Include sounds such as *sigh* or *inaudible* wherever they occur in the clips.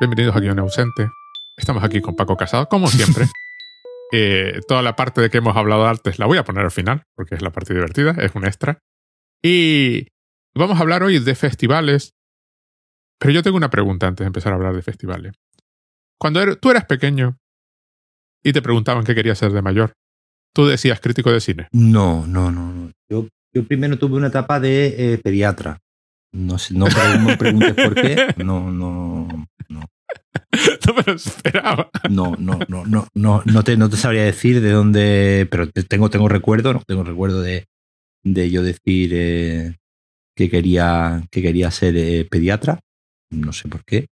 Bienvenidos a Guión Ausente. Estamos aquí con Paco Casado, como *laughs* siempre. Eh, toda la parte de que hemos hablado antes la voy a poner al final, porque es la parte divertida, es un extra. Y vamos a hablar hoy de festivales. Pero yo tengo una pregunta antes de empezar a hablar de festivales. Cuando er- tú eras pequeño y te preguntaban qué querías ser de mayor, tú decías crítico de cine. No, no, no. no. Yo, yo primero tuve una etapa de eh, pediatra. No, sé, no me preguntes por qué. *laughs* No, no, no. *laughs* no me lo esperaba. No, no, no, no, no, no te, no te sabría decir de dónde, pero te- tengo, tengo recuerdo, ¿no? Tengo recuerdo de, de yo decir eh, que quería, que quería ser eh, pediatra. No sé por qué.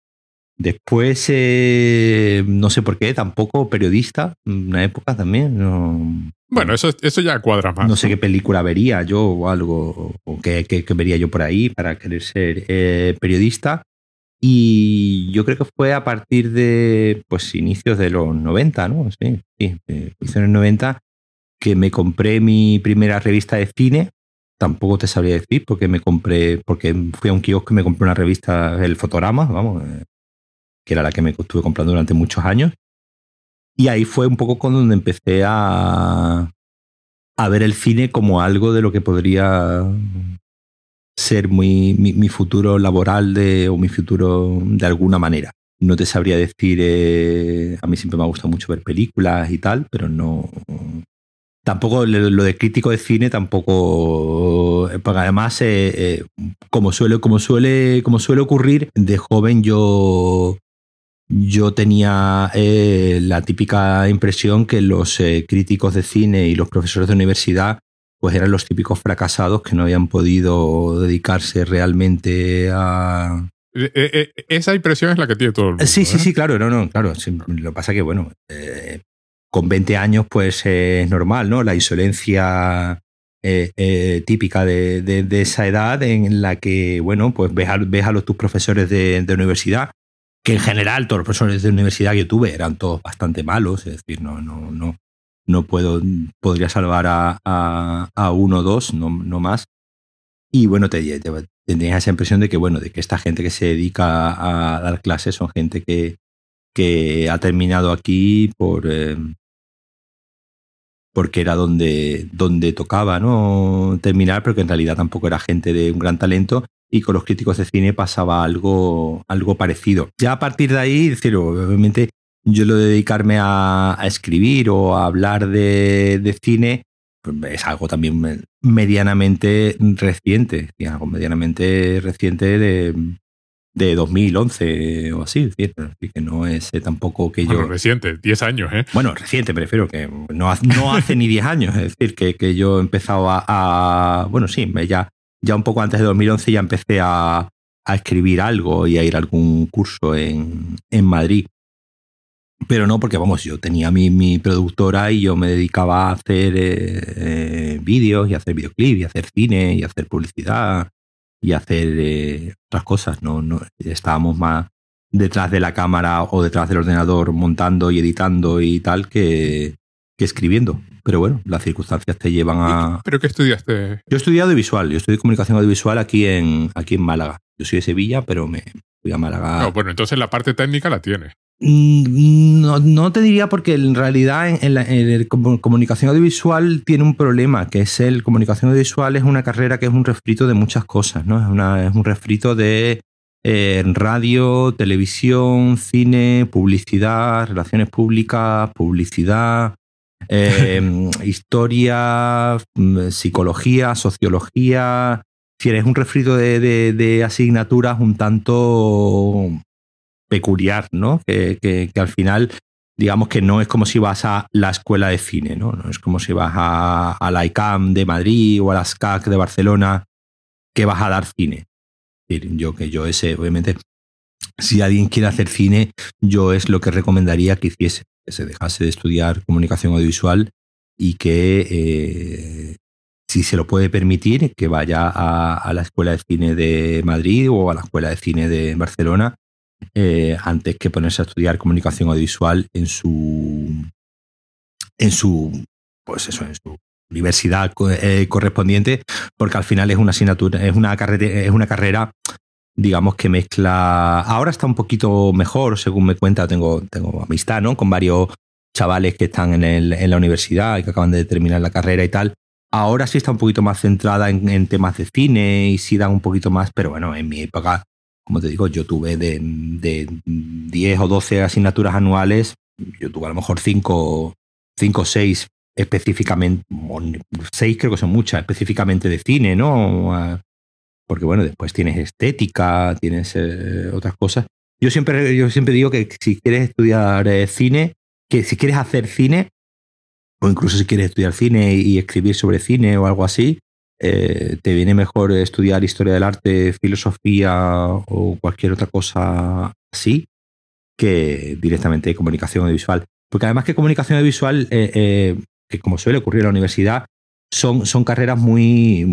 Después, eh, no sé por qué, tampoco periodista, una época también. No, Bueno, eso, eso ya cuadra más. no sé qué película vería yo o algo, o qué, qué- qué vería yo por ahí para querer ser eh, periodista. Y yo creo que fue a partir de pues inicios de los 90, ¿no? Sí, sí, eh, inicios de los 90 que me compré mi primera revista de cine. Tampoco te sabría decir porque me compré, porque fui a un kiosco y me compré una revista, el Fotograma, vamos, eh, que era la que me estuve comprando durante muchos años. Y ahí fue un poco con donde empecé a, a ver el cine como algo de lo que podría ser muy, mi, futuro laboral de, o mi futuro de alguna manera. No te sabría decir, eh, a mí siempre me ha gustado mucho ver películas y tal, pero no... Tampoco lo de crítico de cine tampoco, porque además eh, eh, como suele como suele como suele ocurrir de joven yo yo tenía la típica impresión que los críticos de cine y los profesores de universidad pues eran los típicos fracasados que no habían podido dedicarse realmente a... Eh, eh, eh, esa impresión es la que tiene todo el mundo. Sí, sí, ¿eh? sí, claro, no, no, claro. sí, lo que pasa que, bueno, eh, con 20 años pues eh, es normal, ¿no? La insolencia típica de, de- de esa edad en la que, bueno, pues ves a, ves a los tus profesores de, de universidad, que en general todos los profesores de universidad que yo tuve eran todos bastante malos, es decir, no, no, no, no puedo, podría salvar a, a, a uno o dos, no, no más. Y bueno, te, te, tendrías esa impresión de que, bueno, de que esta gente que se dedica a dar clases son gente que, que ha terminado aquí por eh, porque era donde, donde tocaba ¿no? terminar, pero que en realidad tampoco era gente de un gran talento y con los críticos de cine pasaba algo, algo parecido. Ya a partir de ahí, decir, obviamente yo lo de dedicarme a, a escribir o a hablar de, de cine pues, es algo también medianamente reciente, algo medianamente reciente de, de 2011 o así, es decir, decir, que no es eh, tampoco que Bueno, yo... reciente, 10 años, ¿eh? Bueno, reciente, me refiero que no, hace- no hace ni 10 años, es decir, que, que yo he empezado a, a- Bueno, sí, ya, ya un poco antes de 2011 ya empecé a, a escribir algo y a ir a algún curso en, en Madrid. Pero no, porque vamos, yo tenía mi, mi productora y yo me dedicaba a hacer eh, eh, vídeos y hacer videoclips y hacer cine y hacer publicidad y hacer eh, otras cosas. No, no estábamos más detrás de la cámara o detrás del ordenador montando y editando y tal que, que escribiendo. Pero bueno, las circunstancias te llevan a. ¿Pero qué estudiaste? Yo estudié audiovisual, yo estudié comunicación audiovisual aquí en, aquí en Málaga. Yo soy de Sevilla, pero me fui a Málaga. No, bueno, entonces la parte técnica la tienes. Mm, No, no te diría porque en realidad en, en la en el comu- comunicación audiovisual tiene un problema, que es el comunicación audiovisual es una carrera que es un refrito de muchas cosas, ¿no? Es, una, es un refrito de eh, radio, televisión, cine, publicidad, relaciones públicas, publicidad, eh, *laughs* historia, mm, psicología, sociología. Es decir, es un refrito de, de- de asignaturas un tanto peculiar, ¿no? Que, que- que al final, digamos que no es como si vas a la escuela de cine, ¿no? No es como si vas a, la ICAM de Madrid o a la SCAC de Barcelona que vas a dar cine. Yo que yo ese, obviamente, si alguien quiere hacer cine, yo es lo que recomendaría que hiciese, que se dejase de estudiar comunicación audiovisual y que eh, si se lo puede permitir, que vaya a la escuela de cine de Madrid o a la escuela de cine de Barcelona eh, antes que ponerse a estudiar comunicación audiovisual en su en su pues eso en su universidad eh, correspondiente porque al final es una asignatura es una carrera es una carrera digamos que mezcla. Ahora está un poquito mejor, según me cuenta, tengo, tengo amistad, ¿no? Con varios chavales que están en, el, en la universidad y que acaban de terminar la carrera y tal. Ahora sí está un poquito más centrada en, temas de cine y sí da un poquito más, pero bueno, en mi época, como te digo, yo tuve de, de 10 o 12 asignaturas anuales, yo tuve a lo mejor 5 o 6 específicamente, 6 creo que son muchas, específicamente de cine, ¿no? Porque bueno, después tienes estética, tienes eh, otras cosas. Yo siempre, yo siempre digo que si quieres estudiar eh, cine, que si quieres hacer cine, o incluso si quieres estudiar cine y escribir sobre cine o algo así, eh, te viene mejor estudiar historia del arte, filosofía o cualquier otra cosa así que directamente comunicación audiovisual. Porque además que comunicación audiovisual, eh, eh, que como suele ocurrir en la universidad, son, son carreras muy,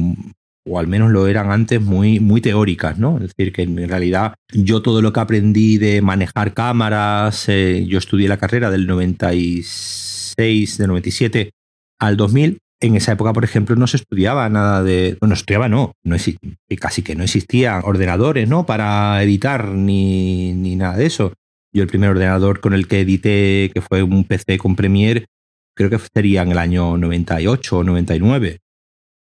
o al menos lo eran antes, muy, muy teóricas, ¿no? Es decir, que en realidad yo todo lo que aprendí de manejar cámaras, yo estudié la carrera del 96 de 97 al 2000, en esa época, por ejemplo, no se estudiaba nada de. No, no estudiaba, no. casi que no existían ordenadores, ¿no? Para editar ni, ni, nada de eso. Yo, el primer ordenador con el que edité, que fue un PC con Premiere, creo que sería en el año 98 o 99.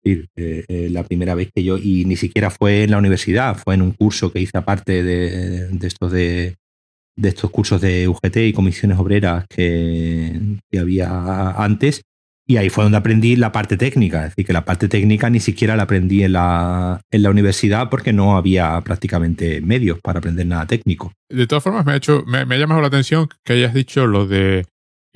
Es eh, eh, la primera vez que yo. Y ni siquiera fue en la universidad, fue en un curso que hice aparte de estos de, de estos cursos de UGT y comisiones obreras que, había antes. Y ahí fue donde aprendí la parte técnica. Es decir, que la parte técnica ni siquiera la aprendí en la, en la universidad porque no había prácticamente medios para aprender nada técnico. De todas formas, me ha, hecho, me ha llamado la atención que hayas dicho lo de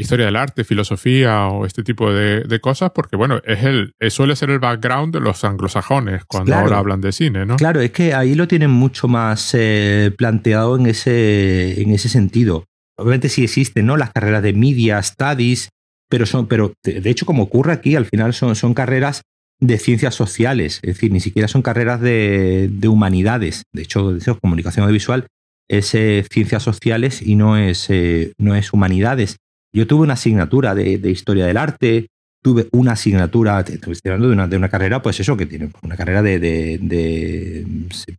historia del arte, filosofía o este tipo de, cosas, porque bueno, es el, suele ser el background de los anglosajones cuando ahora hablan de cine, ¿no? Claro, es que ahí lo tienen mucho más eh, planteado en ese, en ese sentido. Obviamente sí existen, ¿no? Las carreras de media studies, pero son, pero de hecho, como ocurre aquí, al final son, son carreras de ciencias sociales, es decir, ni siquiera son carreras de, de humanidades. De hecho, de comunicación audiovisual es eh, ciencias sociales y no es, eh, no es humanidades. Yo tuve una asignatura de, historia del arte, tuve una asignatura, estoy hablando de una, de una carrera, pues eso, que tiene una carrera de, de,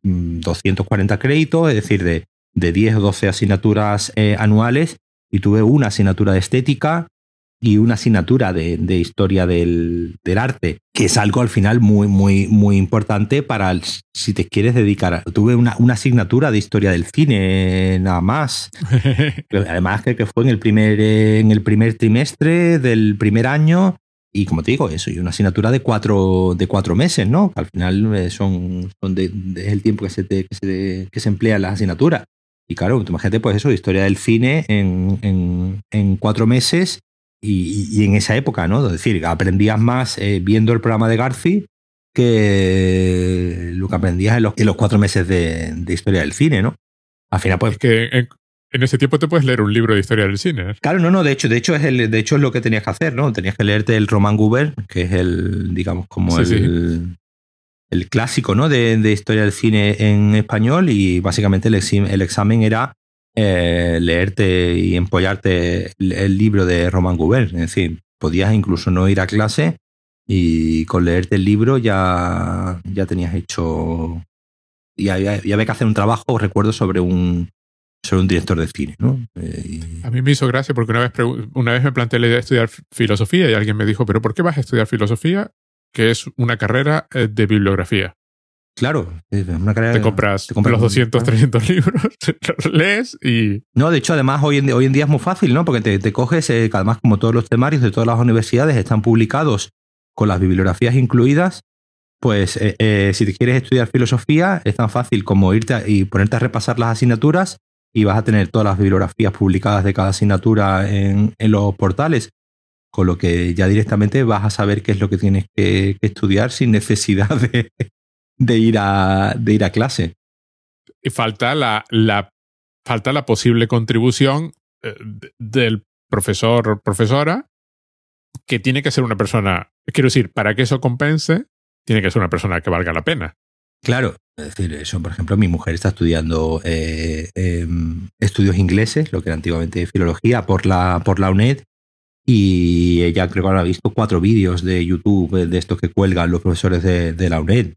240 créditos, es decir, de, de 10 o 12 asignaturas eh, anuales, y tuve una asignatura de estética, y una asignatura de, historia del, arte, que es algo al final muy, muy, muy importante para si te quieres dedicar. tuve una, asignatura de historia del cine, nada más. *laughs* Además, que, que fue en el, primer, en el primer trimestre del primer año. Y como te digo, eso, y una asignatura de cuatro, de cuatro meses, ¿no? al final eh, son, son es el tiempo que se, que se, que se emplea en las asignaturas. Y claro, imagínate, pues eso, historia del cine en, en, en cuatro meses y, en esa época, ¿no? Es decir, aprendías más eh, viendo el programa de Garci que lo que aprendías en los, en los cuatro meses de, historia del cine, ¿no? Al final, pues. Es que en, ese tiempo te puedes leer un libro de historia del cine. Claro, no, no, de hecho, de hecho es el, de hecho es lo que tenías que hacer, ¿no? Tenías que leerte el Roman Guber, que es el, digamos, como el, el clásico, ¿no? De, de, historia del cine en español, y básicamente el, el examen era eh, leerte y empollarte el, libro de Roman Gubern. Es decir, podías incluso no ir a clase y con leerte el libro ya, ya tenías hecho. Y había, había que hacer un trabajo, recuerdo, sobre un, sobre un director de cine. ¿no? Eh, a mí me hizo gracia porque una vez, una vez me planteé la idea de estudiar filosofía y alguien me dijo, ¿pero por qué vas a estudiar filosofía? Que es una carrera eh, de bibliografía. Claro, es una carrera. Te compras, te compras los 200, 300 libros, *laughs* los lees y. No, de hecho, además, hoy en, hoy en día es muy fácil, ¿no? Porque te, te coges, eh, además, como todos los temarios de todas las universidades están publicados con las bibliografías incluidas, pues eh, eh, si te quieres estudiar filosofía, es tan fácil como irte y ponerte a repasar las asignaturas y vas a tener todas las bibliografías publicadas de cada asignatura en, en los portales con lo que ya directamente vas a saber qué es lo que tienes que estudiar sin necesidad *laughs* de, de ir a, de ir a clase. Y falta la, la, falta la posible contribución eh, del profesor o profesora, que tiene que ser una persona, quiero decir, para que eso compense, tiene que ser una persona que valga la pena. Claro, es decir, eso, por ejemplo, mi mujer está estudiando eh, em, estudios ingleses, lo que era antiguamente filología, por la, por la UNED, y ella creo que habrá visto cuatro vídeos de YouTube de estos que cuelgan los profesores de, de la UNED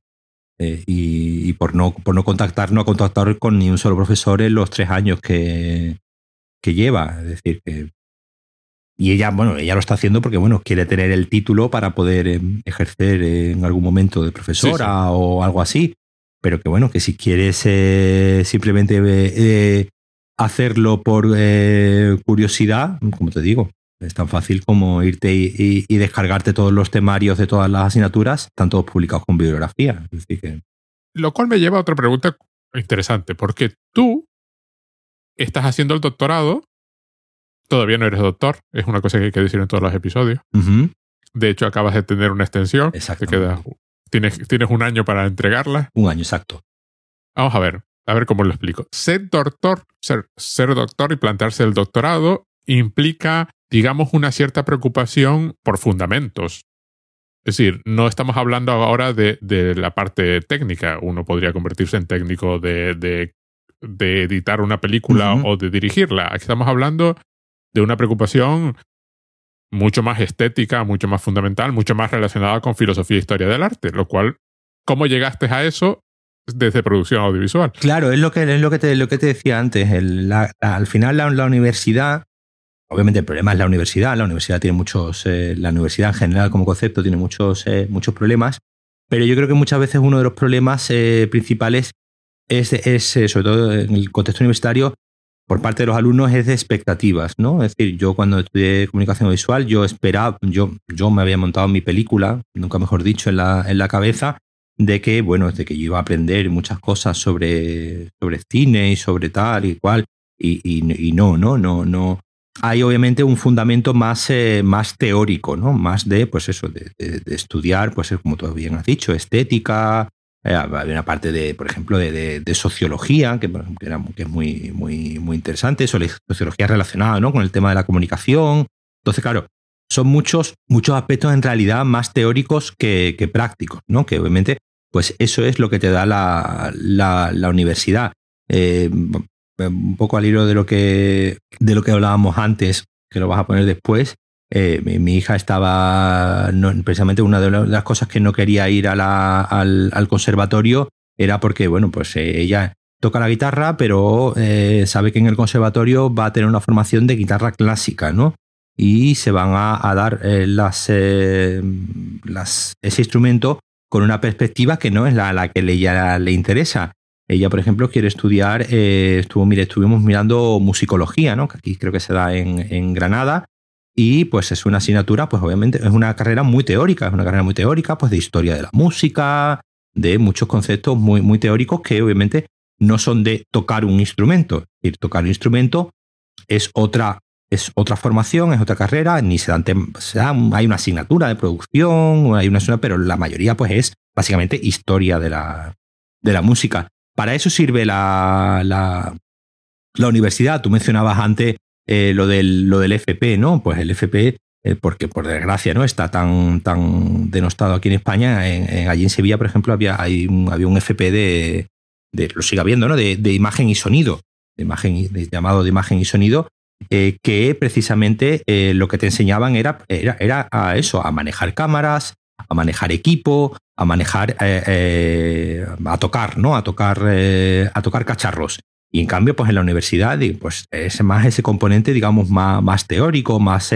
Eh, y, por no por no contactar, no ha contactado con ni un solo profesor en los tres años que, que lleva. Es decir, que. Y ella, bueno, ella lo está haciendo porque, bueno, quiere tener el título para poder em, ejercer en algún momento de profesora o algo así. Pero que, bueno, que si quieres eh, simplemente eh, hacerlo por curiosidad, como te digo, es tan fácil como irte y, descargarte todos los temarios de todas las asignaturas, están todos publicados con bibliografía. Lo cual me lleva a otra pregunta interesante, porque tú estás haciendo el doctorado, todavía no eres doctor, es una cosa que hay que decir en todos los episodios. De hecho, acabas de tener una extensión, te quedas, tienes, tienes un año para entregarla. Un año, exacto. Vamos a ver, a ver cómo lo explico. Ser doctor, ser, ser doctor y plantearse el doctorado implica digamos, una cierta preocupación por fundamentos. Es decir, no estamos hablando ahora de, la parte técnica. Uno podría convertirse en técnico de, de, editar una película o de dirigirla. Aquí estamos hablando de una preocupación mucho más estética, mucho más fundamental, mucho más relacionada con filosofía e historia del arte, lo cual, ¿cómo llegaste a eso desde producción audiovisual? Claro, es lo que, es lo que, te, lo que te decía antes. al final la, la, universidad Obviamente el problema es la universidad. La universidad tiene muchos, eh, la universidad en general como concepto tiene muchos, eh, muchos problemas, pero yo creo que muchas veces uno de los problemas eh, principales es, es sobre todo en el contexto universitario, por parte de los alumnos es de expectativas, ¿no? Es decir, yo cuando estudié comunicación visual, yo esperaba, yo, yo me había montado mi película, nunca mejor dicho, en la, en la cabeza, de que, bueno, de que yo iba a aprender muchas cosas sobre, sobre cine y sobre tal y cual, y, y, y no, no, no, no, hay obviamente un fundamento más, eh, más teórico, ¿no? Más de, pues eso, de, estudiar, pues como tú bien has dicho, estética, eh, hay una parte de, por ejemplo, de, sociología, que, que, es muy, muy, muy interesante, sociología relacionada ¿no? con el tema de la comunicación. Entonces, claro, son muchos, muchos aspectos en realidad más teóricos que, prácticos, ¿no? Que obviamente, pues eso es lo que te da la, la, universidad. Eh, un poco al hilo de lo que, de lo que hablábamos antes, que lo vas a poner después, eh, mi, hija estaba, precisamente una de las cosas que no quería ir a la, al, conservatorio era porque, bueno, pues eh, ella toca la guitarra, pero eh, sabe que en el conservatorio va a tener una formación de guitarra clásica, ¿no? Y se van a, dar las, las, ese instrumento con una perspectiva que no es la, la que le, ella le interesa. Ella, por ejemplo, quiere estudiar, eh, estuvo, mire, estuvimos mirando musicología, ¿no? que aquí creo que se da en, Granada, y pues es una asignatura, pues obviamente es una carrera muy teórica, es una carrera muy teórica, pues de historia de la música, de muchos conceptos muy, muy teóricos que obviamente no son de tocar un instrumento. Es decir, tocar un instrumento es otra, es otra formación, es otra carrera, ni se dan, hay una asignatura de producción, hay una pero la mayoría pues es básicamente historia de la, de la música. Para eso sirve la, la, universidad. Tú mencionabas antes eh, lo, del, lo del FP, ¿no? Pues el FP, eh, porque por desgracia no está tan, tan denostado aquí en España. En, allí en Sevilla, por ejemplo, había, un, había un FP de, de, lo sigue habiendo, ¿no? De, imagen y sonido, de imagen, llamado de imagen y sonido, eh, que precisamente lo que te enseñaban era, era, era a eso, a manejar cámaras, a manejar equipo, a manejar, eh, eh, a tocar, ¿no? A tocar, eh, a tocar cacharros. Y en cambio, pues en la universidad, pues es más ese componente, digamos, más, teórico, más,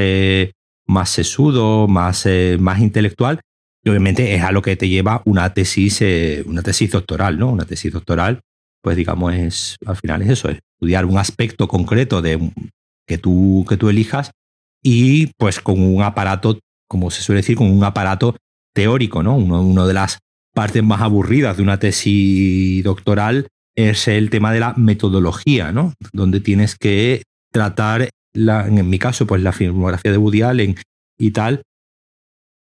más sesudo, más, más intelectual. Y obviamente es a lo que te lleva una tesis, una tesis doctoral, ¿no? Una tesis doctoral, pues digamos, es, al final es eso, es estudiar un aspecto concreto de, que, tú, que tú elijas y pues con un aparato, como se suele decir, con un aparato teórico, ¿no? Una de las partes más aburridas de una tesis doctoral es el tema de la metodología, ¿no? Donde tienes que tratar, la, en mi caso, pues la filmografía de Woody Allen y tal,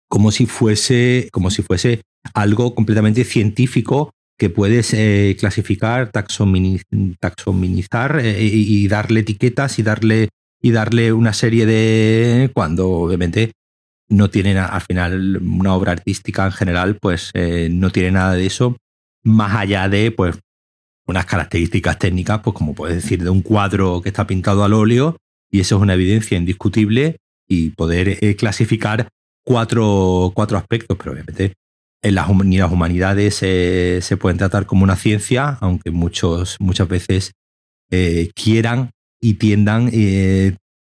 como si fuese, como si fuese algo completamente científico que puedes eh, clasificar, taxonomizar eh, y, darle etiquetas y darle, y darle una serie de. cuando obviamente no tiene al final una obra artística en general, pues eh, no tiene nada de eso, más allá de pues unas características técnicas, pues como puedes decir, de un cuadro que está pintado al óleo, y eso es una evidencia indiscutible, y poder eh, clasificar cuatro, cuatro aspectos, pero obviamente las, ni las humanidades se pueden tratar como una ciencia, aunque muchos, muchas veces quieran y tiendan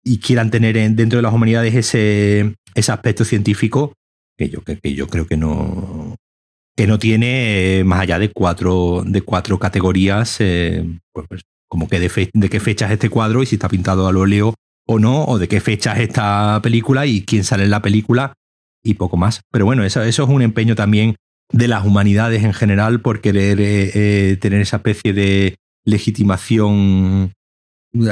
y quieran tener dentro de las humanidades ese, ese aspecto científico que yo, que, yo creo que no, que no tiene más allá de cuatro, de cuatro categorías, pues, pues, como que de, de, qué fecha es este cuadro y si está pintado al óleo o no, o de qué fecha es esta película y quién sale en la película y poco más. Pero bueno, eso, eso es un empeño también de las humanidades en general por querer eh, eh, tener esa especie de legitimación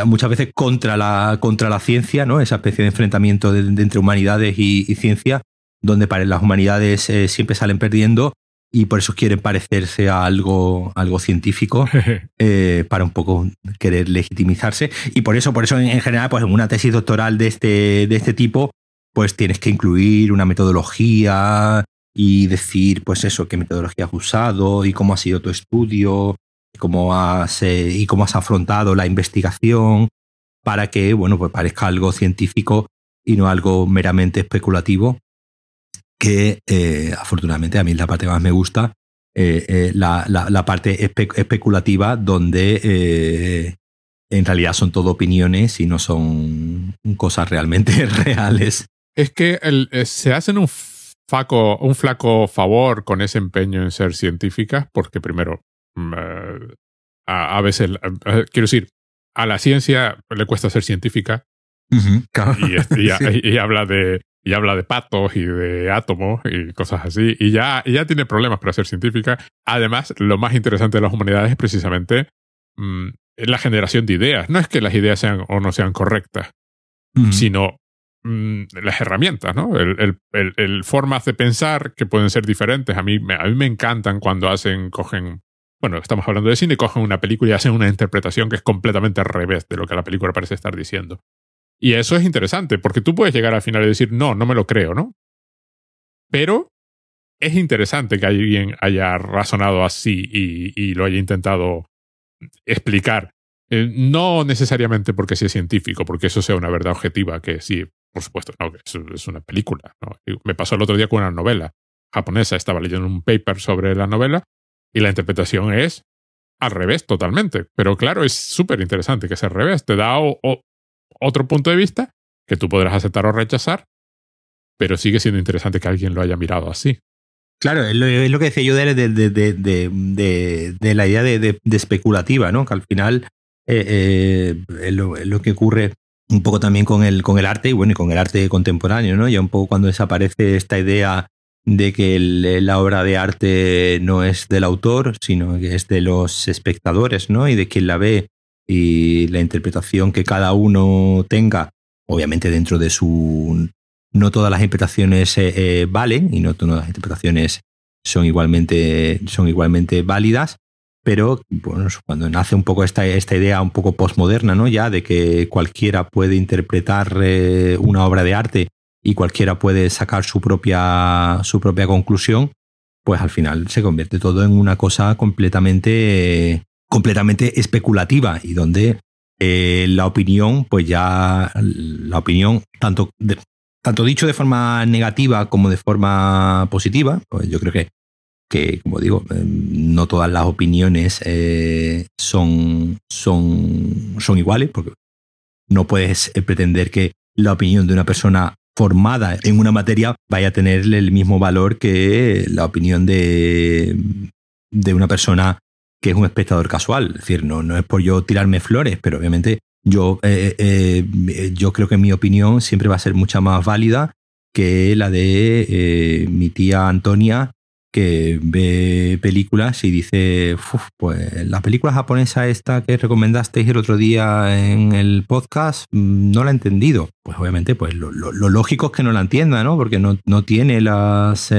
muchas veces contra la, contra la ciencia, ¿no? esa especie de enfrentamiento de, entre humanidades y, ciencia, donde para las humanidades eh, siempre salen perdiendo y por eso quieren parecerse a algo, algo científico *laughs* eh, para un poco querer legitimizarse. Y por eso, por eso en, general, pues en una tesis doctoral de este, de este tipo, pues tienes que incluir una metodología y decir, pues eso, qué metodología has usado y cómo ha sido tu estudio cómo has, y cómo has afrontado la investigación para que, bueno, pues parezca algo científico y no algo meramente especulativo que eh, afortunadamente a mí la parte más me gusta, eh, eh, la, parte especulativa donde en realidad son todo opiniones y no son cosas realmente *laughs* reales. Es que se hacen un, faco, un flaco favor con ese empeño en ser científicas porque primero, a, veces, quiero decir, a la ciencia le cuesta ser científica. *laughs* y, habla de y habla de patos y de átomos y cosas así, y ya, ya tiene problemas para ser científica. Además, lo más interesante de las humanidades es precisamente mm, la generación de ideas. No es que las ideas sean o no sean correctas, sino mm, las herramientas, ¿no? El, el, el, formas de pensar que pueden ser diferentes. A mí, a mí me encantan cuando hacen, cogen bueno, estamos hablando de cine, cogen una película y hacen una interpretación que es completamente al revés de lo que la película parece estar diciendo. Y eso es interesante, porque tú puedes llegar al final y decir, no, no me lo creo, ¿no? Pero es interesante que alguien haya razonado así y, lo haya intentado explicar. Eh, no necesariamente porque sea científico, porque eso sea una verdad objetiva, que sí, por supuesto, no, que es, una película. Me pasó el otro día con una novela japonesa, estaba leyendo un paper sobre la novela y la interpretación es al revés totalmente. Pero claro, es súper interesante que sea al revés. Te da otro punto de vista que tú podrás aceptar o rechazar, pero sigue siendo interesante que alguien lo haya mirado así. Claro, es lo, que decía yo de, de, la idea de, especulativa, ¿no? Que al final eh, eh, es, lo, que ocurre un poco también con el, con el arte y bueno, y con el arte contemporáneo, ¿no? Ya un poco cuando desaparece esta idea de que la obra de arte no es del autor, sino que es de los espectadores, ¿no? Y de quien la ve y la interpretación que cada uno tenga, obviamente dentro de su... No todas las interpretaciones eh, eh, valen y no todas las interpretaciones son igualmente, son igualmente válidas, pero bueno, cuando nace un poco esta, esta idea un poco postmoderna, ¿no? Ya de que cualquiera puede interpretar eh, una obra de arte y cualquiera puede sacar su propia, su propia conclusión, pues al final se convierte todo en una cosa completamente completamente especulativa y donde eh, la opinión, pues ya la opinión, tanto, tanto dicho de forma negativa como de forma positiva, pues yo creo que, que como digo, eh, no todas las opiniones eh, son, son, son iguales, porque no puedes pretender que la opinión de una persona formada en una materia vaya a tener el mismo valor que la opinión de, de una persona que es un espectador casual. Es decir, no, no es por yo tirarme flores, pero obviamente yo, eh, eh, eh, yo creo que mi opinión siempre va a ser mucha más válida que la de mi tía Antonia, que ve películas y dice, pues la película japonesa esta que recomendasteis el otro día en el podcast, mm, no la he entendido. Pues obviamente, pues lo, lógico es que no la entienda, ¿no? Porque no, no tiene las,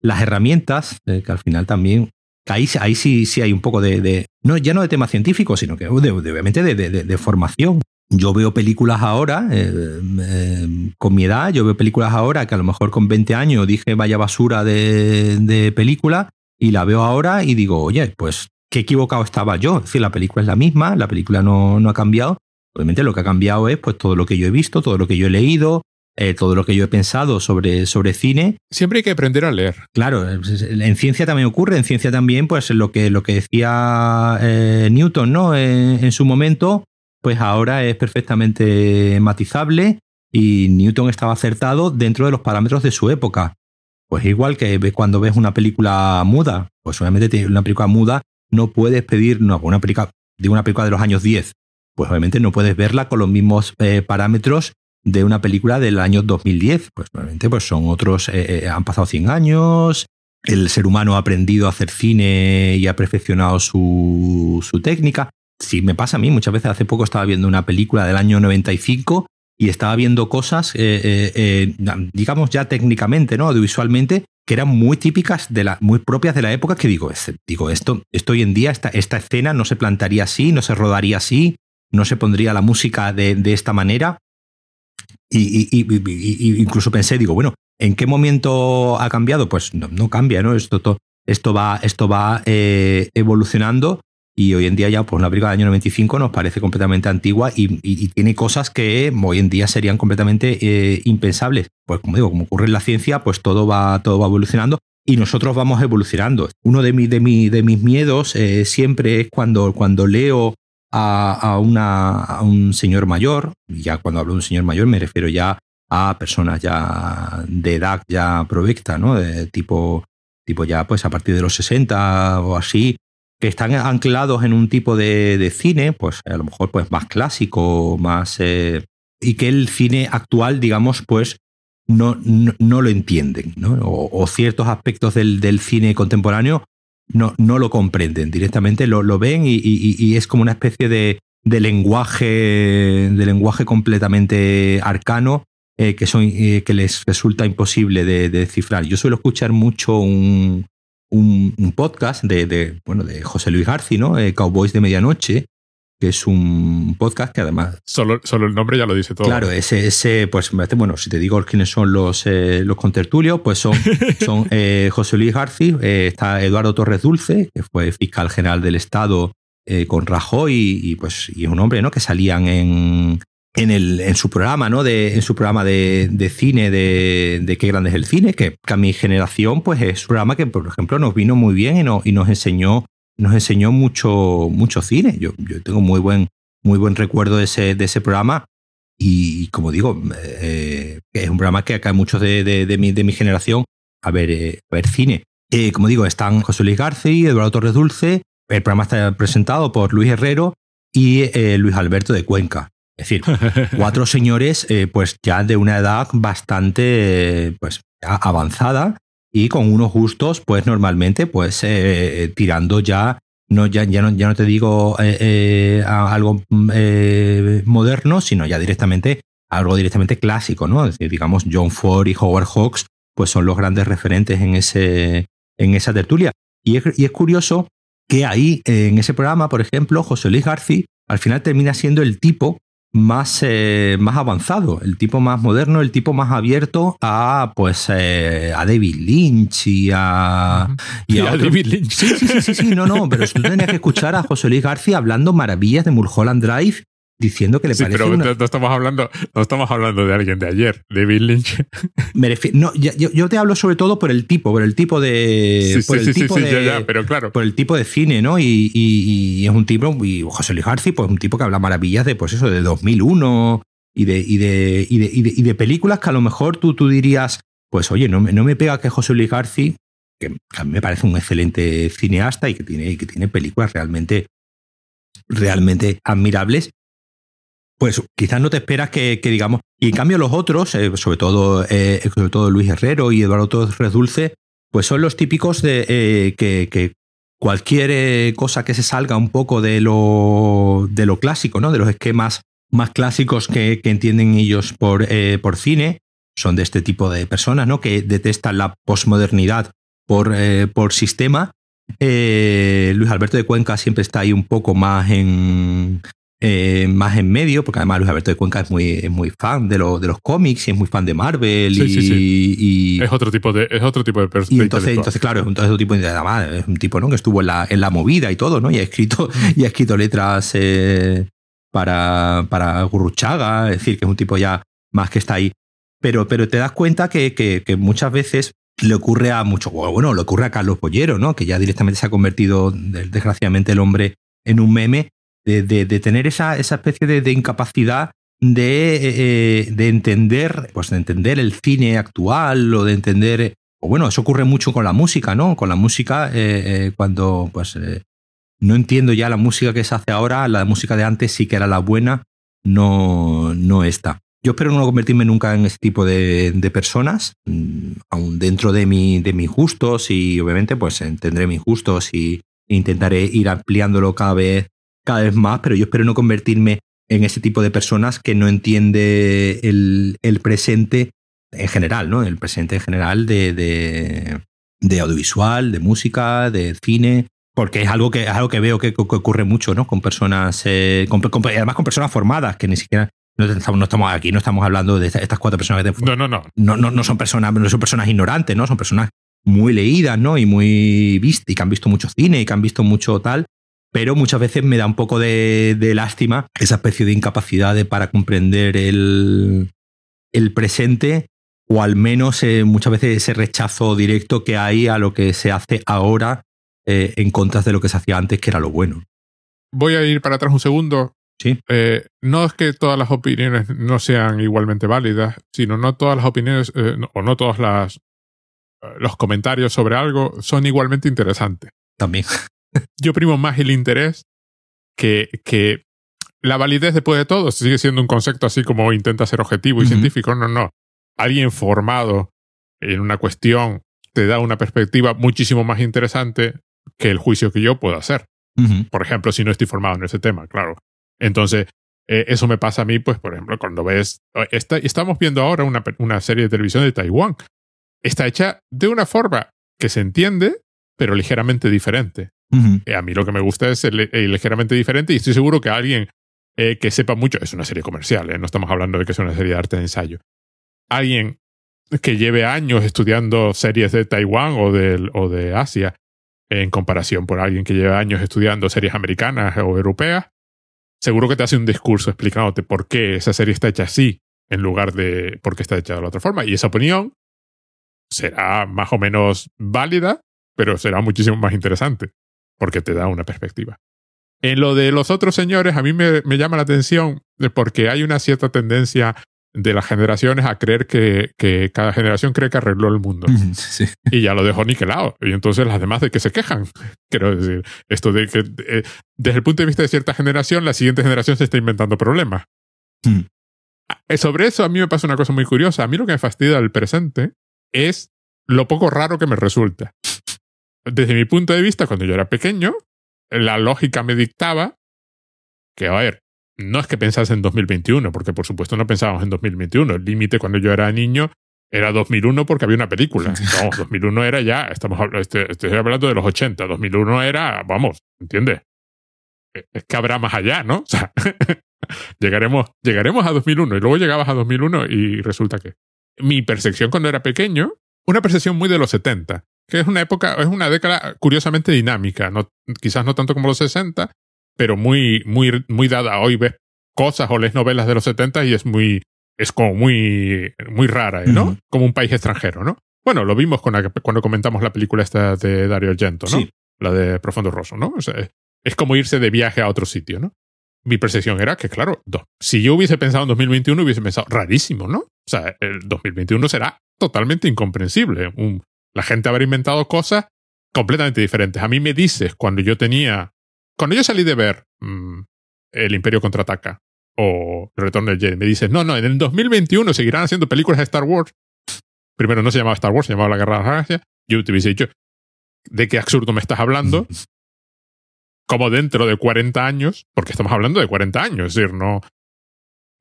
las herramientas, que al final también ahí, ahí sí, sí hay un poco de, no, ya no de tema científico, sino que obviamente de, formación. Yo veo películas ahora, eh, eh, con mi edad, yo veo películas ahora que a lo mejor con 20 años dije vaya basura de, película y la veo ahora y digo, oye, pues qué equivocado estaba yo. Es decir, la película es la misma, la película no, no ha cambiado. Obviamente lo que ha cambiado es pues todo lo que yo he visto, todo lo que yo he leído, eh, todo lo que yo he pensado sobre, sobre cine. Siempre hay que aprender a leer. Claro, en ciencia también ocurre, en ciencia también, pues lo que, lo que decía eh, Newton, ¿no? en su momento, pues ahora es perfectamente matizable y Newton estaba acertado dentro de los parámetros de su época. Pues igual que cuando ves una película muda, pues obviamente una película muda no puedes pedir, no, una película, digo una película de los años 10, pues obviamente no puedes verla con los mismos eh, parámetros de una película del año 2010. Pues obviamente pues son otros, eh, eh, han pasado 100 años, el ser humano ha aprendido a hacer cine y ha perfeccionado su, su técnica. Sí, me pasa a mí, muchas veces hace poco estaba viendo una película del año 95 y estaba viendo cosas, digamos ya técnicamente, ¿no? Audiovisualmente, que eran muy típicas, de la, muy propias de la época, que digo, digo esto, esto hoy en día, esta, esta escena no se plantaría así, no se rodaría así, no se pondría la música de, esta manera. Y, incluso pensé, digo, bueno, ¿en qué momento ha cambiado? Pues no, cambia, ¿no? Esto, esto va, esto va eh, evolucionando y hoy en día ya pues una película del año 95 nos parece completamente antigua y, tiene cosas que hoy en día serían completamente eh, impensables. Pues como digo, como ocurre en la ciencia, pues todo va, todo va evolucionando y nosotros vamos evolucionando. Uno de, mi, de, mi, de mis miedos eh, siempre es cuando, cuando leo a, una, a un señor mayor, y ya cuando hablo de un señor mayor me refiero ya a personas ya de edad ya provecta, ¿no? De tipo, tipo ya pues a partir de los 60 o así, que están anclados en un tipo de, cine, pues a lo mejor pues más clásico, más... Eh, y que el cine actual, digamos, pues no, no, lo entienden, ¿no? O, ciertos aspectos del, del, cine contemporáneo no, no lo comprenden, directamente lo, lo ven y, y, es como una especie de, de, lenguaje, de lenguaje completamente arcano eh, que, son, eh, que les resulta imposible de, de descifrar. Yo suelo escuchar mucho un, un, podcast de, bueno, de José Luis Garci, ¿no? Eh, Cowboys de Medianoche, que es un podcast que además... Solo, solo el nombre ya lo dice todo. Claro, ese, ese pues bueno, si te digo quiénes son los, eh, los contertulios, pues son, *laughs* son eh, José Luis Garci, está Eduardo Torres Dulce, que fue fiscal general del Estado con Rajoy y, pues, y es un hombre ¿no? que salían en, en, el, en su programa, ¿no? De, en su programa de, de cine, de, de, Qué grande es el cine, que, a mi generación, pues es un programa que, por ejemplo, nos vino muy bien y, no, y nos enseñó, nos enseñó mucho, mucho cine. Yo, yo tengo muy buen, muy buen recuerdo de ese, de ese programa. Y como digo, eh, es un programa que acá muchos de, de, mi, de mi generación a ver, eh, a ver cine. Eh, como digo, están José Luis García, Eduardo Torres Dulce. El programa está presentado por Luis Herrero y Luis Alberto de Cuenca. Es decir, cuatro *laughs* señores eh, pues ya de una edad bastante pues avanzada y con unos gustos pues normalmente pues eh, eh, tirando ya no ya, ya, no, ya no te digo algo moderno, sino ya directamente algo directamente clásico, ¿no? Es decir, digamos John Ford y Howard Hawks pues son los grandes referentes en ese en esa tertulia. Y es, y es curioso que ahí en ese programa, por ejemplo, José Luis García al final termina siendo el tipo más, eh, más avanzado, el tipo más moderno, el tipo más abierto a pues eh, a David Lynch y a, y a, David Lynch. Sí, sí, sí, sí, no, no, pero tú tenías que escuchar a José Luis García hablando maravillas de Mulholland Drive diciendo que le sí, parece. Pero no, estamos hablando, no estamos hablando de alguien de ayer, David Lynch. *laughs* Me no, yo, te hablo sobre todo por el tipo, por el tipo de. Sí, sí, sí, de, ya, pero claro. Por el tipo de cine, ¿no? Y, y, es un tipo, y José Luis García, pues un tipo que habla maravillas de, pues eso, de 2001 y de, y de, y de, y de, películas que a lo mejor tú, tú dirías, pues oye, no, no me pega que José Luis García, que a mí me parece un excelente cineasta y que tiene, que tiene películas realmente realmente admirables, pues quizás no te esperas que, digamos. Y en cambio, los otros, eh, sobre, todo, eh, sobre todo Luis Herrero y Eduardo Torres Dulce, pues son los típicos de eh, que, cualquier cosa que se salga un poco de lo, de lo clásico, ¿no? De los esquemas más clásicos que, entienden ellos por, por cine, son de este tipo de personas, ¿no? Que detestan la posmodernidad por, por sistema. Luis Alberto de Cuenca siempre está ahí un poco más en, eh, más en medio, porque además Luis Alberto de Cuenca es muy, muy fan de, de los cómics y es muy fan de Marvel. y, es otro tipo de, es otro tipo de Y entonces, entonces, claro, es un, otro tipo de, además, es un tipo ¿no? que estuvo en la, en la movida y todo, ¿no? Y ha escrito, y ha escrito letras eh, para, para Gurruchaga, es decir, que es un tipo ya más que está ahí. pero, pero te das cuenta que, que, que muchas veces le ocurre a mucho, bueno, le ocurre a Carlos Pollero, ¿no? Que ya directamente se ha convertido, desgraciadamente, el hombre en un meme, de, de, tener esa, esa especie de, incapacidad de, eh, de, entender, pues de entender el cine actual o de entender, o bueno, eso ocurre mucho con la música, ¿no? Con la música, eh, eh, cuando pues no entiendo ya la música que se hace ahora, la música de antes sí que era la buena, no, no está. Yo espero no convertirme nunca en ese tipo de, de personas, mm, aún dentro de, mi, de mis gustos y obviamente pues tendré mis gustos y intentaré ir ampliándolo cada vez, cada vez más, pero yo espero no convertirme en ese tipo de personas que no entiende el, el presente en general, ¿no? El presente en general de, de, de, audiovisual, de música, de cine, porque es algo que, es algo que veo que, que ocurre mucho, ¿no? Con personas, eh, con, con, además con personas formadas que ni siquiera no estamos, no estamos aquí, no estamos hablando de estas cuatro personas que no, no, no, no, no, no son personas, no son personas ignorantes, ¿no? Son personas muy leídas, ¿no? Y muy vistas y que han visto mucho cine y que han visto mucho tal pero muchas veces me da un poco de, de lástima esa especie de incapacidad de, para comprender el, el, presente o al menos eh, muchas veces ese rechazo directo que hay a lo que se hace ahora eh, en contra de lo que se hacía antes, que era lo bueno. Voy a ir para atrás un segundo. Sí. Eh, no es que todas las opiniones no sean igualmente válidas, sino no todas las opiniones o no todos las, los comentarios sobre algo son igualmente interesantes. También yo primo más el interés que, que la validez después de todo. Sigue siendo un concepto así como intenta ser objetivo y uh -huh. científico. No, no. Alguien formado en una cuestión te da una perspectiva muchísimo más interesante que el juicio que yo puedo hacer. Uh -huh. Por ejemplo, si no estoy formado en ese tema, claro. Entonces, eh, eso me pasa a mí, pues, por ejemplo, cuando ves. Está, estamos viendo ahora una, una serie de televisión de Taiwán. Está hecha de una forma que se entiende, pero ligeramente diferente. Eh, a mí lo que me gusta es el, ligeramente diferente y estoy seguro que alguien eh, que sepa mucho, es una serie comercial, ¿eh? no estamos hablando de que es una serie de arte de ensayo, alguien que lleve años estudiando series de Taiwán o de, o de Asia, en comparación por alguien que lleve años estudiando series americanas o europeas, seguro que te hace un discurso explicándote por qué esa serie está hecha así en lugar de por qué está hecha de la otra forma. Y esa opinión será más o menos válida, pero será muchísimo más interesante porque te da una perspectiva. En lo de los otros señores, a mí me, me llama la atención porque hay una cierta tendencia de las generaciones a creer que, que, cada generación cree que arregló el mundo. Sí. Y ya lo dejó niquelado. Y entonces las demás de que se quejan. *laughs* Quiero decir, esto de que eh, desde el punto de vista de cierta generación, la siguiente generación se está inventando problemas. Mm. Sobre eso a mí me pasa una cosa muy curiosa. A mí lo que me fastidia del presente es lo poco raro que me resulta. Desde mi punto de vista, cuando yo era pequeño, la lógica me dictaba que, a ver, no es que pensase en 2021, porque por supuesto no pensábamos en 2021. El límite cuando yo era niño era 2001 porque había una película. *laughs* No, 2001 era ya, estamos este, estoy hablando de los 80. 2001 era, vamos, ¿entiendes? Es que habrá más allá, ¿no? *laughs* O sea, *laughs* llegaremos, llegaremos a 2001 y luego llegabas a 2001 y resulta que mi percepción cuando era pequeño, una percepción muy de los 70, que es una época, es una década curiosamente dinámica, no, quizás no tanto como los 60, pero muy, muy, muy dada. Hoy ves cosas o lees novelas de los 70 y es muy, es como muy, muy rara, ¿no? Uh -huh. Como un país extranjero, ¿no? Bueno, lo vimos con la, cuando comentamos la película esta de Dario Argento, ¿no? Sí. La de Profundo Rosso, ¿no? O sea, es como irse de viaje a otro sitio, ¿no? Mi percepción era que, claro, si yo hubiese pensado en 2021, hubiese pensado, rarísimo, ¿no? O sea, el 2021 será totalmente incomprensible. Un, la gente habrá inventado cosas completamente diferentes. A mí me dices, cuando yo tenía cuando yo salí de ver mmm, El Imperio contraataca o El Retorno del Jedi, me dices, no, no, en el 2021 seguirán haciendo películas de Star Wars. Primero no se llamaba Star Wars, se llamaba La Guerra de las Galaxias. Yo te hubiese dicho, ¿de qué absurdo me estás hablando? *laughs* Como dentro de 40 años, porque estamos hablando de 40 años, es decir, no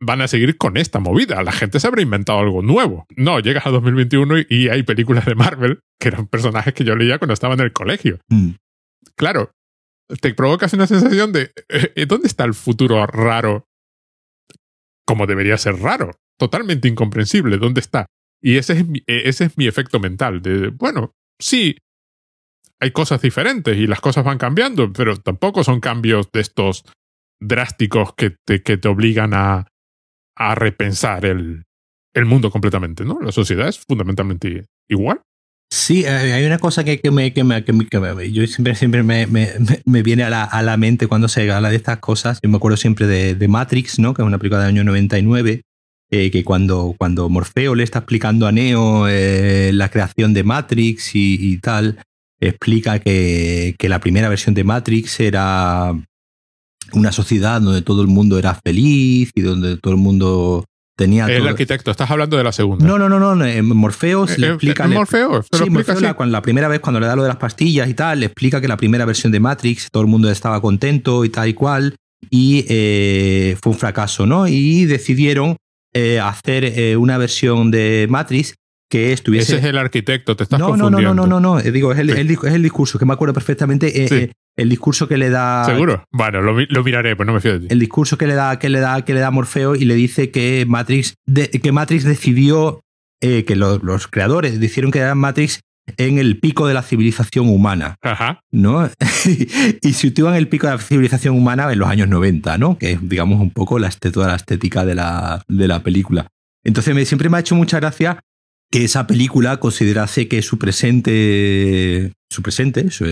van a seguir con esta movida. La gente se habrá inventado algo nuevo. No, llegas a 2021 y, y hay películas de Marvel que eran personajes que yo leía cuando estaba en el colegio. Mm. Claro, te provocas una sensación de eh, ¿dónde está el futuro raro? Como debería ser raro, totalmente incomprensible, ¿dónde está? Y ese es mi, ese es mi efecto mental de, bueno, sí, hay cosas diferentes y las cosas van cambiando, pero tampoco son cambios de estos drásticos que te, que te obligan a, a repensar el, el mundo completamente, ¿no? La sociedad es fundamentalmente igual. Sí, eh, hay una cosa que, me, que, me, que, me, yo siempre, siempre me, me, viene a la, a la, mente cuando se habla de estas cosas. Yo me acuerdo siempre de, de Matrix, ¿no? que es una película del año 99, eh, que cuando, cuando Morfeo le está explicando a Neo eh, la creación de Matrix y, tal, explica que, que, la primera versión de Matrix era una sociedad donde todo el mundo era feliz y donde todo el mundo tenía el arquitecto, estás hablando de la segunda. No, no, no, no. Morfeos le explica. Morfeos? Sí, Morfeos la, cuando, la primera vez cuando le da lo de las pastillas y tal, le explica que la primera versión de Matrix todo el mundo estaba contento y tal y cual, y eh, fue un fracaso, ¿no? Y decidieron eh, hacer eh, una versión de Matrix que estuviese. Ese es el arquitecto, te estás no, confundiendo. No, no, no, no, no, digo, es el, es el discurso que me acuerdo perfectamente el discurso que le da. ¿Seguro? Bueno, lo, miraré, pues no me fío de ti. El discurso que le da, que le da, que le da Morfeo y le dice que Matrix, que Matrix decidió eh, que los creadores dijeron que era Matrix en el pico de la civilización humana. Ajá. ¿No? *laughs* y sitúan el pico de la civilización humana en los años 90, ¿no? Que es, digamos, un poco la, toda la estética de la, de la película. Entonces me, siempre me ha hecho mucha gracia que esa película considerase que su presente, su presente, su,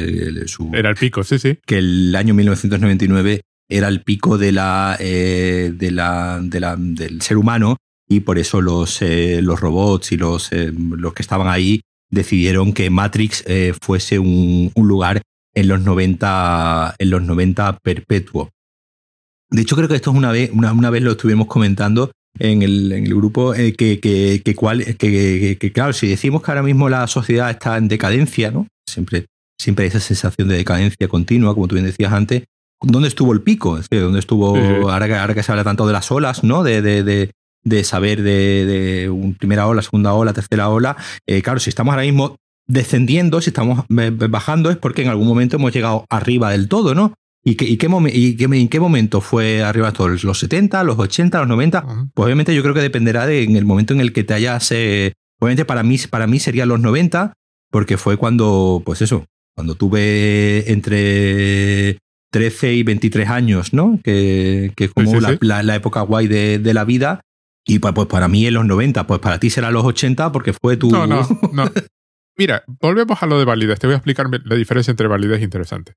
era el pico, sí, sí, que el año 1999 era el pico de la, eh, de la, de la, del ser humano y por eso los, eh, los robots y los, eh, los que estaban ahí decidieron que Matrix fuese un, un, lugar en los 90, en los 90 perpetuo. De hecho, creo que esto es una vez, una, una vez lo estuvimos comentando en el, en el grupo eh, que, que, que, cual, que, que, claro, si decimos que ahora mismo la sociedad está en decadencia, ¿no? Siempre, siempre hay esa sensación de decadencia continua, como tú bien decías antes. ¿Dónde estuvo el pico? ¿Dónde estuvo, ahora, que, ahora que se habla tanto de las olas, ¿no? De, de, de, de saber de, de una primera ola, segunda ola, tercera ola. Eh, claro, si estamos ahora mismo descendiendo, si estamos bajando, es porque en algún momento hemos llegado arriba del todo, ¿no? ¿Y, qué, y, qué en qué momento fue arriba todos? ¿Los 70, los 80, los 90? Pues obviamente yo creo que dependerá de en el momento en el que te hayas... Eh, obviamente para mí, para mí serían los 90, porque fue cuando, pues eso, cuando tuve entre 13 y 23 años, ¿no? Que, que es como La, época guay de, de, la vida. Y pues, pues, para mí en los 90, pues para ti será los 80 porque fue tu... No, no, no. Mira, volvemos a lo de validez. Te voy a explicar la diferencia entre validez e interesante.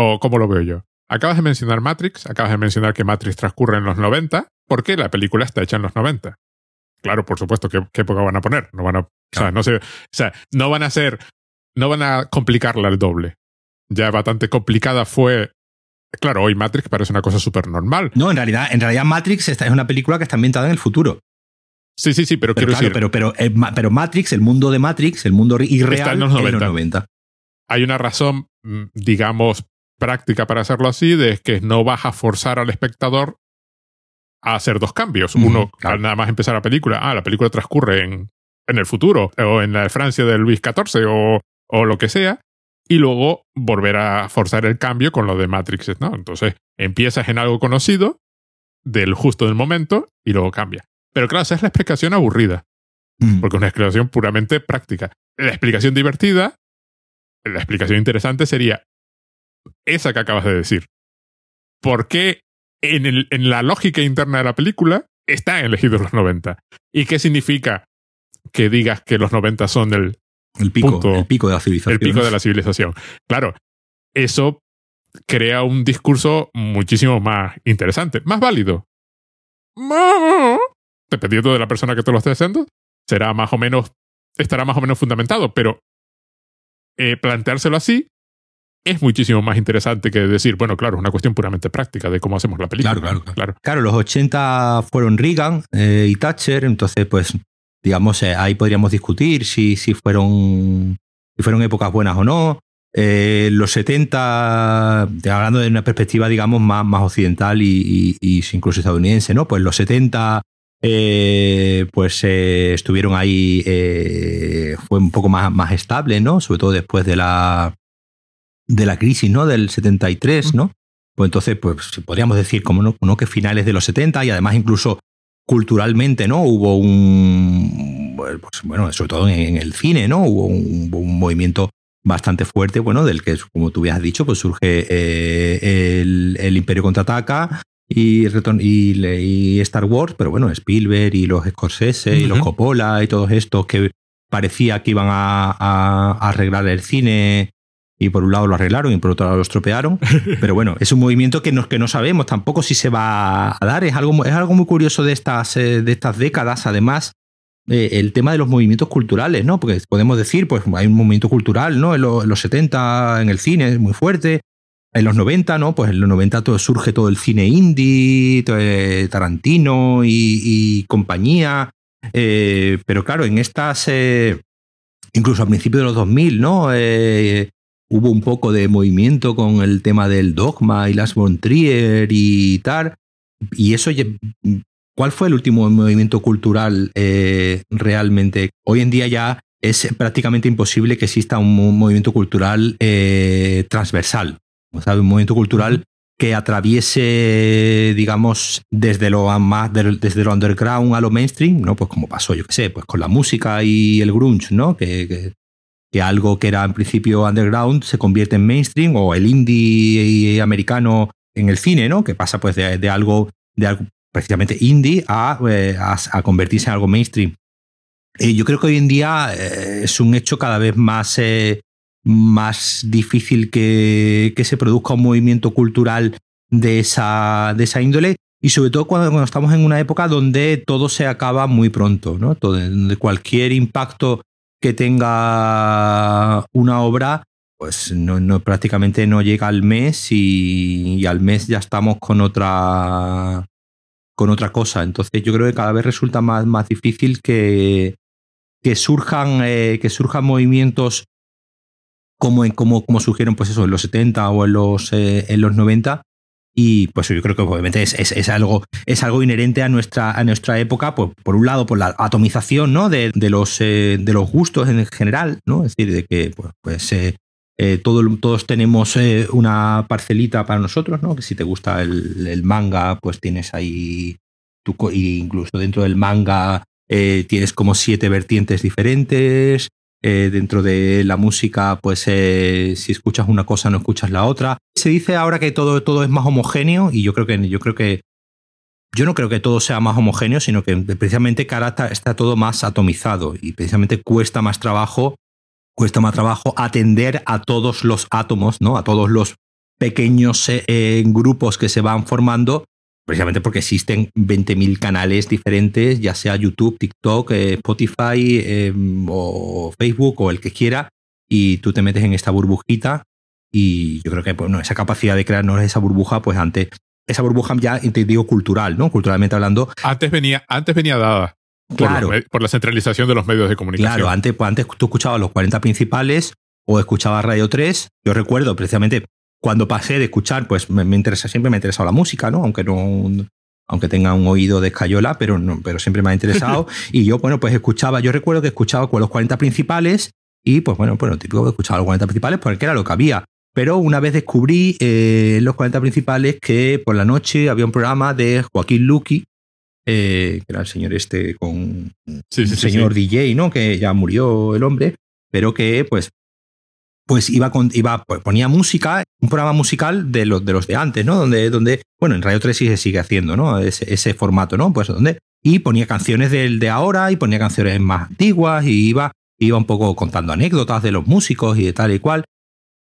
¿O cómo lo veo yo? Acabas de mencionar Matrix, acabas de mencionar que Matrix transcurre en los 90, ¿por qué la película está hecha en los 90? Claro, por supuesto, ¿qué, qué época van a poner? No van a, o, sea, no o sea, no van a ser, no van a complicarla el doble. Ya bastante complicada fue Claro, hoy Matrix parece una cosa súper normal. No, en realidad, en realidad Matrix es una película que está ambientada en el futuro. Sí, sí, sí, pero, quiero decir. Pero, pero, eh, pero, Matrix, el mundo de Matrix, el mundo irreal, está en los 90. Hay una razón, mm, digamos, práctica para hacerlo así, de que no vas a forzar al espectador a hacer dos cambios. Uno, al nada más empezar la película, ah, la película transcurre en, en el futuro, o en la Francia de Luis XIV, o, o lo que sea, y luego volver a forzar el cambio con lo de Matrix, ¿no? Entonces, empiezas en algo conocido, del justo del momento, y luego cambia. Pero claro, esa es la explicación aburrida, porque es una explicación puramente práctica. La explicación divertida, la explicación interesante sería, esa que acabas de decir. ¿Por qué en, el, en la lógica interna de la película están elegidos los 90? ¿Y qué significa que digas que los 90 son el, el pico, el pico de la civilización? El pico de la civilización. Claro, eso crea un discurso muchísimo más interesante, más válido. Dependiendo de la persona que te lo esté haciendo, será más o menos, estará más o menos fundamentado, pero eh, planteárselo así es muchísimo más interesante que decir, bueno, claro, es una cuestión puramente práctica de cómo hacemos la película. Claro, claro. Claro, claro los 80 fueron Reagan eh, y Thatcher, entonces, pues, digamos, eh, ahí podríamos discutir si, si, fueron, si fueron épocas buenas o no. Eh, los 70, hablando de una perspectiva, digamos, más, más occidental y, y, incluso estadounidense, ¿no? Pues los 70 pues estuvieron ahí, fue un poco más, más estable, ¿no? Sobre todo después de la, de la crisis, ¿no? Del 73, ¿no? Pues entonces, pues podríamos decir, como no, que finales de los 70 y además incluso culturalmente, ¿no? Hubo un, pues, bueno, sobre todo en, el cine, ¿no? Hubo un, movimiento bastante fuerte, bueno, del que, como tú habías dicho, pues surge eh, el, Imperio Contraataca y, y, Star Wars, pero bueno, Spielberg y los Scorsese y los Coppola y todos estos que parecía que iban a, arreglar el cine y por un lado lo arreglaron y por otro lado lo estropearon. *laughs* Pero bueno, es un movimiento que, que no sabemos tampoco si se va a dar. Es algo, es algo muy curioso de estas, eh, de estas décadas, además, eh, el tema de los movimientos culturales, ¿no? Porque podemos decir, pues hay un movimiento cultural, ¿no? En, los 70 en el cine es muy fuerte. En los 90, ¿no? Pues en los 90 todo, surge todo el cine indie, eh, Tarantino y compañía. Eh, pero claro, en estas, incluso al principio de los 2000, ¿no? Eh, hubo un poco de movimiento con el tema del dogma y las von Trier y tal. Y eso, ¿cuál fue el último movimiento cultural realmente? Hoy en día ya es prácticamente imposible que exista un movimiento cultural transversal. Un movimiento cultural que atraviese, digamos, desde lo más, desde lo underground a lo mainstream, ¿no? Pues como pasó, yo qué sé, pues con la música y el grunge, ¿no? Que, que, algo que era en principio underground se convierte en mainstream, o el indie americano en el cine, ¿no? Que pasa pues de, algo, de algo precisamente indie a, eh, a, convertirse en algo mainstream. Y yo creo que hoy en día eh, es un hecho cada vez más eh, más difícil que, se produzca un movimiento cultural de esa, de esa índole y sobre todo cuando, estamos en una época donde todo se acaba muy pronto, ¿no? donde cualquier impacto que tenga una obra, pues no, prácticamente no llega al mes y, al mes ya estamos con otra con otra cosa. Entonces yo creo que cada vez resulta más, más difícil que, que surjan, eh, que surjan movimientos como, en, como, como surgieron pues eso, en los 70 o en los, eh, en los 90. Y pues yo creo que obviamente es, es, algo, es algo inherente a nuestra, a nuestra época, pues, por un lado, por la atomización ¿no? de, de los, eh, de los gustos en general, ¿no? es decir, de que pues, pues eh, todos tenemos una parcelita para nosotros, ¿no? que si te gusta el, manga, pues tienes ahí, incluso dentro del manga tienes como siete vertientes diferentes, eh, dentro de la música, pues eh, si escuchas una cosa no escuchas la otra. Se dice ahora que todo, todo es más homogéneo y yo creo que yo creo que yo no creo que todo sea más homogéneo, sino que precisamente cara está, todo más atomizado y precisamente cuesta más trabajo, cuesta más trabajo atender a todos los átomos, ¿no? A todos los pequeños eh, grupos que se van formando precisamente porque existen 20.000 canales diferentes, ya sea YouTube, TikTok, eh, Spotify em, o Facebook o el que quiera, y tú te metes en esta burbujita y yo creo que bueno, esa capacidad de crearnos esa burbuja, pues antes, esa burbuja ya te digo cultural, ¿no? Culturalmente hablando. Antes venía, antes venía dada. Claro. Por, la centralización de los medios de comunicación. Claro, antes, pues antes tú escuchabas los 40 principales o escuchabas Radio 3. Yo recuerdo precisamente cuando pasé de escuchar, pues me, interesa, siempre me ha interesado la música, ¿no? Aunque no, aunque tenga un oído de escayola, pero, no, pero siempre me ha interesado. *laughs* y yo, bueno, pues escuchaba, yo recuerdo que escuchaba con los 40 principales y pues bueno, pues lo típico que escuchaba los 40 principales porque era lo que había. Pero una vez descubrí eh, los 40 principales que por la noche había un programa de Joaquín Luqui, eh, que era el señor este con sí, sí, señor DJ, ¿no? Que ya murió el hombre, pero que pues pues iba, con, iba pues ponía música, un programa musical de los de, antes, ¿no? Donde, donde, bueno, en Radio 3 sí se sigue haciendo, ¿no? Ese, formato, ¿no? Pues donde, y ponía canciones del de ahora y ponía canciones más antiguas y iba, iba un poco contando anécdotas de los músicos y de tal y cual.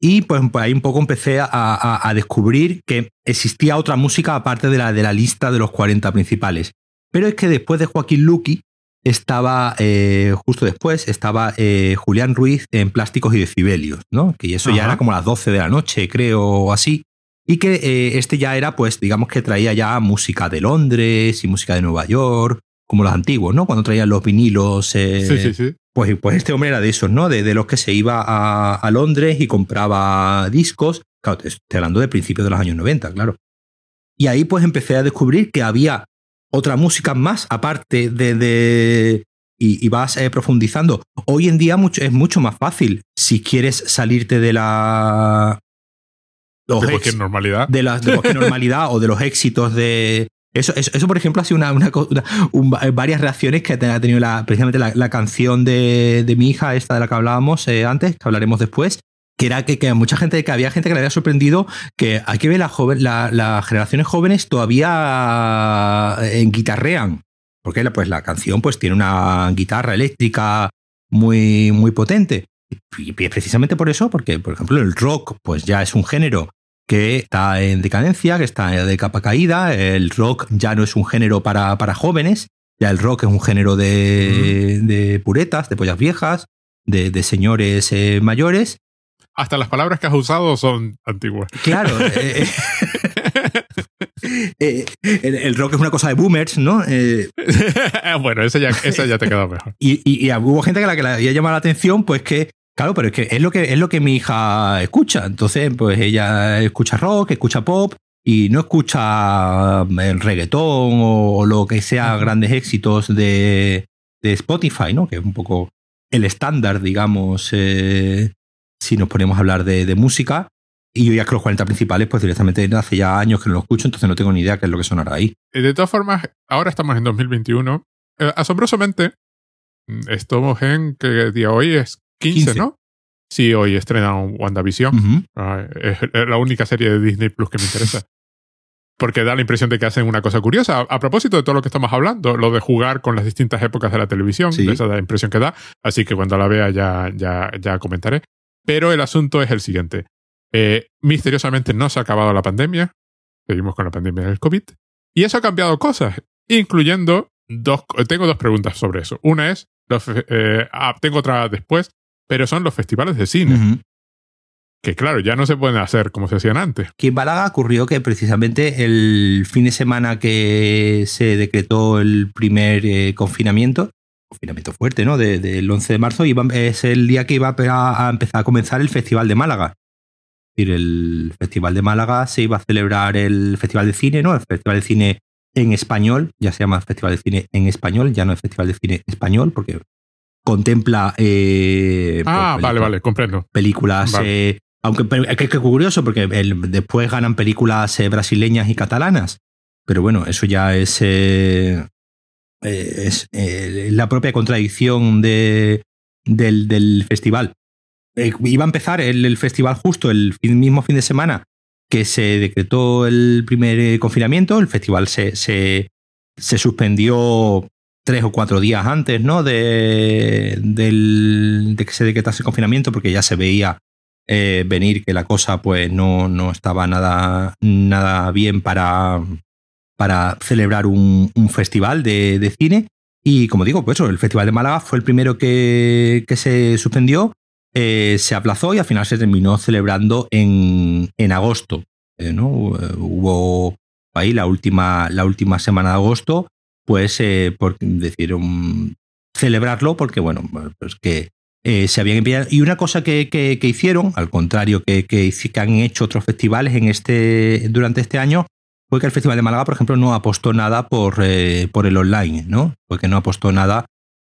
Y pues, pues ahí un poco empecé a, descubrir que existía otra música aparte de la de la lista de los 40 principales. Pero es que después de Joaquín Luqui, estaba, eh, justo después, estaba eh, Julián Ruiz en Plásticos y Decibelios, ¿no? Que eso ya era como las 12 de la noche, creo, o así. Y que eh, este ya era, pues, digamos que traía ya música de Londres y música de Nueva York, como los antiguos, ¿no? Cuando traían los vinilos. sí, sí, sí. Pues, pues este hombre era de esos, ¿no? De, los que se iba a, a, Londres y compraba discos. Claro, estoy hablando de principios de los años 90, claro. Y ahí pues empecé a descubrir que había otra música más aparte de... y, vas eh, profundizando. Hoy en día mucho, es mucho más fácil si quieres salirte de la... de cualquier normalidad. De, la, de *laughs* cualquier normalidad o de los éxitos de... Eso, eso, por ejemplo, ha sido una, una, varias reacciones que ha tenido la, precisamente la, canción de, de, mi hija, esta de la que hablábamos eh, antes, que hablaremos después, que era que, que, mucha gente, que había gente que le había sorprendido que hay que ver las la, la generaciones jóvenes todavía en guitarrean. Porque pues, la canción pues, tiene una guitarra eléctrica muy, muy potente. Y precisamente por eso, porque, por ejemplo, el rock pues ya es un género que está en decadencia, que está de capa caída. El rock ya no es un género para, para jóvenes, ya el rock es un género de, de puretas, de pollas viejas, de, de señores eh, mayores. Hasta las palabras que has usado son antiguas. Claro. Eh, eh, *laughs* el, el, rock es una cosa de boomers, ¿no? bueno, esa ya, esa ya te queda mejor. *laughs* Y, y, y, hubo gente a la que le había llamado la atención, pues que Claro, pero es que es lo que es lo que mi hija escucha. Entonces, pues ella escucha rock, escucha pop y no escucha el reggaetón o, lo que sea grandes éxitos de, de, Spotify, ¿no? Que es un poco el estándar, digamos, eh, si nos ponemos a hablar de, de, música. Y yo ya que los 40 principales, pues directamente hace ya años que no lo escucho, entonces no tengo ni idea qué es lo que sonará ahí. De todas formas, ahora estamos en 2021. Eh, asombrosamente, mm, estamos en que día hoy es 15, 15. ¿no? Sí, hoy estrenan WandaVision. Uh -huh. es la única serie de Disney Plus que me interesa. *laughs* Porque da la impresión de que hacen una cosa curiosa. A, propósito de todo lo que estamos hablando, lo de jugar con las distintas épocas de la televisión, sí. esa es la impresión que da. Así que cuando la vea ya, ya, ya comentaré. Pero el asunto es el siguiente. Eh, misteriosamente no se ha acabado la pandemia. Seguimos con la pandemia del COVID. Y eso ha cambiado cosas, incluyendo dos. Tengo dos preguntas sobre eso. Una es, los, eh, ah, tengo otra después, pero son los festivales de cine. Uh -huh. Que claro, ya no se pueden hacer como se hacían antes. Aquí en Málaga ocurrió que precisamente el fin de semana que se decretó el primer eh, confinamiento, confinamiento fuerte, ¿no? Del de, de 11 de marzo, iba, es el día que iba a, a, empezar a comenzar el Festival de Málaga. Es decir, el Festival de Málaga se iba a celebrar el Festival de Cine, ¿no? El Festival de Cine en español, ya se llama Festival de Cine en español, ya no es Festival de Cine español, porque contempla. Eh, ah, pues, vale, vale, comprendo. Películas. Vale. Eh, aunque es que, que curioso, porque el, después ganan películas eh, brasileñas y catalanas. Pero bueno, eso ya es. Eh, es la propia contradicción de, del, del festival. iba a empezar el, festival justo el mismo fin de semana que se decretó el primer confinamiento. El festival se, se, se suspendió tres o cuatro días antes ¿no? de, del, de que se decretase el confinamiento, porque ya se veía eh, venir que la cosa pues no, no estaba nada, nada bien para, para celebrar un, un festival de, de, cine. Y como digo, pues eso, el Festival de Málaga fue el primero que, que se suspendió, eh, se aplazó y al final se terminó celebrando en, en agosto. Eh, ¿no? Hubo ahí la última, la última semana de agosto pues eh, por, decidieron celebrarlo porque, bueno, pues que eh, se habían enviado. Y una cosa que, que, que hicieron, al contrario que, que, han hecho otros festivales en este, durante este año, fue que el Festival de Málaga, por ejemplo, no apostó nada por, eh, por el online, ¿no? Porque no apostó nada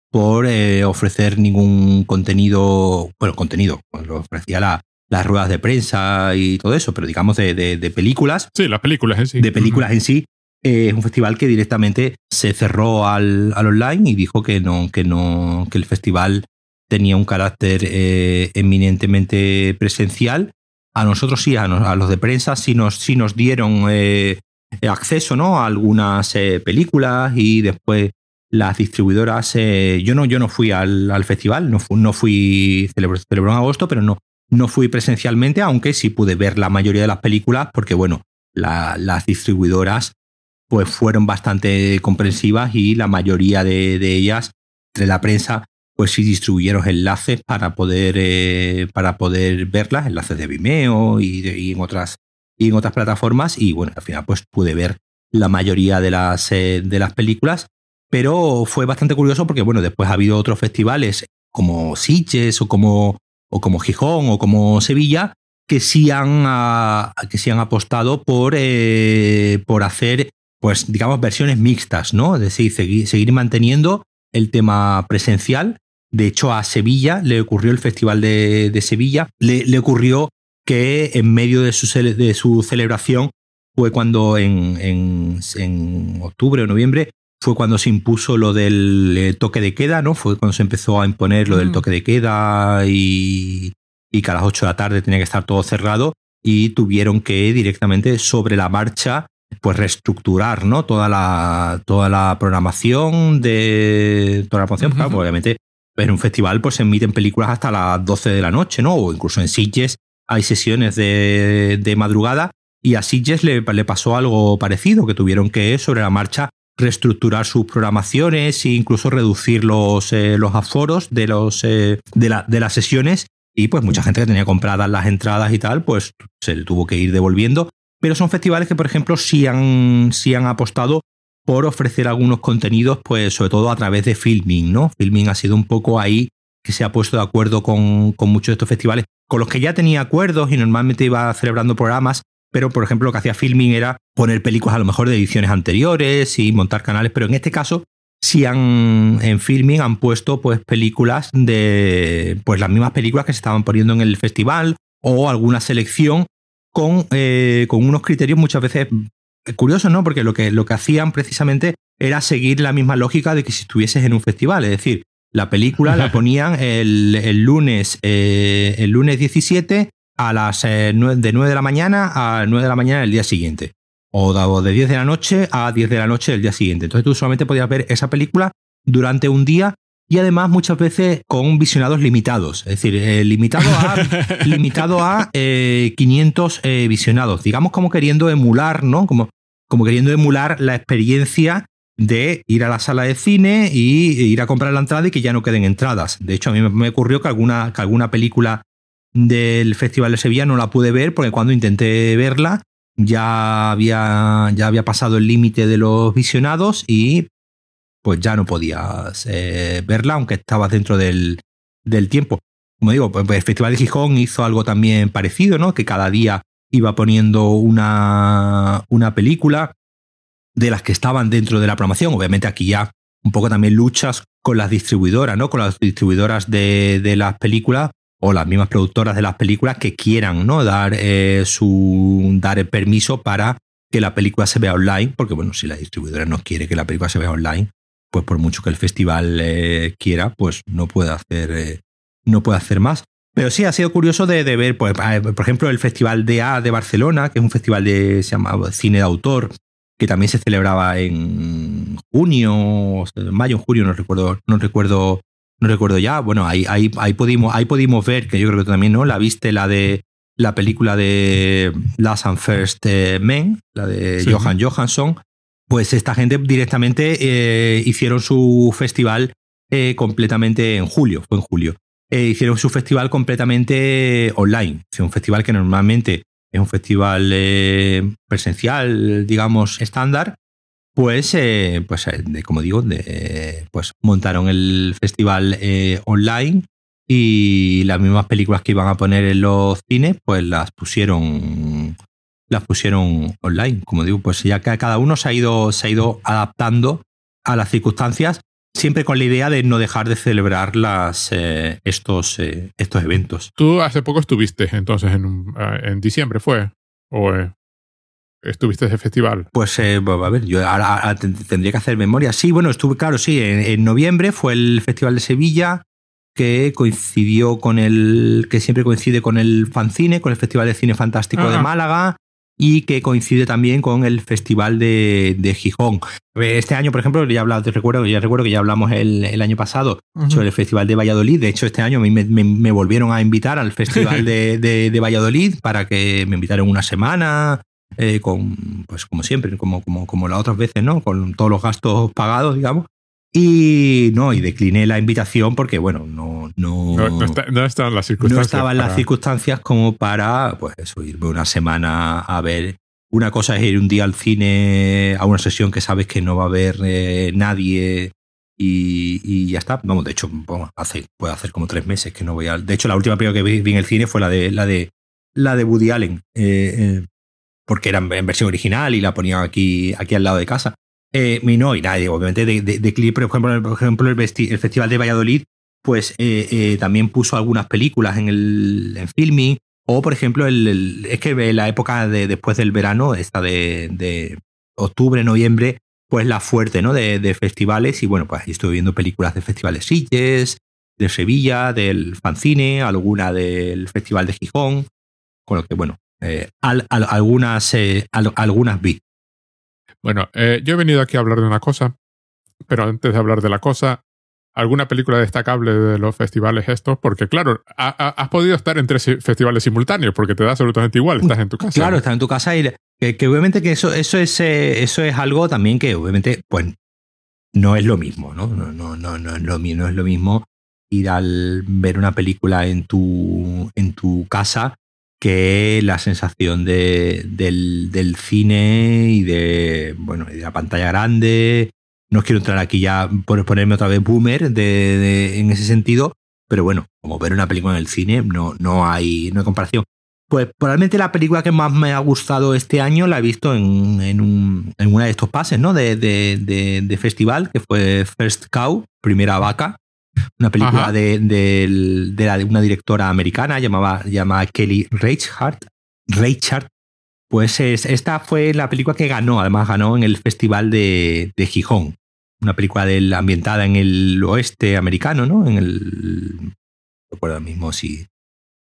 por eh, ofrecer ningún contenido, bueno, contenido, pues lo ofrecía la, las ruedas de prensa y todo eso, pero digamos de, de, de películas. Sí, las películas en sí. De películas uh -huh. en sí, eh, es un festival que directamente se cerró al, al, online y dijo que no, que no, que el festival tenía un carácter eh, eminentemente presencial. A nosotros sí, a, a, los de prensa sí nos, sí nos dieron eh, acceso ¿no? a algunas eh, películas y después las distribuidoras. Eh, yo no, yo no fui al, al festival, no, fui, no fui celebró, celebró en agosto, pero no, no fui presencialmente, aunque sí pude ver la mayoría de las películas, porque bueno, la, las distribuidoras pues fueron bastante comprensivas y la mayoría de, de ellas, de la prensa, pues sí distribuyeron enlaces para poder, eh, para poder verlas, enlaces de Vimeo y, de, y, en otras, y en otras plataformas. Y bueno, al final pues pude ver la mayoría de las, eh, de las películas, pero fue bastante curioso porque bueno, después ha habido otros festivales como Sitges o como, o como Gijón o como Sevilla que sí han, uh, que sí han apostado por, eh, por hacer pues digamos, versiones mixtas, ¿no? Es decir, seguir, seguir manteniendo el tema presencial. De hecho, a Sevilla le ocurrió el Festival de, de Sevilla, le, le, ocurrió que en medio de su, de su celebración fue cuando en, en, en, octubre o noviembre fue cuando se impuso lo del eh, toque de queda, ¿no? Fue cuando se empezó a imponer lo del mm. toque de queda y, y que a las 8 de la tarde tenía que estar todo cerrado y tuvieron que directamente sobre la marcha pues reestructurar ¿no? toda, la, toda la programación de toda la programación, pues, obviamente en un festival pues se emiten películas hasta las 12 de la noche, ¿no? O incluso en Sitges hay sesiones de, de madrugada y a Sitges le, pasó algo parecido, que tuvieron que sobre la marcha reestructurar sus programaciones e incluso reducir los, eh, los aforos de, los, eh, de, la, de las sesiones y pues mucha gente que tenía compradas las entradas y tal, pues se le tuvo que ir devolviendo. Pero son festivales que, por ejemplo, sí han, han apostado por ofrecer algunos contenidos, pues sobre todo a través de Filming, ¿no? Filming ha sido un poco ahí que se ha puesto de acuerdo con, con muchos de estos festivales, con los que ya tenía acuerdos y normalmente iba celebrando programas, pero por ejemplo lo que hacía Filming era poner películas a lo mejor de ediciones anteriores y montar canales, pero en este caso si han en filming han puesto pues películas de pues las mismas películas que se estaban poniendo en el festival o alguna selección con, eh, con unos criterios muchas veces curiosos, ¿no? Porque lo que, lo que hacían precisamente era seguir la misma lógica de que si estuvieses en un festival, es decir, la película la *laughs* ponían el, el lunes eh, el lunes 17 a las eh, de 9 de la mañana a 9 de la mañana del día siguiente o de 10 de la noche a 10 de la noche del día siguiente. Entonces tú solamente podías ver esa película durante un día y además muchas veces con visionados limitados, es decir, eh, limitado a, *laughs* limitado a 500 eh, eh, visionados, digamos como queriendo emular, ¿no? Como, como queriendo emular la experiencia de ir a la sala de cine y ir a comprar la entrada y que ya no queden entradas. De hecho, a mí me ocurrió que alguna, que alguna película del Festival de Sevilla no la pude ver porque cuando intenté verla ya había, ya había pasado el límite de los visionados y pues ya no podías eh, verla, aunque estabas dentro del, del tiempo. Como digo, pues, el Festival de Gijón hizo algo también parecido, ¿no? Que cada día iba poniendo una, una película de las que estaban dentro de la programación. Obviamente aquí ya un poco también luchas con las distribuidoras, ¿no? Con las distribuidoras de, de las películas o las mismas productoras de las películas que quieran ¿no? dar, eh, su, dar el permiso para que la película se vea online, porque bueno, si la distribuidora no quiere que la película se vea online, pues por mucho que el festival eh, quiera, pues no puede hacer, eh, no puede hacer más. Pero sí ha sido curioso de, ver, pues, por ejemplo, el Festival DA de Barcelona, que es un festival de se llama cine de autor, que también se celebraba en junio, mayo, junio, no recuerdo, no recuerdo no recuerdo ya, bueno, ahí, ahí, ahí, pudimos, ahí pudimos ver, que yo creo que también, ¿no? La viste, la de la película de Last and First eh, Men, la de Johan Johansson, pues esta gente directamente eh, hicieron su festival eh, completamente en julio, fue en julio. hicieron su festival completamente online. Es un festival que normalmente es un festival presencial, digamos, estándar, pues, eh, pues eh, como digo, pues montaron el festival eh, online y las mismas películas que iban a poner en los cines, pues las pusieron, las pusieron online. Como digo, pues ya cada uno se ha ido, se ha ido adaptando a las circunstancias, siempre con la idea de no dejar de celebrar las, estos, estos eventos. Tú hace poco estuviste entonces en, en diciembre, ¿fue? ¿O, ¿Estuviste en ese festival? Pues, eh, a ver, yo ahora, tendría que hacer memoria. Sí, bueno, estuve, claro, sí, en, noviembre fue el Festival de Sevilla, que coincidió con el. que siempre coincide con el Fancine, con el Festival de Cine Fantástico de Málaga, y que coincide también con el Festival de, de Gijón. Este año, por ejemplo, ya hablado, te recuerdo, ya recuerdo que ya hablamos el, el año pasado sobre el Festival de Valladolid. De hecho, este año me, me, volvieron a invitar al Festival *laughs* de, de, de, Valladolid para que me invitaran una semana eh, con, pues como siempre, como, como, como las otras veces, ¿no? Con todos los gastos pagados, digamos. Y no, y decliné la invitación porque, bueno, no, no, no, estaban las circunstancias. No estaban las circunstancias como para, pues eso, irme una semana a ver. Una cosa es ir un día al cine a una sesión que sabes que no va a haber eh, nadie y, y, ya está. Vamos, de hecho, hace, puede hacer como tres meses que no voy al. De hecho, la última película que vi, en el cine fue la de la de la de Woody Allen. Eh, porque era en versión original y la ponían aquí, aquí al lado de casa. Eh, y no, y nadie, obviamente, de, de, clip, por ejemplo, por ejemplo el, Festival de Valladolid, pues eh, eh, también puso algunas películas en el en filming, o por ejemplo, el, es que la época de, después del verano, esta de, de octubre, noviembre, pues la fuerte, ¿no? De, de, festivales, y bueno, pues estuve viendo películas de festivales Sitges, de Sevilla, del Fancine, alguna del Festival de Gijón, con lo que, bueno, eh, algunas, eh, algunas vi. Bueno, eh, yo he venido aquí a hablar de una cosa, pero antes de hablar de la cosa, ¿alguna película destacable de los festivales estos? Porque claro, has podido estar en tres festivales simultáneos, porque te da absolutamente igual, estás en tu casa. Claro, estás en tu casa y que, obviamente que eso, eso, es, eso es algo también que obviamente, pues, no es lo mismo, ¿no? No, no, no, no, es, lo, no es lo mismo ir al ver una película en tu, en tu casa que la sensación de, del, cine y de, bueno, de la pantalla grande. No quiero entrar aquí ya por ponerme otra vez boomer de, en ese sentido, pero bueno, como ver una película en el cine no, no, hay, no hay comparación. Pues probablemente la película que más me ha gustado este año la he visto en, en una de estos pases ¿no? de, de, festival, que fue First Cow, Primera Vaca, una película de, de, una directora americana llamada, llamada Kelly Reichardt. Reichardt. Pues esta fue la película que ganó, además ganó en el Festival de, de Gijón. Una película ambientada en el oeste americano, ¿no? En el. No recuerdo mismo si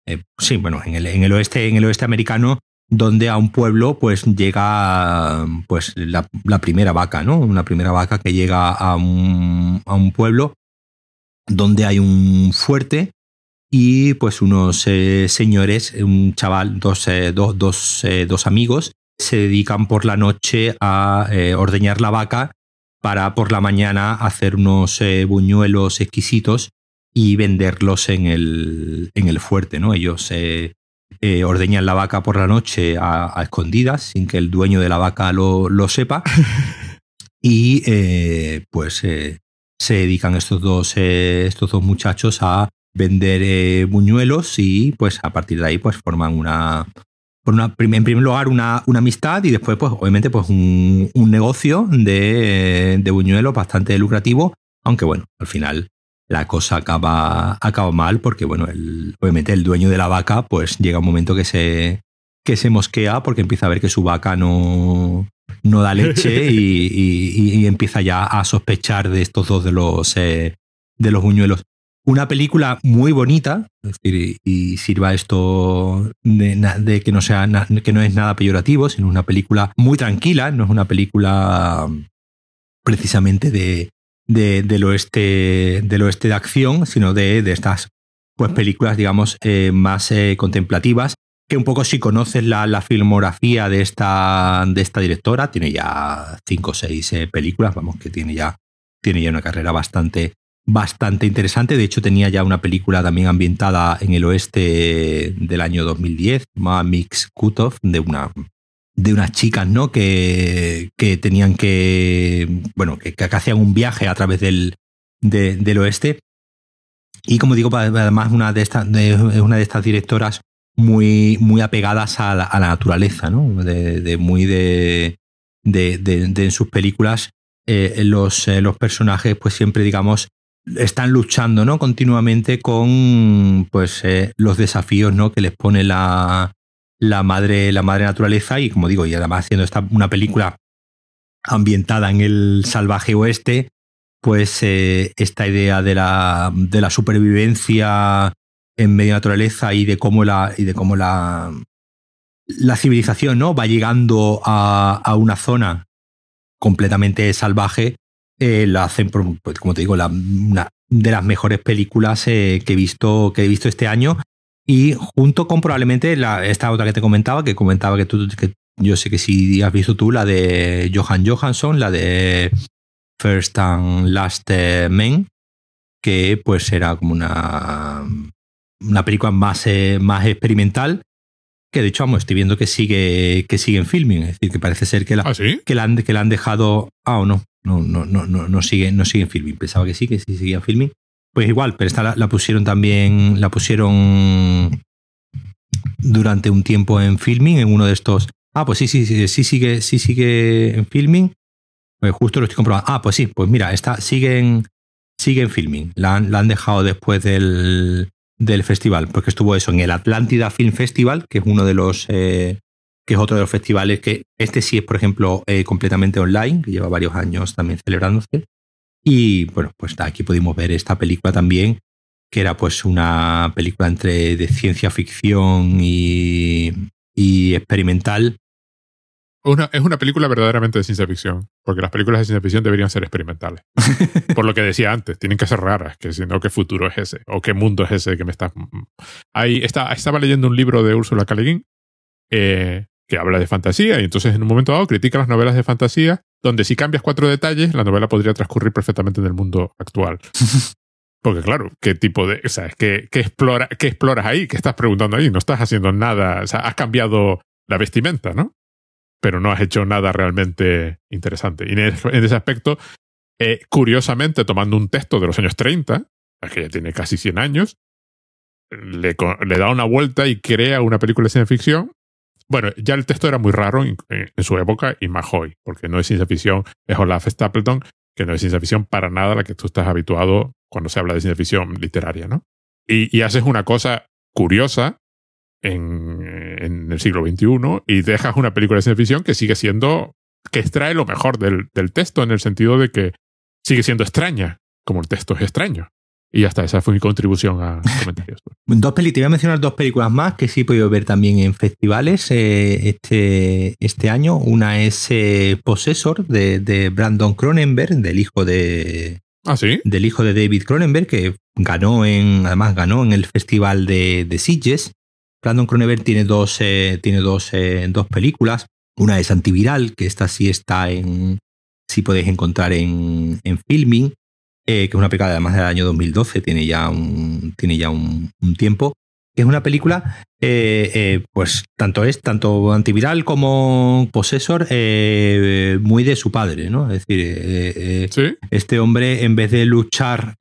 eh, sí, bueno, en el, en el, oeste, en el oeste americano, donde a un pueblo pues llega pues la, primera vaca, ¿no? Una primera vaca que llega a un, a un pueblo donde hay un fuerte y pues unos eh, señores, un chaval, dos, eh, dos, dos, amigos, se dedican por la noche a ordeñar la vaca para por la mañana hacer unos buñuelos exquisitos y venderlos en el, en el fuerte, ¿no? Ellos eh, eh, ordeñan la vaca por la noche a, escondidas sin que el dueño de la vaca lo, lo sepa *laughs* y eh, pues se dedican estos dos, estos dos muchachos a vender buñuelos y pues a partir de ahí pues forman una, una en primer lugar una, una, amistad y después pues obviamente pues un, un negocio de, de buñuelos bastante lucrativo. Aunque bueno al final la cosa acaba, acaba mal porque, bueno, el, obviamente el dueño de la vaca, pues llega un momento que se, que se mosquea porque empieza a ver que su vaca no, no da leche y, empieza ya a sospechar de estos dos de los, eh, de los buñuelos. Una película muy bonita, y sirva esto de, que, no sea, que no es nada peyorativo, sino una película muy tranquila, no es una película precisamente de, del, oeste, del oeste de acción, sino de, estas pues, películas, digamos, eh, más eh, contemplativas, que un poco si conoces la, filmografía de esta, de esta directora, tiene ya cinco o seis eh, películas, vamos, que tiene ya, tiene ya una carrera bastante, bastante interesante. De hecho, tenía ya una película también ambientada en el oeste del año 2010, llamada Mix Kutov, de una de unas chicas, ¿no? Que, que tenían que, bueno, que, que, hacían un viaje a través del, del oeste. Y como digo, además una de estas, es una de estas directoras muy, muy apegadas a la, naturaleza, ¿no? De, muy de, de, en sus películas eh, los, eh, los personajes, pues siempre, digamos, están luchando, ¿no? Continuamente con, pues, eh, los desafíos, ¿no? Que les pone la, la madre, la madre naturaleza y como digo, y además haciendo esta, una película ambientada en el salvaje oeste, pues esta idea de la, de la supervivencia en medio de naturaleza y de cómo la, y de cómo la, la civilización ¿no? va llegando a, una zona completamente salvaje, eh, la hacen, pues, como te digo, la, una de las mejores películas eh, que, he visto, que he visto este año y junto con probablemente la, esta otra que te comentaba, que comentaba que tú, yo sé que si has visto tú, la de Johan Johansson, la de First and Last Men, que pues era como una, una película más, eh, más experimental, que de hecho, vamos, estoy viendo que sigue, que sigue en filming, es decir, que parece ser que la, ¿Ah, que la, han, que la han dejado. Ah, o no, no, no, no, no, no sigue, no sigue en filming. Pensaba que sí, que sí seguía en filming. Pues igual, pero esta la, pusieron también, la pusieron durante un tiempo en filming, en uno de estos. Ah, pues sí, sí, sí, sí sigue, sí sigue en filming. Pues justo lo estoy comprobando. Ah, pues sí, pues mira, esta sigue en, sigue en filming. La han, la han dejado después del, del festival, porque estuvo eso en el Atlántida Film Festival, que es uno de los, eh, que es otro de los festivales que este sí es, por ejemplo, eh, completamente online, que lleva varios años también celebrándose. Y bueno, pues aquí pudimos ver esta película también, que era pues una película entre de ciencia ficción y, y experimental. Una, es una película verdaderamente de ciencia ficción, porque las películas de ciencia ficción deberían ser experimentales. *laughs* Por lo que decía antes, tienen que ser raras, que si no, ¿qué futuro es ese? ¿O qué mundo es ese que me está...? Ahí está, estaba leyendo un libro de Úrsula K. eh, que habla de fantasía y entonces en un momento dado critica las novelas de fantasía, donde si cambias cuatro detalles, la novela podría transcurrir perfectamente en el mundo actual. *laughs* Porque claro, ¿qué tipo de... O sea, ¿qué, qué, explora, ¿qué exploras ahí? ¿Qué estás preguntando ahí? No estás haciendo nada. O sea, has cambiado la vestimenta, ¿no? Pero no has hecho nada realmente interesante. Y en, ese aspecto, eh, curiosamente, tomando un texto de los años 30, que ya tiene casi 100 años, le, da una vuelta y crea una película de ciencia ficción bueno, ya el texto era muy raro en, su época y más hoy, porque no es ciencia ficción, es Olaf Stapleton, que no es ciencia ficción para nada la que tú estás habituado cuando se habla de ciencia ficción literaria, ¿no? Y, haces una cosa curiosa en, el siglo XXI y dejas una película de ciencia ficción que sigue siendo, que extrae lo mejor del, del texto en el sentido de que sigue siendo extraña, como el texto es extraño. Y ya está, esa fue mi contribución a *laughs* comentarios. dos te voy a mencionar dos películas más que sí he podido ver también en festivales eh, este, este año. Una es eh, Possessor de, Brandon Cronenberg, del hijo de. ¿Ah, sí? Del hijo de David Cronenberg, que ganó en. Además, ganó en el festival de, de Sitges. Brandon Cronenberg tiene dos, eh, tiene dos, dos películas. Una es Antiviral, que esta sí está en. Sí podéis encontrar en, en filming. Eh, que es una película además del año 2012, tiene ya un, tiene ya un, tiempo. Es una película, eh, eh, pues tanto es, tanto antiviral como posesor, muy de su padre, ¿no? Es decir, este hombre en vez de luchar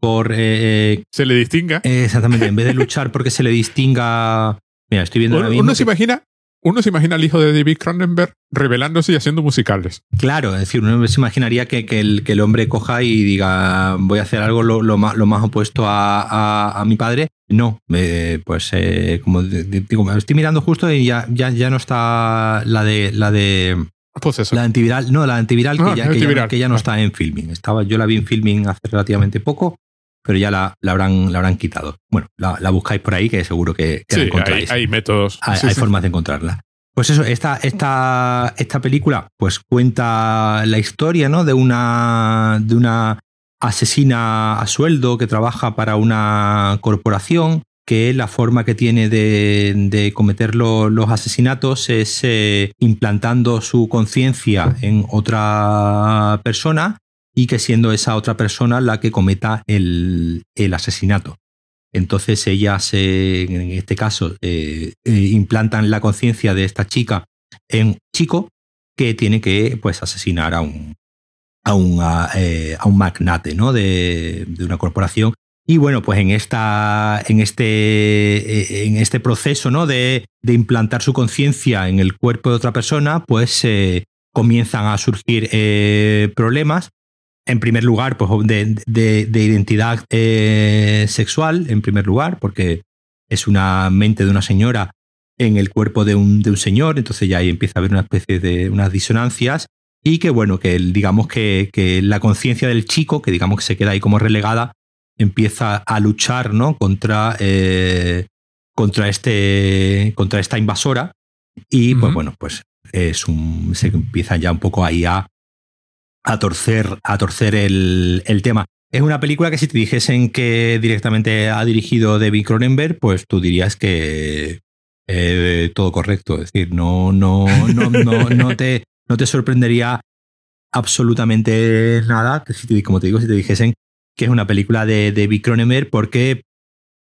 por... se le distinga. exactamente, en vez de luchar porque se le distinga... Mira, estoy viendo ahora mismo... Uno se imagina uno se imagina al hijo de David Cronenberg revelándose y haciendo musicales. Claro, es decir, uno se imaginaría que, el, hombre coja y diga, voy a hacer algo lo, más, opuesto a, mi padre. No, pues eh, como digo, estoy mirando justo y ya, ya, ya no está la de la de pues La antiviral, no, la antiviral, que, ah, ya, que, ya, no está en filming. Estaba, yo la vi en filming hace relativamente poco pero ya la, la, habrán, la habrán quitado. Bueno, la, la, buscáis por ahí, que seguro que, la encontráis. Hay, métodos. Hay, formas de encontrarla. Pues eso, esta, esta, esta película pues cuenta la historia ¿no? de, una, de una asesina a sueldo que trabaja para una corporación que la forma que tiene de, de cometer los asesinatos es eh, implantando su conciencia en otra persona y que siendo esa otra persona la que cometa el, asesinato. Entonces ellas, en este caso, eh, eh, implantan la conciencia de esta chica en un chico que tiene que pues, asesinar a un, a un, eh, a un magnate ¿no? de, una corporación. Y bueno, pues en, esta, en, este, en este proceso ¿no? de, de implantar su conciencia en el cuerpo de otra persona, pues comienzan a surgir problemas en primer lugar, pues de, identidad eh, sexual, en primer lugar, porque es una mente de una señora en el cuerpo de un, de un señor, entonces ya ahí empieza a haber una especie de unas disonancias y que bueno, que digamos que, que la conciencia del chico, que digamos que se queda ahí como relegada, empieza a luchar ¿no? contra, eh, contra, este, contra esta invasora y pues bueno, pues es un, se empieza ya un poco ahí a a torcer, a torcer el, tema. Es una película que si te dijesen que directamente ha dirigido David Cronenberg, pues tú dirías que eh, todo correcto. Es decir, no, no, no, no, no, te, no te sorprendería absolutamente nada, si como te digo, si te dijesen que es una película de David Cronenberg, porque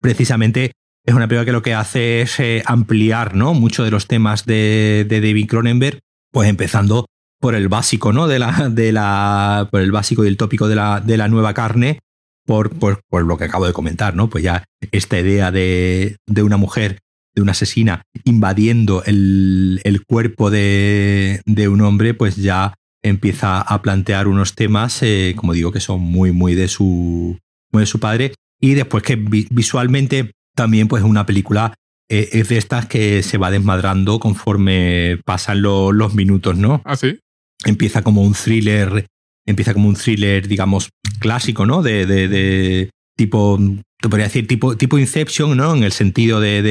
precisamente es una película que lo que hace es eh, ampliar ¿no? muchos de los temas de, de David Cronenberg, pues empezando por el básico, ¿no? De la, de la, por el básico y el tópico de la, de la nueva carne, por, por, por, lo que acabo de comentar, ¿no? Pues ya esta idea de, de una mujer, de una asesina, invadiendo el, el cuerpo de, de, un hombre, pues ya empieza a plantear unos temas, eh, como digo, que son muy, muy de su, muy de su padre. Y después que visualmente también, pues una película eh, es de estas que se va desmadrando conforme pasan los minutos, ¿no? Ah, sí empieza como un thriller, empieza como un thriller, digamos, clásico, ¿no? De, de, tipo, te podría decir, tipo, tipo Inception, ¿no? En el sentido de,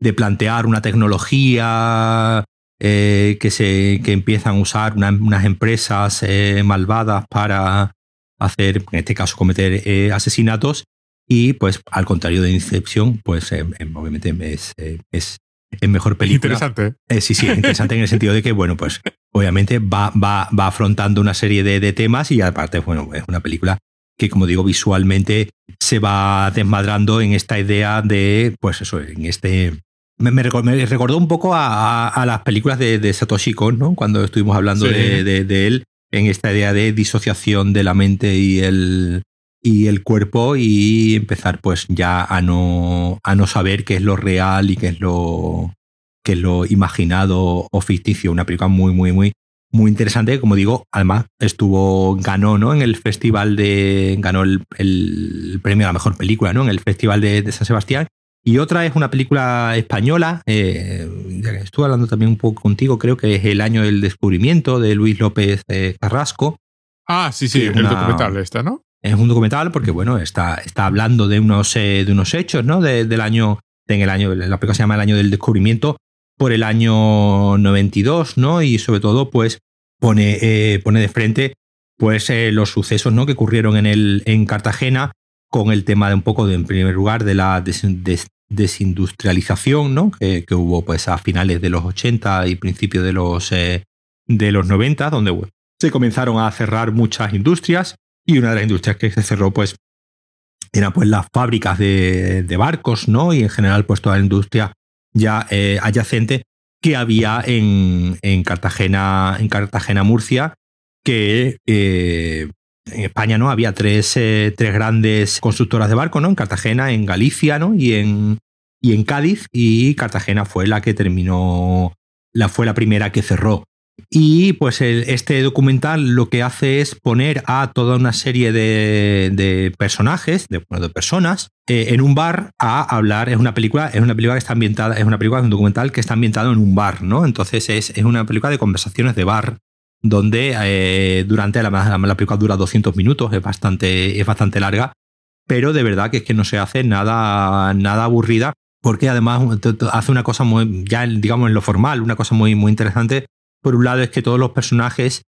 de, plantear una tecnología eh, que, se, que empiezan a usar unas empresas eh, malvadas para hacer, en este caso, cometer eh, asesinatos. Y pues, al contrario de Inception, pues obviamente es, es, es, mejor película. Interesante. sí, sí, interesante en el sentido de que, bueno, pues obviamente va, va, va afrontando una serie de, de temas y aparte, bueno, es una película que como digo, visualmente se va desmadrando en esta idea de, pues eso, en este... Me, recordó un poco a, las películas de, Satoshi Kon, ¿no? Cuando estuvimos hablando de, él, en esta idea de disociación de la mente y el, y el cuerpo y empezar pues ya a no, a no saber qué es lo real y qué es lo, qué es lo imaginado o ficticio. Una película muy, muy, muy muy interesante, como digo, además estuvo, ganó, ¿no? En el festival de, ganó el, premio a la mejor película, ¿no? En el festival de, San Sebastián. Y otra es una película española, eh, estuve hablando también un poco contigo, creo que es El año del descubrimiento de Luis López eh, Carrasco. Ah, sí, sí, el documental esta, ¿no? Es un documental porque, bueno, está, está hablando de unos, eh, de unos hechos, ¿no? del año, en el año, la película se llama El año del descubrimiento, por el año 92, ¿no? Y sobre todo, pues, pone, eh, pone de frente pues, eh, los sucesos ¿no? que ocurrieron en, el, en Cartagena con el tema de un poco, de, en primer lugar, de la desindustrialización ¿no? que, hubo pues, a finales de los 80 y principios de los, eh, de los 90, donde se comenzaron a cerrar muchas industrias y una de las industrias que se cerró pues, eran pues, las fábricas de, de barcos ¿no? y en general pues, toda la industria ya eh, adyacente que había en, en, Cartagena, en Cartagena, Murcia, que eh, en España no había tres, eh, tres, grandes constructoras de barcos, ¿no? En Cartagena, en Galicia, ¿no? Y en, y en Cádiz, y Cartagena fue la que terminó, la fue la primera que cerró. Y pues este documental lo que hace es poner a toda una serie de, personajes, de, personas, eh, en un bar a hablar. Es una película, es una película que está ambientada, es una película, un documental que está ambientado en un bar, ¿no? Entonces es, una película de conversaciones de bar, donde eh, durante la, la, película dura 200 minutos, es bastante, es bastante larga, pero de verdad que es que no se hace nada, nada aburrida, porque además hace una cosa muy, ya digamos en lo formal, una cosa muy, muy interesante por un lado es que todos los personajes,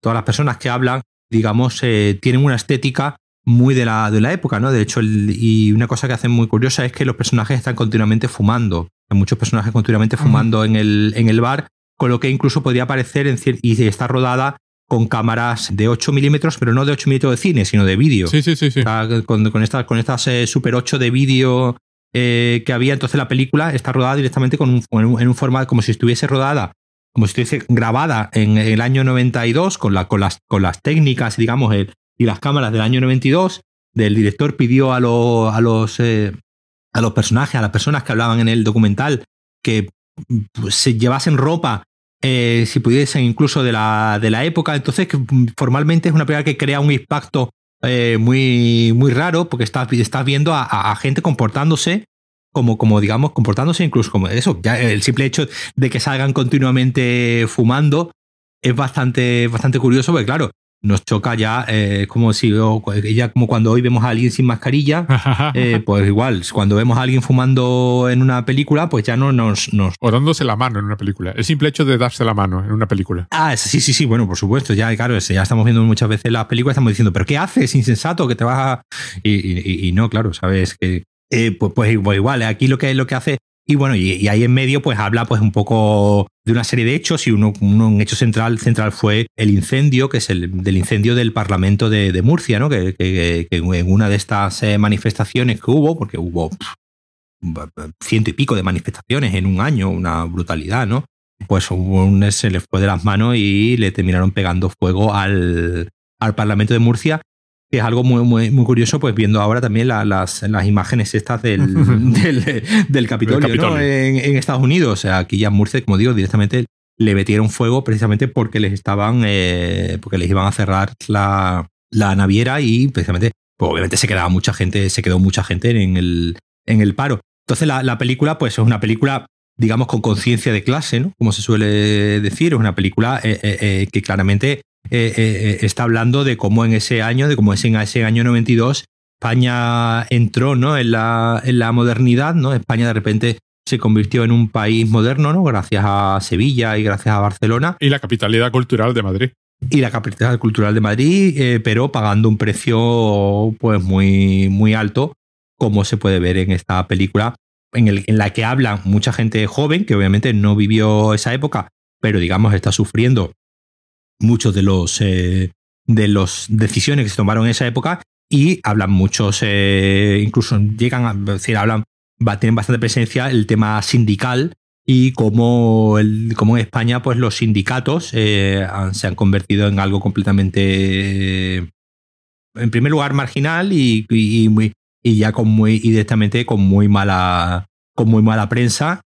todas las personas que hablan, digamos, eh, tienen una estética muy de la, de la época, ¿no? De hecho, y una cosa que hacen muy curiosa es que los personajes están continuamente fumando. Hay muchos personajes continuamente fumando en, el, en el bar, con lo que incluso podría parecer, en y está rodada con cámaras de 8 milímetros, pero no de 8 milímetros de cine, sino de vídeo. Sí, sí, sí. sí. con, estas, con estas eh, Super 8 de vídeo eh, que había, entonces la película está rodada directamente con un, en un formato como si estuviese rodada como si estuviese grabada en el año 92 con, la, con, las, con las técnicas, digamos, y las cámaras del año 92. El director pidió a, a, los, eh, a los personajes, a las personas que hablaban en el documental, que pues, se llevasen ropa, eh, si pudiesen, incluso de la, de la época. Entonces, formalmente es una película que crea un impacto eh, muy, muy raro, porque estás, estás viendo a, gente comportándose como, como digamos, comportándose incluso como eso. Ya el simple hecho de que salgan continuamente fumando es bastante, bastante curioso, porque claro, nos choca ya, eh, como si ya como cuando hoy vemos a alguien sin mascarilla, *laughs* eh, pues igual, cuando vemos a alguien fumando en una película, pues ya no nos, nos... O dándose la mano en una película. El simple hecho de darse la mano en una película. Ah, sí, sí, sí, bueno, por supuesto, ya, claro, ya estamos viendo muchas veces las películas, estamos diciendo, pero ¿qué haces, insensato, que te vas a...? Y, y no, claro, sabes que eh, pues, pues, igual, aquí lo que, lo que hace y bueno, y, ahí en medio pues habla pues un poco de una serie de hechos y uno, un hecho central, central fue el incendio, que es el del incendio del Parlamento de, Murcia, ¿no? Que, en una de estas eh, manifestaciones que hubo, porque hubo ciento y pico de manifestaciones en un año, una brutalidad, ¿no? Pues un, se le fue de las manos y le terminaron pegando fuego al, al Parlamento de Murcia que es algo muy, muy, muy curioso, pues viendo ahora también las, las, imágenes estas del, *laughs* del, Capitolio, en, Estados Unidos. O sea, aquí ya en Murcia, como digo, directamente le metieron fuego precisamente porque les estaban, eh, porque les iban a cerrar la, la naviera y precisamente, pues obviamente se quedaba mucha gente, se quedó mucha gente en el, en el paro. Entonces la, la película, pues es una película digamos, con conciencia de clase, ¿no? Como se suele decir, es una película eh, eh, que claramente eh, eh, eh, está hablando de cómo en ese año, de cómo es en ese año 92, España entró ¿no? en, la, en la modernidad, ¿no? España de repente se convirtió en un país moderno, ¿no? Gracias a Sevilla y gracias a Barcelona. Y la capitalidad cultural de Madrid. Y la capitalidad cultural de Madrid, eh, pero pagando un precio pues muy, muy alto, como se puede ver en esta película, en, el, en la que habla mucha gente joven, que obviamente no vivió esa época, pero digamos está sufriendo muchos de los eh, de las decisiones que se tomaron en esa época y hablan muchos, eh, incluso llegan a decir, hablan, tienen bastante presencia el tema sindical y cómo, el, en España pues los sindicatos eh, se han convertido en algo completamente, en primer lugar, marginal y, y, y ya con muy, y directamente con muy mala, con muy mala prensa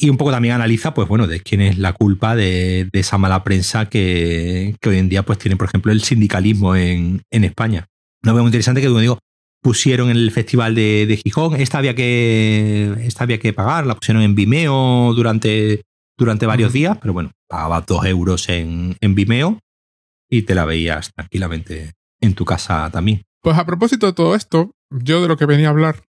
y un poco también analiza, pues bueno, de quién es la culpa de, esa mala prensa que, hoy en día pues tiene, por ejemplo, el sindicalismo en, España. Una veo muy interesante que, como digo, pusieron en el festival de, Gijón. Esta había que, esta había que pagar, la pusieron en Vimeo durante, durante varios días, pero bueno, pagabas dos euros en, en Vimeo y te la veías tranquilamente en tu casa también. Pues a propósito de todo esto, yo de lo que venía a hablar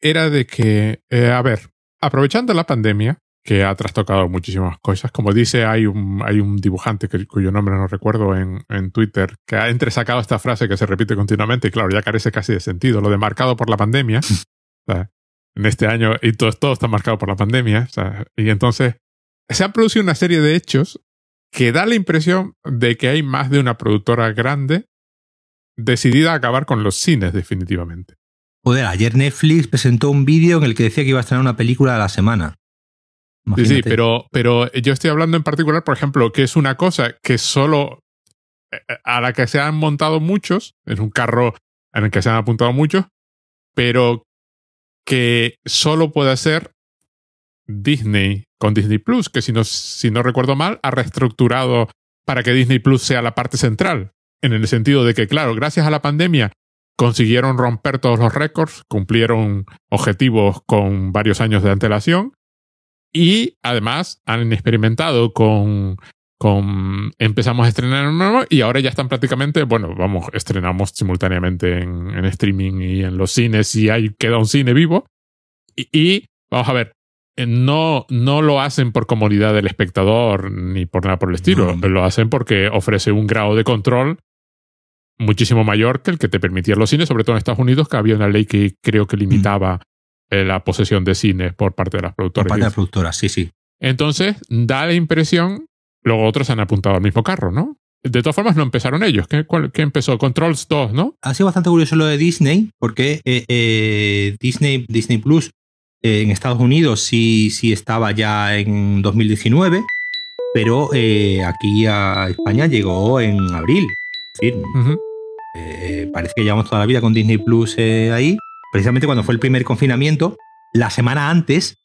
era de que, eh, a ver, aprovechando la pandemia, que ha trastocado muchísimas cosas. Como dice, hay un, hay un dibujante cuyo nombre no recuerdo en, Twitter que ha entresacado esta frase que se repite continuamente y claro, ya carece casi de sentido, lo de marcado por la pandemia. *laughs* en este año y todo, todo está marcado por la pandemia. y entonces se ha producido una serie de hechos que da la impresión de que hay más de una productora grande decidida a acabar con los cines definitivamente. Joder, ayer Netflix presentó un vídeo en el que decía que iba a estrenar una película a la semana. Sí, sí, pero, pero yo estoy hablando en particular, por ejemplo, que es una cosa que solo eh, a la que se han montado muchos, es un carro en el que se han apuntado muchos, pero que solo puede ser Disney con Disney Plus, que si no, si no recuerdo mal, ha reestructurado para que Disney Plus sea la parte central, en el sentido de que, claro, gracias a la pandemia consiguieron romper todos los récords, cumplieron objetivos con varios años de antelación y además han experimentado con, con empezamos a estrenar un nuevo y ahora ya están prácticamente, bueno, vamos, estrenamos simultáneamente en, streaming y en los cines y ahí queda un cine vivo. Y, vamos a ver, eh, no, no lo hacen por comodidad del espectador ni por nada por el estilo, lo hacen porque ofrece un grado de control muchísimo mayor que el que te permitía los cines, sobre todo en Estados Unidos, que había una ley que creo que limitaba eh, la posesión de cines por parte de las productoras. Por parte de las productoras, sí, sí. Entonces, da la impresión, luego otros han apuntado al mismo carro, ¿no? De todas formas, no empezaron ellos. ¿Qué, empezó? Controls 2, ¿no? Ha sido bastante curioso lo de Disney, porque eh, eh, Disney, Disney Plus en Estados Unidos sí, sí estaba ya en 2019, pero aquí a España llegó en abril. Es eh, parece que llevamos toda la vida con Disney Plus eh, ahí. Precisamente cuando fue el primer confinamiento, la semana antes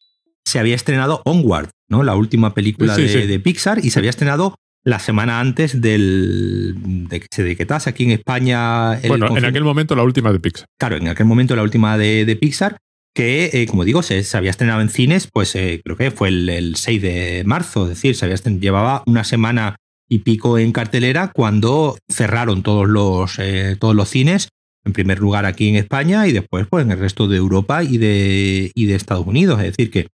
se había estrenado Onward, ¿no? La última película de, Pixar, y se había estrenado la semana antes del, de que se decretase aquí en España. bueno, en aquel momento la última de Pixar. Claro, en aquel momento la última de, Pixar, que, eh, como digo, se, había estrenado en cines, pues creo que fue el, 6 de marzo, es decir, se había llevaba una semana y pico en cartelera cuando cerraron todos los, eh, todos los cines, en primer lugar aquí en España y después pues, en el resto de Europa y de, y de Estados Unidos. Es decir, que...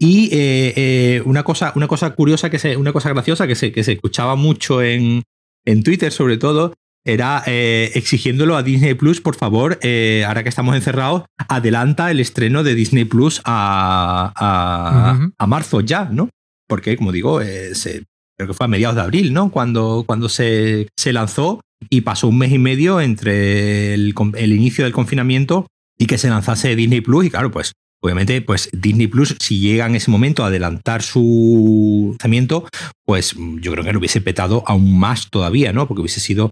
Y eh, eh, una, cosa, una cosa curiosa, que se, una cosa graciosa que se, que se escuchaba mucho en, en Twitter sobre todo, era exigiéndolo a Disney Plus, por favor, ahora que estamos encerrados, adelanta el estreno de Disney Plus a, a, marzo ya, ¿no? Porque, como digo, se, creo que fue a mediados de abril, ¿no? Cuando, cuando se, se lanzó y pasó un mes y medio entre el, el, inicio del confinamiento y que se lanzase Disney Plus. Y claro, pues obviamente, pues Disney Plus, si llega en ese momento a adelantar su lanzamiento, pues yo creo que lo hubiese petado aún más todavía, ¿no? Porque hubiese sido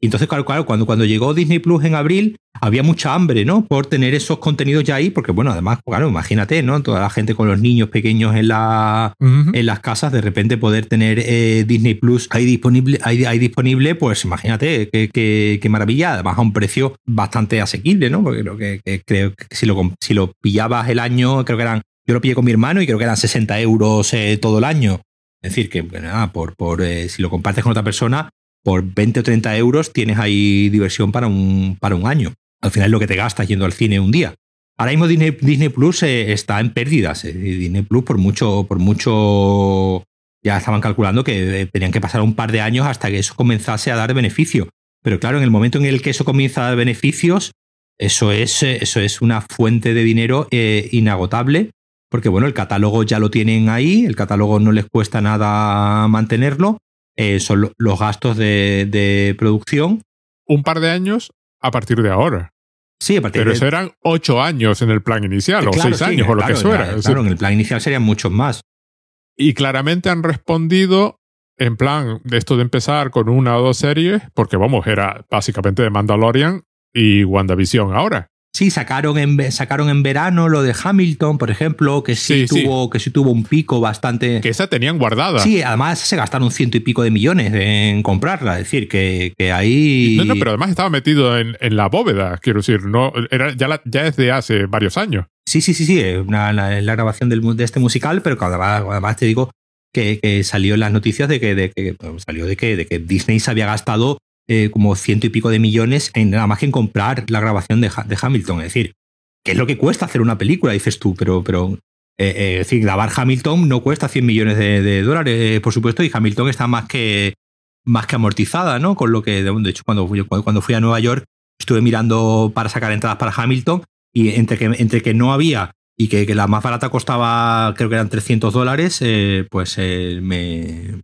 entonces, claro, claro, cuando, cuando llegó Disney Plus en abril, había mucha hambre, ¿no? Por tener esos contenidos ya ahí, porque bueno, además, claro, imagínate, ¿no? Toda la gente con los niños pequeños en, la, en las casas, de repente poder tener eh, Disney Plus ahí disponible, ahí, disponible, pues imagínate, qué, maravilla, además a un precio bastante asequible, ¿no? Porque creo que, creo que si lo, si lo pillabas el año, creo que eran, yo lo pillé con mi hermano y creo que eran 60 euros eh, todo el año. Es decir, que nada, por, por eh, si lo compartes con otra persona, por 20 o 30 euros tienes ahí diversión para un, para un año. al final es lo que te gastas yendo al cine un día. Ahora mismo Disney, Disney Plus eh, está en pérdidas. Eh, Disney Plus por mucho, por mucho ya estaban calculando que eh, tenían que pasar un par de años hasta que eso comenzase a dar beneficio. Pero claro, en el momento en el que eso comienza a dar beneficios, eso es, eso es una fuente de dinero inagotable, porque bueno, el catálogo ya lo tienen ahí, el catálogo no les cuesta nada mantenerlo, son los gastos de, de producción. Un par de años a partir de ahora. Sí, a partir Pero eso eran ocho años en el plan inicial, o seis años, o lo que fuera. Claro, en el plan inicial serían muchos más. Y claramente han respondido en plan de esto de empezar con una o dos series, porque vamos, era básicamente de Mandalorian y WandaVision ahora. Sí, sacaron en, sacaron en verano lo de Hamilton, por ejemplo, que sí, tuvo, que sí tuvo un pico bastante. Que esa tenían guardada. Sí, además se gastaron ciento y pico de millones en comprarla. Es decir, que, que ahí. No, no, pero además estaba metido en, la bóveda, quiero decir, no, era, ya, ya desde hace varios años. Sí, sí, sí, sí. Una, la, la, grabación del, de este musical, pero además, además te digo que, que, salió en las noticias de que, de que salió de que, de que Disney se había gastado eh, como ciento y pico de millones en nada más que en comprar la grabación de, Hamilton. Es decir, ¿qué es lo que cuesta hacer una película? Dices tú, pero, pero eh, eh, es decir, grabar Hamilton no cuesta 100 millones de, dólares, por supuesto, y Hamilton está más que, más que amortizada, ¿no? Con lo que, de hecho, cuando fui, cuando fui a Nueva York, estuve mirando para sacar entradas para Hamilton y entre que, entre que no había y que, la más barata costaba, creo que eran 300 dólares, pues me,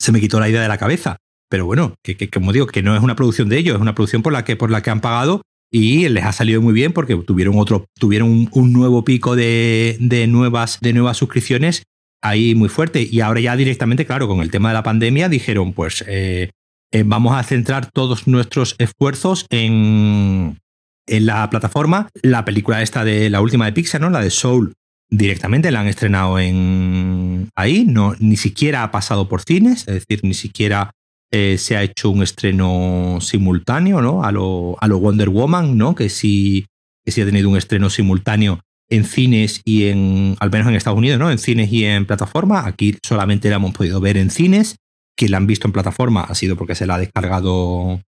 se me quitó la idea de la cabeza. Pero bueno, que, como digo, que no es una producción de ellos, es una producción por la que, por la que han pagado y les ha salido muy bien porque tuvieron otro, tuvieron un, nuevo pico de, nuevas, de nuevas suscripciones ahí muy fuerte. Y ahora ya directamente, claro, con el tema de la pandemia, dijeron, pues eh, eh, vamos a centrar todos nuestros esfuerzos en, en la plataforma. La película esta de la última de Pixar, ¿no? La de Soul, directamente la han estrenado en ahí, no, ni siquiera ha pasado por cines, es decir, ni siquiera eh, se ha hecho un estreno simultáneo, ¿no? A lo, a lo Wonder Woman, ¿no? Que sí, que sí ha tenido un estreno simultáneo en cines y en, al menos en Estados Unidos, ¿no? En cines y en plataforma. Aquí solamente la hemos podido ver en cines. Quien la han visto en plataforma ha sido porque se la ha descargado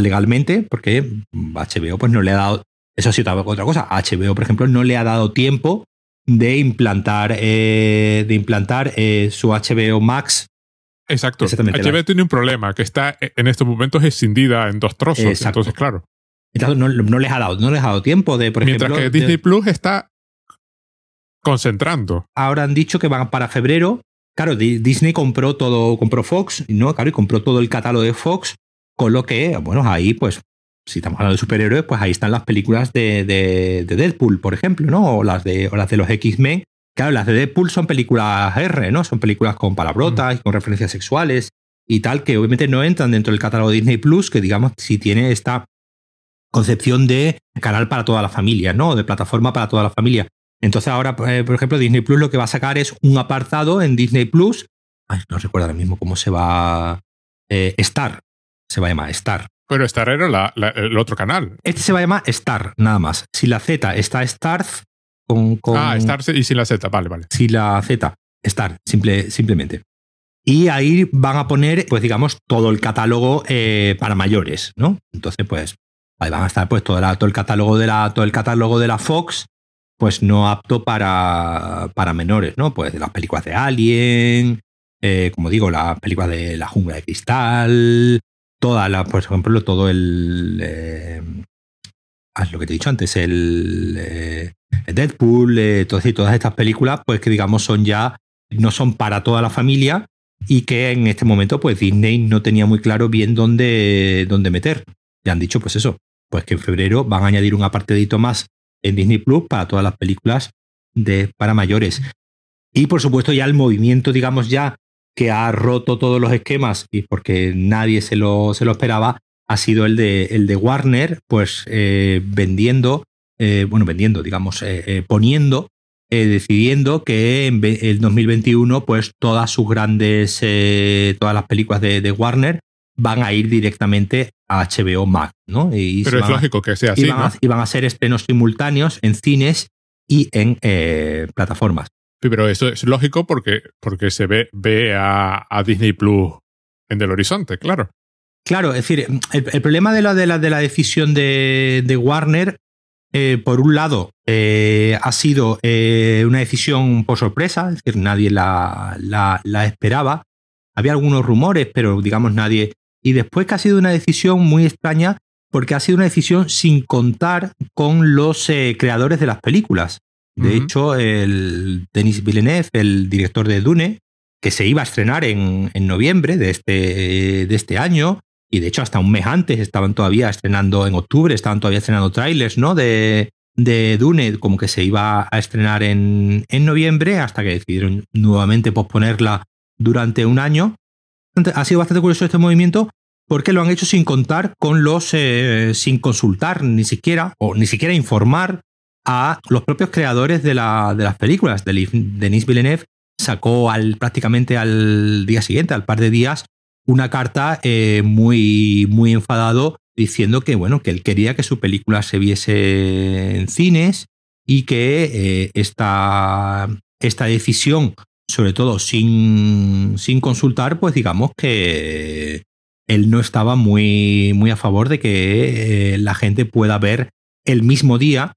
legalmente, porque HBO pues no le ha dado, eso ha sido otra cosa, HBO por ejemplo no le ha dado tiempo de implantar, eh, de implantar eh, su HBO Max Exacto. HBO tiene un problema, que está en estos momentos escindida en dos trozos. Entonces, claro. Entonces no, les ha dado, no les ha dado tiempo de, por Mientras que Disney Plus está concentrando. Ahora han dicho que van para febrero. Claro, Disney compró todo, compró Fox, ¿no? Claro, y compró todo el catálogo de Fox, con lo que, bueno, ahí, pues, si estamos hablando de superhéroes, pues ahí están las películas de, de, de Deadpool, por ejemplo, ¿no? O las de, o las de los X-Men, Claro, las de Deadpool son películas R, ¿no? Son películas con palabrotas y con referencias sexuales y tal, que obviamente no entran dentro del catálogo de Disney Plus, que digamos, si tiene esta concepción de canal para toda la familia, ¿no? De plataforma para toda la familia. Entonces ahora, eh, por ejemplo, Disney Plus lo que va a sacar es un apartado en Disney Plus. Ay, no recuerdo ahora mismo cómo se va. Eh, Star. Se va a llamar Star. Pero Star era el otro canal. Este se va a llamar Star, nada más. Si la Z está Star, ah, Star y sin la Z, vale, vale. Sin la Z, Star, simple, simplemente. Y ahí van a poner, pues digamos, todo el catálogo eh, para mayores, ¿no? Entonces, pues, ahí van a estar pues todo, el catálogo de la, todo el catálogo de la Fox, pues no apto para, para menores, ¿no? Pues las películas de Alien, eh, como digo, las películas de La Jungla de Cristal, toda la, por ejemplo, todo el. Eh, ah, lo que te he dicho antes, el Deadpool, eh, todas, todas estas películas, pues que digamos son ya, no son para toda la familia y que en este momento pues Disney no tenía muy claro bien dónde, dónde meter. Ya han dicho pues eso, pues que en febrero van a añadir un apartadito más en Disney Plus para todas las películas de, para mayores. Y por supuesto ya el movimiento, digamos ya, que ha roto todos los esquemas y porque nadie se lo, se lo esperaba, ha sido el de, el de Warner, pues eh, vendiendo eh, bueno, vendiendo, digamos, eh, poniendo, decidiendo que en el 2021, pues todas sus grandes, todas las películas de, Warner van a ir directamente a HBO Max, ¿no? Pero es lógico que sea así. Y van, a, y van, a, ser estrenos simultáneos en cines y en plataformas. Pero eso es lógico porque, porque se ve, ve a, a Disney Plus en el horizonte, claro. Claro, es decir, el, problema de la, de la, de la decisión de, de Warner, eh, por un lado, eh, ha sido eh, una decisión por sorpresa, es decir, nadie la, la, la, esperaba. Había algunos rumores, pero digamos nadie. Y después que ha sido una decisión muy extraña, porque ha sido una decisión sin contar con los creadores de las películas. De hecho, el Denis Villeneuve, el director de Dune, que se iba a estrenar en, en noviembre de este, de este año, y de hecho hasta un mes antes estaban todavía estrenando en octubre, estaban todavía estrenando trailers, ¿no? De, de Dune, como que se iba a estrenar en, en noviembre, hasta que decidieron nuevamente posponerla durante un año. Ha sido bastante curioso este movimiento porque lo han hecho sin contar con los, eh, sin consultar ni siquiera, o ni siquiera informar a los propios creadores de, la, de las películas. Denis Villeneuve sacó al, prácticamente al día siguiente, al par de días, una carta eh, muy, muy enfadado diciendo que, bueno, que él quería que su película se viese en cines y que eh, esta, esta, decisión, sobre todo sin, sin, consultar, pues digamos que él no estaba muy, muy a favor de que eh, la gente pueda ver el mismo día.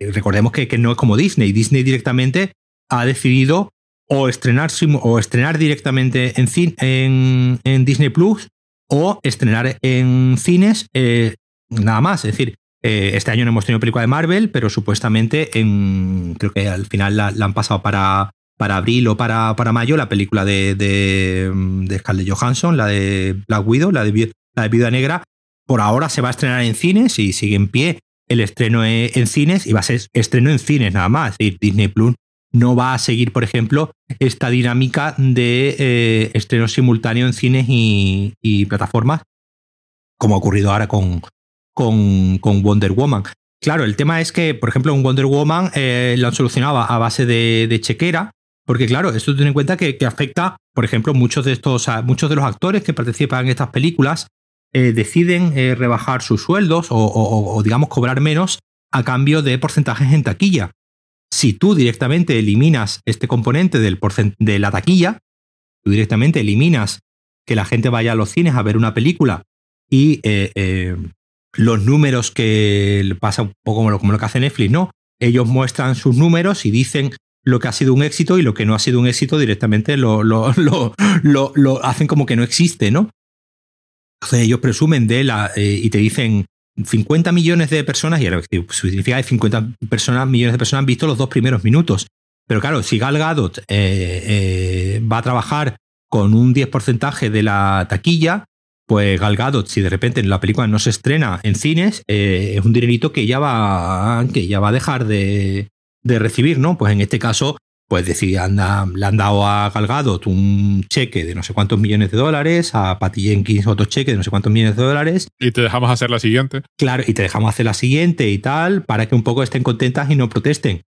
recordemos que, que no es como Disney. Disney directamente ha decidido o estrenar, o estrenar directamente en, en, Disney Plus o estrenar en cines eh, nada más. Es decir, eh, este año no hemos tenido película de Marvel, pero supuestamente en, creo que al final la, han pasado para, para abril o para, para mayo la película de, de, Scarlett Johansson, la de Black Widow, la de, la de Viuda Negra. Por ahora se va a estrenar en cines y sigue en pie el estreno en cines y va a ser estreno en cines nada más. Decir, Disney Plus no va a seguir, por ejemplo, esta dinámica de eh, estrenos simultáneos en cines y, plataformas, como ha ocurrido ahora con, con, Wonder Woman. Claro, el tema es que, por ejemplo, un Wonder Woman eh, lo han solucionado a base de, chequera, porque claro, esto tiene en cuenta que, afecta, por ejemplo, muchos de estos, muchos de los actores que participan en estas películas eh, deciden rebajar sus sueldos o, digamos, cobrar menos a cambio de porcentajes en taquilla. Si tú directamente eliminas este componente de la taquilla, tú directamente eliminas que la gente vaya a los cines a ver una película y eh, eh, los números que pasa un poco como lo, que hace Netflix, ¿no? Ellos muestran sus números y dicen lo que ha sido un éxito y lo que no ha sido un éxito directamente lo *laughs* hacen como que no existe, ¿no? Entonces ellos presumen de la eh, y te dicen 50 millones de personas, y ahora significa que 50 personas, millones de personas han visto los dos primeros minutos. Pero claro, si Gal Gadot eh, eh, va a trabajar con un 10% de la taquilla, pues Gal Gadot, si de repente la película no se estrena en cines, eh, es un dinerito que ya va, que ya va a dejar de, de recibir, ¿no? Pues en este caso, pues decir, anda, le han dado a Galgado un cheque de no sé cuántos millones de dólares, a Patty Jenkins otro cheque de no sé cuántos millones de dólares. Y te dejamos hacer la siguiente. Claro, y te dejamos hacer la siguiente y tal, para que un poco estén contentas y no protesten.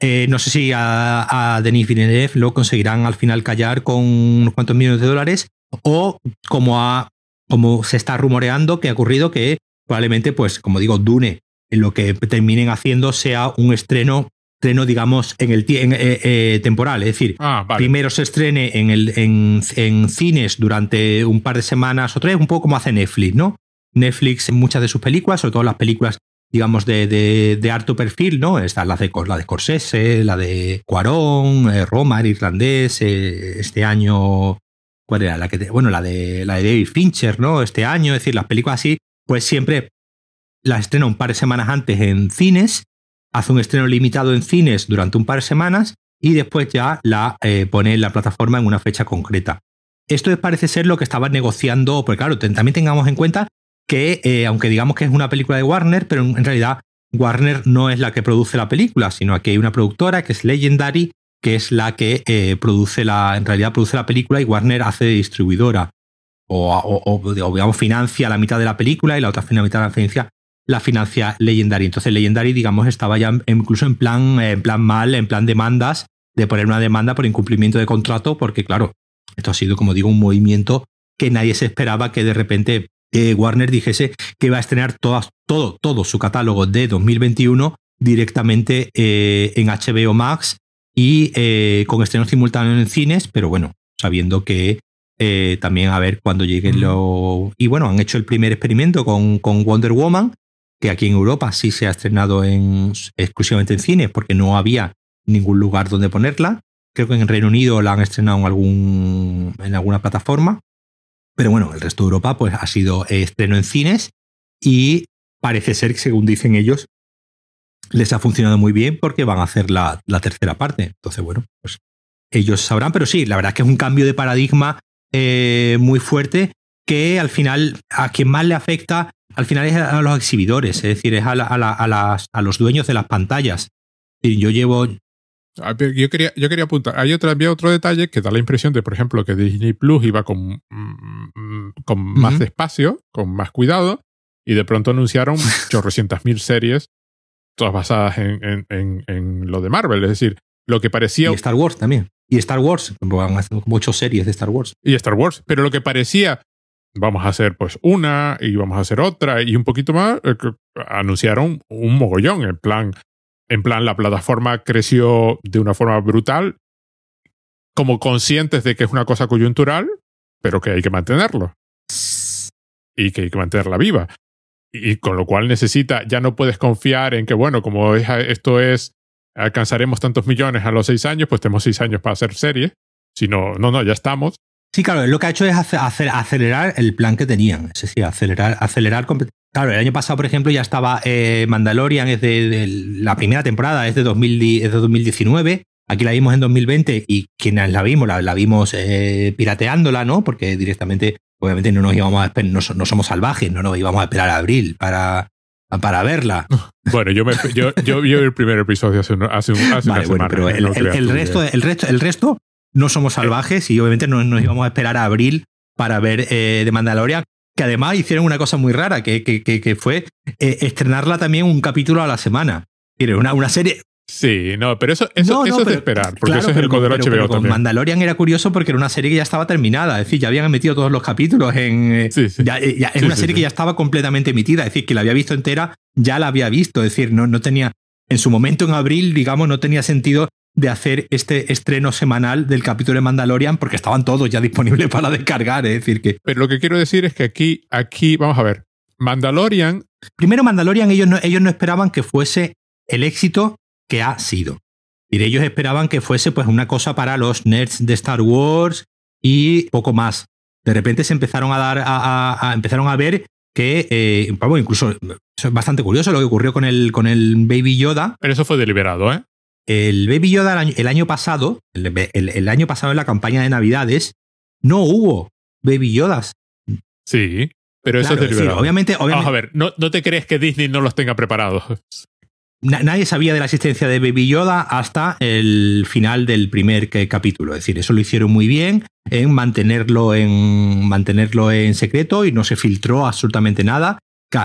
Eh, no sé si a, a, Denis Villeneuve lo conseguirán al final callar con unos cuantos millones de dólares o como, a, como se está rumoreando que ha ocurrido que probablemente, pues como digo, Dune, lo que terminen haciendo sea un estreno estreno, digamos, en el eh, eh, temporal. Es decir, ah, primero se estrene en, el, en, en, cines durante un par de semanas o tres, un poco como hace Netflix, ¿no? Netflix en muchas de sus películas, sobre todo las películas, digamos, de, de, de alto perfil, ¿no? Está la de, la de Scorsese, la de Cuarón, eh, Roma, el irlandés, este año. ¿Cuál era? La que bueno, la de, la de David Fincher, ¿no? Este año, es decir, las películas así, pues siempre las estrena un par de semanas antes en cines hace un estreno limitado en cines durante un par de semanas y después ya la eh, pone en la plataforma en una fecha concreta. Esto parece ser lo que estaban negociando, porque claro, también tengamos en cuenta que, eh, aunque digamos que es una película de Warner, pero en realidad Warner no es la que produce la película, sino que hay una productora que es Legendary, que es la que eh, produce la, en realidad produce la película y Warner hace de distribuidora. O, digamos, financia la mitad de la película y la otra mitad la financia la financia Legendary. Entonces Legendary, digamos, estaba ya incluso en plan, en plan mal, en plan demandas, de poner una demanda por incumplimiento de contrato, porque claro, esto ha sido, como digo, un movimiento que nadie se esperaba que de repente eh, Warner dijese que iba a estrenar todas, todo, todo su catálogo de 2021 directamente eh, en HBO Max y eh, con estrenos simultáneos en cines, pero bueno, sabiendo que eh, también a ver cuando lleguen los... Y bueno, han hecho el primer experimento con, con, Wonder Woman, que aquí en Europa sí se ha estrenado en, exclusivamente en cines porque no había ningún lugar donde ponerla. Creo que en Reino Unido la han estrenado en, algún, en alguna plataforma. Pero bueno, el resto de Europa pues ha sido estreno en cines y parece ser que según dicen ellos les ha funcionado muy bien porque van a hacer la, la tercera parte. Entonces, bueno, pues ellos sabrán, pero sí, la verdad es que es un cambio de paradigma eh, muy fuerte que al final a quien más le afecta al final es a los exhibidores, es decir, es a, a, los dueños de las pantallas. Y yo llevo... Yo quería, yo quería apuntar, hay otro, había otro detalle que da la impresión de, por ejemplo, que Disney Plus iba con, mm, con más despacio, con más cuidado, y de pronto anunciaron *laughs* chorrocientas mil series, todas basadas en, en, en, lo de Marvel. Es decir, lo que parecía. Y Star Wars también. Y Star Wars, van a hacer ocho series de Star Wars. Y Star Wars. Pero lo que parecía, vamos a hacer pues una y vamos a hacer otra y un poquito más, eh, anunciaron un mogollón. En plan, en plan, la plataforma creció de una forma brutal, como conscientes de que es una cosa coyuntural, pero que hay que mantenerlo. Y que hay que mantenerla viva. Y con lo cual necesita, ya no puedes confiar en que, bueno, como esto es alcanzaremos tantos millones a los seis años, pues tenemos seis años para hacer serie. Si no, no, no, ya estamos. Sí, claro, lo que ha hecho es hacer, acelerar el plan que tenían. Es decir, acelerar, acelerar. Claro, el año pasado, por ejemplo, ya estaba eh, Mandalorian, es de, la primera temporada, es de, 2019. Aquí la vimos en 2020 y quienes la vimos, la, vimos eh, pirateándola, ¿no? Porque directamente, obviamente, no nos íbamos a no, no somos salvajes, no nos íbamos a esperar a abril para, para verla. *laughs* Bueno, yo, me, yo, yo vi el primer episodio hace, hace, hace vale, bueno, Pero el, el, resto, el, resto, el resto no somos salvajes y obviamente no nos íbamos a esperar a abril para ver eh, The Mandalorian, que además hicieron una cosa muy rara, que, que, que, fue eh, estrenarla también un capítulo a la semana. Una, una serie, Sí, no, pero eso, eso, eso es de esperar, porque eso es el modelo HBO con Mandalorian era curioso porque era una serie que ya estaba terminada, es decir, ya habían emitido todos los capítulos en... Eh, sí, sí. Ya, es una serie que ya estaba completamente emitida, es decir, que la había visto entera, ya la había visto, es decir, no, no tenía... En su momento, en abril, digamos, no tenía sentido de hacer este estreno semanal del capítulo de Mandalorian porque estaban todos ya disponibles para descargar, es decir que... Pero lo que quiero decir es que aquí, aquí, vamos a ver, Mandalorian... Primero, Mandalorian, ellos no, ellos no esperaban que fuese el éxito que ha sido. Y ellos esperaban que fuese pues una cosa para los nerds de Star Wars y poco más. De repente se empezaron a dar, a, empezaron a ver que, eh, incluso es bastante curioso lo que ocurrió con el, con el Baby Yoda. Pero eso fue deliberado, ¿eh? El Baby Yoda el año, pasado, el, año pasado en la campaña de Navidades, no hubo Baby Yodas. Sí, pero eso es deliberado. obviamente, obviamente, Vamos a ver, no, no te crees que Disney no los tenga preparados nadie sabía de la existencia de Baby Yoda hasta el final del primer capítulo. Es decir, eso lo hicieron muy bien en mantenerlo en, mantenerlo en secreto y no se filtró absolutamente nada.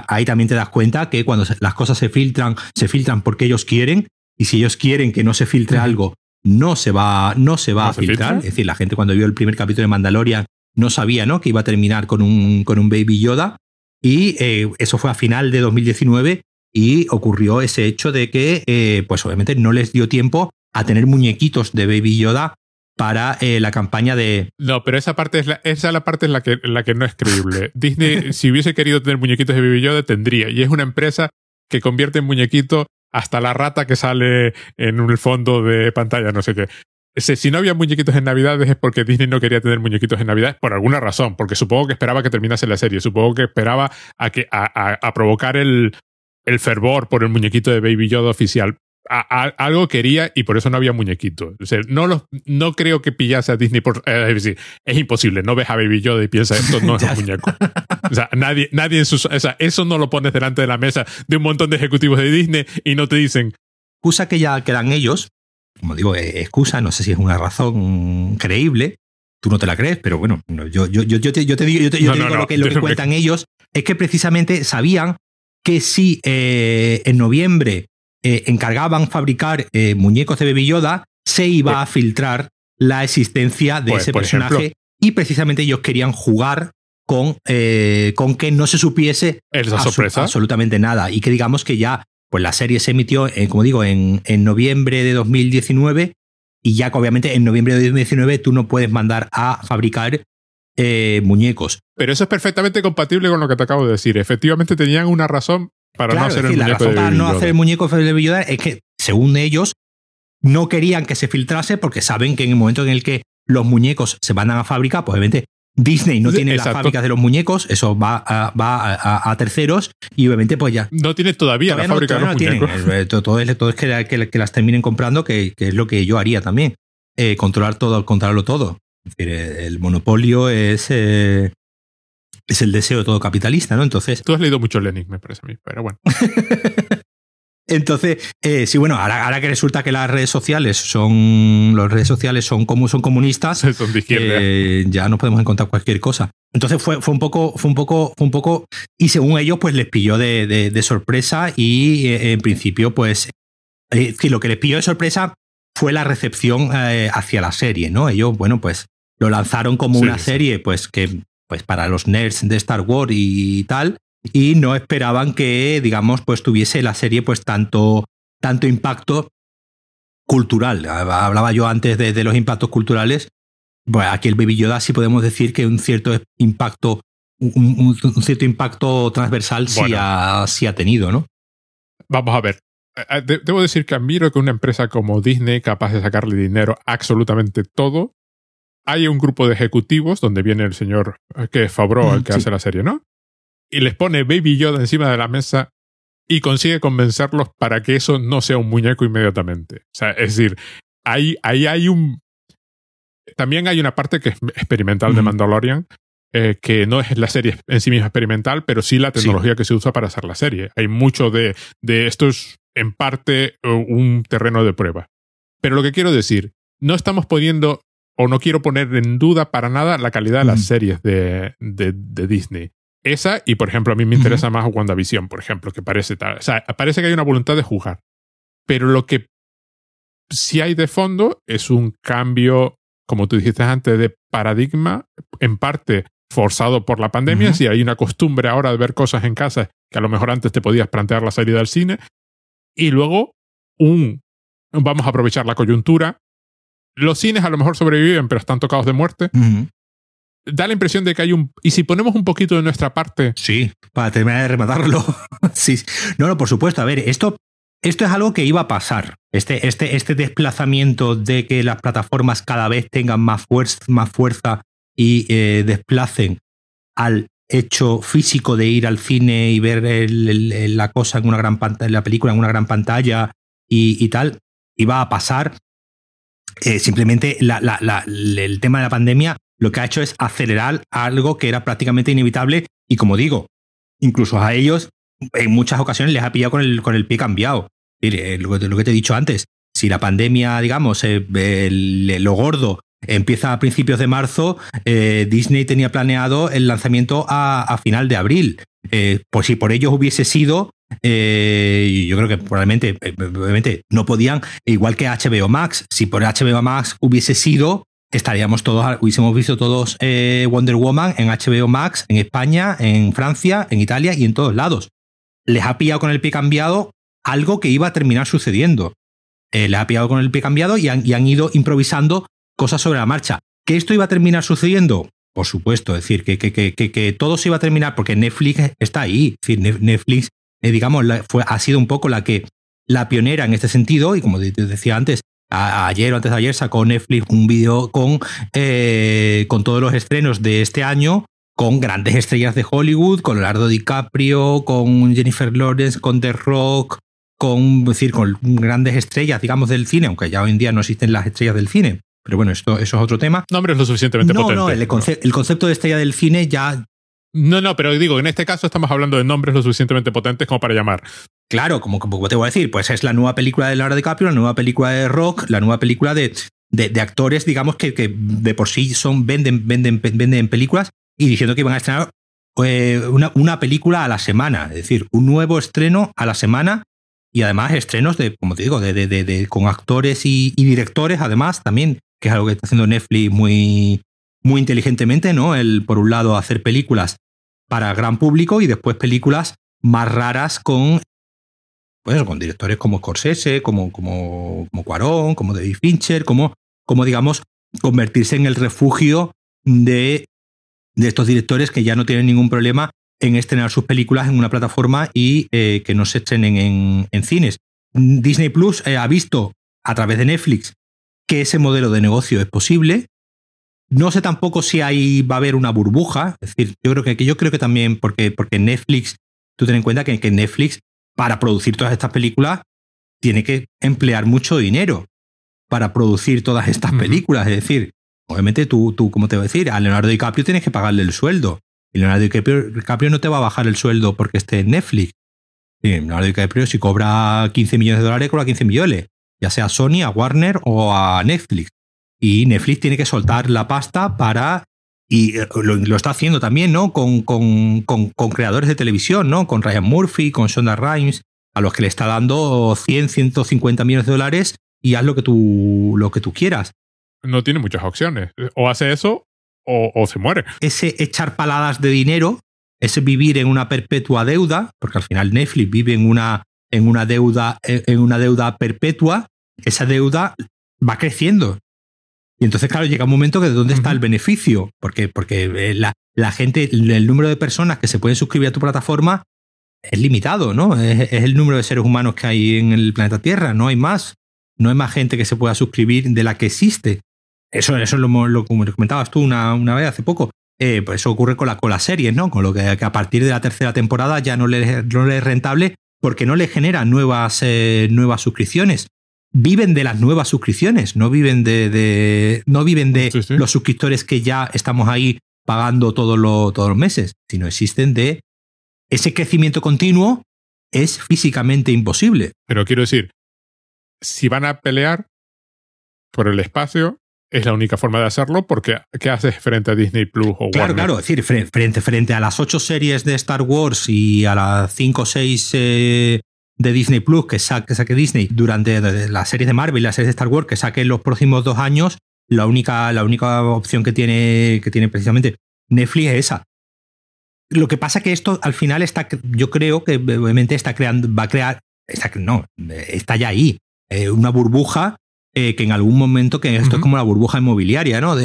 Ahí también te das cuenta que cuando las cosas se filtran, se filtran porque ellos quieren. Y si ellos quieren que no se filtre algo, no se va, no se va a filtrar. Es decir, la gente cuando vio el primer capítulo de Mandalorian no sabía ¿no? que iba a terminar con un, con un Baby Yoda. Y eh, eso fue a final de 2019 y ocurrió ese hecho de que, eh, pues obviamente no les dio tiempo a tener muñequitos de Baby Yoda para eh, la campaña de... No, pero esa parte es la, esa es la parte en la que, la que no es creíble. *laughs* Disney, si hubiese querido tener muñequitos de Baby Yoda, tendría. Y es una empresa que convierte en muñequito hasta la rata que sale en el fondo de pantalla, no sé qué. Si no había muñequitos en Navidades es porque Disney no quería tener muñequitos en Navidades por alguna razón, porque supongo que esperaba que terminase la serie, supongo que esperaba a, que, a provocar el, el fervor por el muñequito de Baby Yoda oficial. Algo quería y por eso no había muñequito. O sea, no, no creo que pillase a Disney por. Eh, es decir, es imposible. No ves a Baby Yoda y piensas esto no *laughs* es un muñeco. O sea, nadie, nadie en sus. O sea, eso no lo pones delante de la mesa de un montón de ejecutivos de Disney y no te dicen. Excusa que ya quedan ellos, como digo, eh, excusa, no sé si es una razón creíble. Tú no te la crees, pero bueno, yo, yo, yo, yo te, yo te digo, yo te, digo lo que, lo que cuentan *laughs* ellos es que precisamente sabían que si eh, en noviembre eh, encargaban fabricar eh, muñecos de Baby Yoda, se iba pues a filtrar la existencia de pues, ese personaje y precisamente ellos querían jugar con, con que no se supiese absolutamente nada y que digamos que ya pues la serie se emitió, como digo, en, en noviembre de 2019 y ya que obviamente en noviembre de 2019 tú no puedes mandar a fabricar eh, muñecos. Pero eso es perfectamente compatible con lo que te acabo de decir. Efectivamente tenían una razón para no hacer el muñeco de para no hacer el muñeco de Baby Yoda es que, según ellos, no querían que se filtrase porque saben que en el momento en el que los muñecos se mandan a fábrica, pues obviamente Disney no tiene las fábricas de los muñecos, eso va, a, va a, terceros y obviamente pues ya. No tiene todavía, la fábrica de los muñecos. Eh, todo, es, todo es que, las terminen comprando, que, es lo que yo haría también. Eh, controlar todo, controlarlo todo. Es decir, eh, el monopolio es, es el deseo de todo capitalista, ¿no? Entonces. Tú has leído mucho Lenin, me parece a mí, pero bueno. *laughs* Entonces, eh, sí, bueno, ahora, que resulta que las redes sociales son. Las redes sociales son como son comunistas. *laughs* Son de izquierda. Eh, ya no podemos encontrar cualquier cosa. Entonces fue, fue un poco, fue un poco, fue un poco. Y según ellos, pues les pilló de, sorpresa. Y eh, en principio, pues. lo que les pilló de sorpresa fue la recepción hacia la serie, ¿no? Ellos, bueno, pues lo lanzaron como una serie, pues que pues para los nerds de Star Wars y tal, y no esperaban que, digamos, pues tuviese la serie pues tanto, tanto impacto cultural. Hablaba yo antes de, los impactos culturales. Bueno, aquí el Baby Yoda sí podemos decir que un cierto impacto, un, cierto impacto transversal sí, ha, sí, ha, tenido, ¿no? Vamos a ver. Eh, eh, debo decir que admiro que una empresa como Disney, capaz de sacarle dinero a absolutamente todo, hay un grupo de ejecutivos donde viene el señor eh, que es Fabro, el que hace la serie, ¿no? y les pone Baby Yoda encima de la mesa y consigue convencerlos para que eso no sea un muñeco inmediatamente. O sea, es decir, ahí, ahí hay un... También hay una parte que es experimental de Mandalorian, eh, que no es la serie en sí misma experimental, pero sí la tecnología que se usa para hacer la serie. Hay mucho de, de esto es en parte un terreno de prueba. Pero lo que quiero decir, no estamos poniendo o no quiero poner en duda para nada la calidad de las series de, de, de Disney. Esa, y por ejemplo, a mí me interesa más WandaVision, por ejemplo, que parece tal. O sea, parece que hay una voluntad de jugar. Pero lo que sí hay de fondo es un cambio, como tú dijiste antes, de paradigma, en parte forzado por la pandemia. Si hay una costumbre ahora de ver cosas en casa que a lo mejor antes te podías plantear la salida al cine. Y luego, un. Vamos a aprovechar la coyuntura. Los cines a lo mejor sobreviven, pero están tocados de muerte da la impresión de que hay un... Y si ponemos un poquito de nuestra parte... Sí, para terminar de rematarlo. *laughs* sí. No, no, por supuesto. A ver, esto, esto es algo que iba a pasar. Este, este, este desplazamiento de que las plataformas cada vez tengan más fuerza, más fuerza y eh, desplacen al hecho físico de ir al cine y ver la cosa en una gran pantalla, la película en una gran pantalla y, tal, iba a pasar. Eh, simplemente el tema de la pandemia lo que ha hecho es acelerar algo que era prácticamente inevitable y como digo, incluso a ellos en muchas ocasiones les ha pillado con el, con el pie cambiado. Mire, lo, que te he dicho antes, si la pandemia, digamos, eh, lo gordo empieza a principios de marzo, eh, Disney tenía planeado el lanzamiento a, final de abril. Eh, pues si por ellos hubiese sido, yo creo que probablemente, obviamente no podían, igual que HBO Max, si por HBO Max hubiese sido, estaríamos todos, hubiésemos visto todos eh, Wonder Woman en HBO Max, en España, en Francia, en Italia y en todos lados. Les ha pillado con el pie cambiado algo que iba a terminar sucediendo. Eh, les ha pillado con el pie cambiado y han, ido improvisando cosas sobre la marcha. ¿Que esto iba a terminar sucediendo? Por supuesto, es decir, que, que, que, que todo se iba a terminar porque Netflix está ahí. Netflix, eh, digamos, fue, ha sido un poco la que la pionera en este sentido y como decía antes, ayer o antes de ayer sacó Netflix un vídeo con, eh, con todos los estrenos de este año, con grandes estrellas de Hollywood, con Leonardo DiCaprio, con Jennifer Lawrence, con The Rock, con, decir, con grandes estrellas, digamos, del cine, aunque ya hoy en día no existen las estrellas del cine. Pero bueno, esto, eso es otro tema. Nombres lo suficientemente no, potentes. No, el, el concepto de estrella del cine ya no, no, pero digo, en este caso estamos hablando de nombres lo suficientemente potentes como para llamar. Claro, como, como te voy a decir, pues es la nueva película de Laura DiCaprio, la nueva película de Rock, la nueva película de, de, actores, digamos, que, que, de por sí son, venden, venden, venden películas y diciendo que iban a estrenar eh, una, una, película a la semana, es decir, un nuevo estreno a la semana y además estrenos de, como te digo, de, de, de con actores y, y, directores, además también, que es algo que está haciendo Netflix muy, muy inteligentemente, ¿no? El, por un lado, hacer películas para gran público y después películas más raras con, pues, con directores como Scorsese, como, como, como Cuarón, como David Fincher, como, como digamos, convertirse en el refugio de de estos directores que ya no tienen ningún problema en estrenar sus películas en una plataforma y eh, que no se estrenen en, cines. Disney Plus eh, ha visto a través de Netflix que ese modelo de negocio es posible. No sé tampoco si ahí va a haber una burbuja. Es decir, yo creo que, yo creo que también, porque, porque Netflix, tú ten en cuenta que, que Netflix, para producir todas estas películas, tiene que emplear mucho dinero para producir todas estas películas. Es decir, obviamente tú, tú, como te voy a decir, a Leonardo DiCaprio tienes que pagarle el sueldo. Y Leonardo DiCaprio, no te va a bajar el sueldo porque esté en Netflix. Leonardo DiCaprio, si cobra 15 millones de dólares, cobra 15 millones, ya sea a Sony, a Warner o a Netflix. Y Netflix tiene que soltar la pasta para. Y eh, lo, está haciendo también, ¿no? Con, con, con, creadores de televisión, ¿no? Con Ryan Murphy, con Shonda Rhimes, a los que le está dando 100, 150 millones de dólares y haz lo que tú, lo que tú quieras. No tiene muchas opciones. O hace eso o, se muere. Ese echar paladas de dinero, ese vivir en una perpetua deuda, porque al final Netflix vive en una, en una, deuda, en una deuda perpetua, esa deuda va creciendo. Y entonces, claro, llega un momento que de dónde está el beneficio, porque, porque eh, la, la, gente, el número de personas que se pueden suscribir a tu plataforma es limitado, ¿no? Es, es, el número de seres humanos que hay en el planeta Tierra, no hay más. No hay más gente que se pueda suscribir de la que existe. Eso, eso lo, lo, como comentabas tú una, una vez hace poco. Eh, pues eso ocurre con, la, con las series, ¿no? Con lo que, a partir de la tercera temporada ya no le, no le es rentable porque no le genera nuevas, eh, nuevas suscripciones. Viven de las nuevas suscripciones, no viven de, no viven de los suscriptores que ya estamos ahí pagando todos los meses, sino existen de ese crecimiento continuo es físicamente imposible. Pero quiero decir, si van a pelear por el espacio, es la única forma de hacerlo porque ¿qué haces frente a Disney Plus o Claro, claro, es decir, frente, frente a las ocho series de Star Wars y a las cinco o seis eh, de Disney Plus que saque, saque Disney durante las series de Marvel y las series de Star Wars que saque en los próximos dos años, la única, la única opción que tiene, que tiene precisamente Netflix es esa. Lo que pasa que esto al final está, yo creo que obviamente está creando, va a crear, está, no, está ya ahí, eh, una burbuja eh, que en algún momento, que esto es como la burbuja inmobiliaria, ¿no?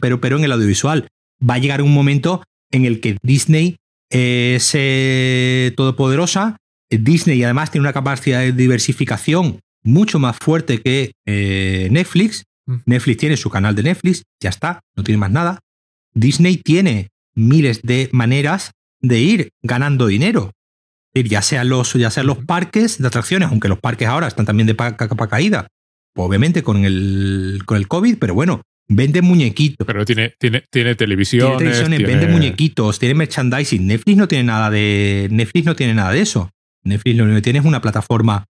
pero, pero en el audiovisual. Va a llegar un momento en el que Disney es eh, todopoderosa. Disney además tiene una capacidad de diversificación mucho más fuerte que eh, Netflix. Netflix tiene su canal de Netflix, ya está, no tiene más nada. Disney tiene miles de maneras de ir ganando dinero. Ya sean los, ya sean los parques de atracciones, aunque los parques ahora están también de capa caída, obviamente con el, con el COVID, pero bueno, vende muñequitos. Pero tiene, tiene, tiene televisiones. Tiene televisiones, vende muñequitos, tiene merchandising. Netflix no tiene nada de. Netflix no tiene nada de eso. Netflix lo único que tiene es una plataforma.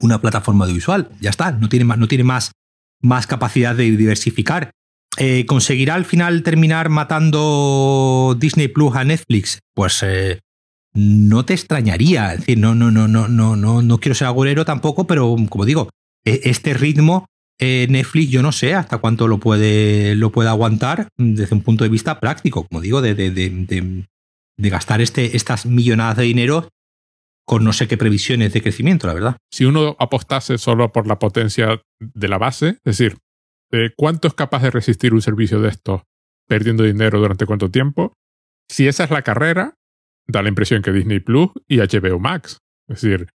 Una plataforma audiovisual. Ya está. No tiene más, no tiene más, más capacidad de diversificar. Eh, ¿Conseguirá al final terminar matando Disney Plus a Netflix? Pues eh, no te extrañaría. Es decir, no, no, no, no, no, no, no quiero ser agorero tampoco, pero como digo, este ritmo eh, Netflix yo no sé hasta cuánto lo puede, lo puede aguantar desde un punto de vista práctico, como digo, de, gastar este, estas millonadas de dinero con no sé qué previsiones de crecimiento, la verdad. Si uno apostase solo por la potencia de la base, es decir, ¿cuánto es capaz de resistir un servicio de esto perdiendo dinero durante cuánto tiempo? Si esa es la carrera, da la impresión que Disney Plus y HBO Max. Es decir,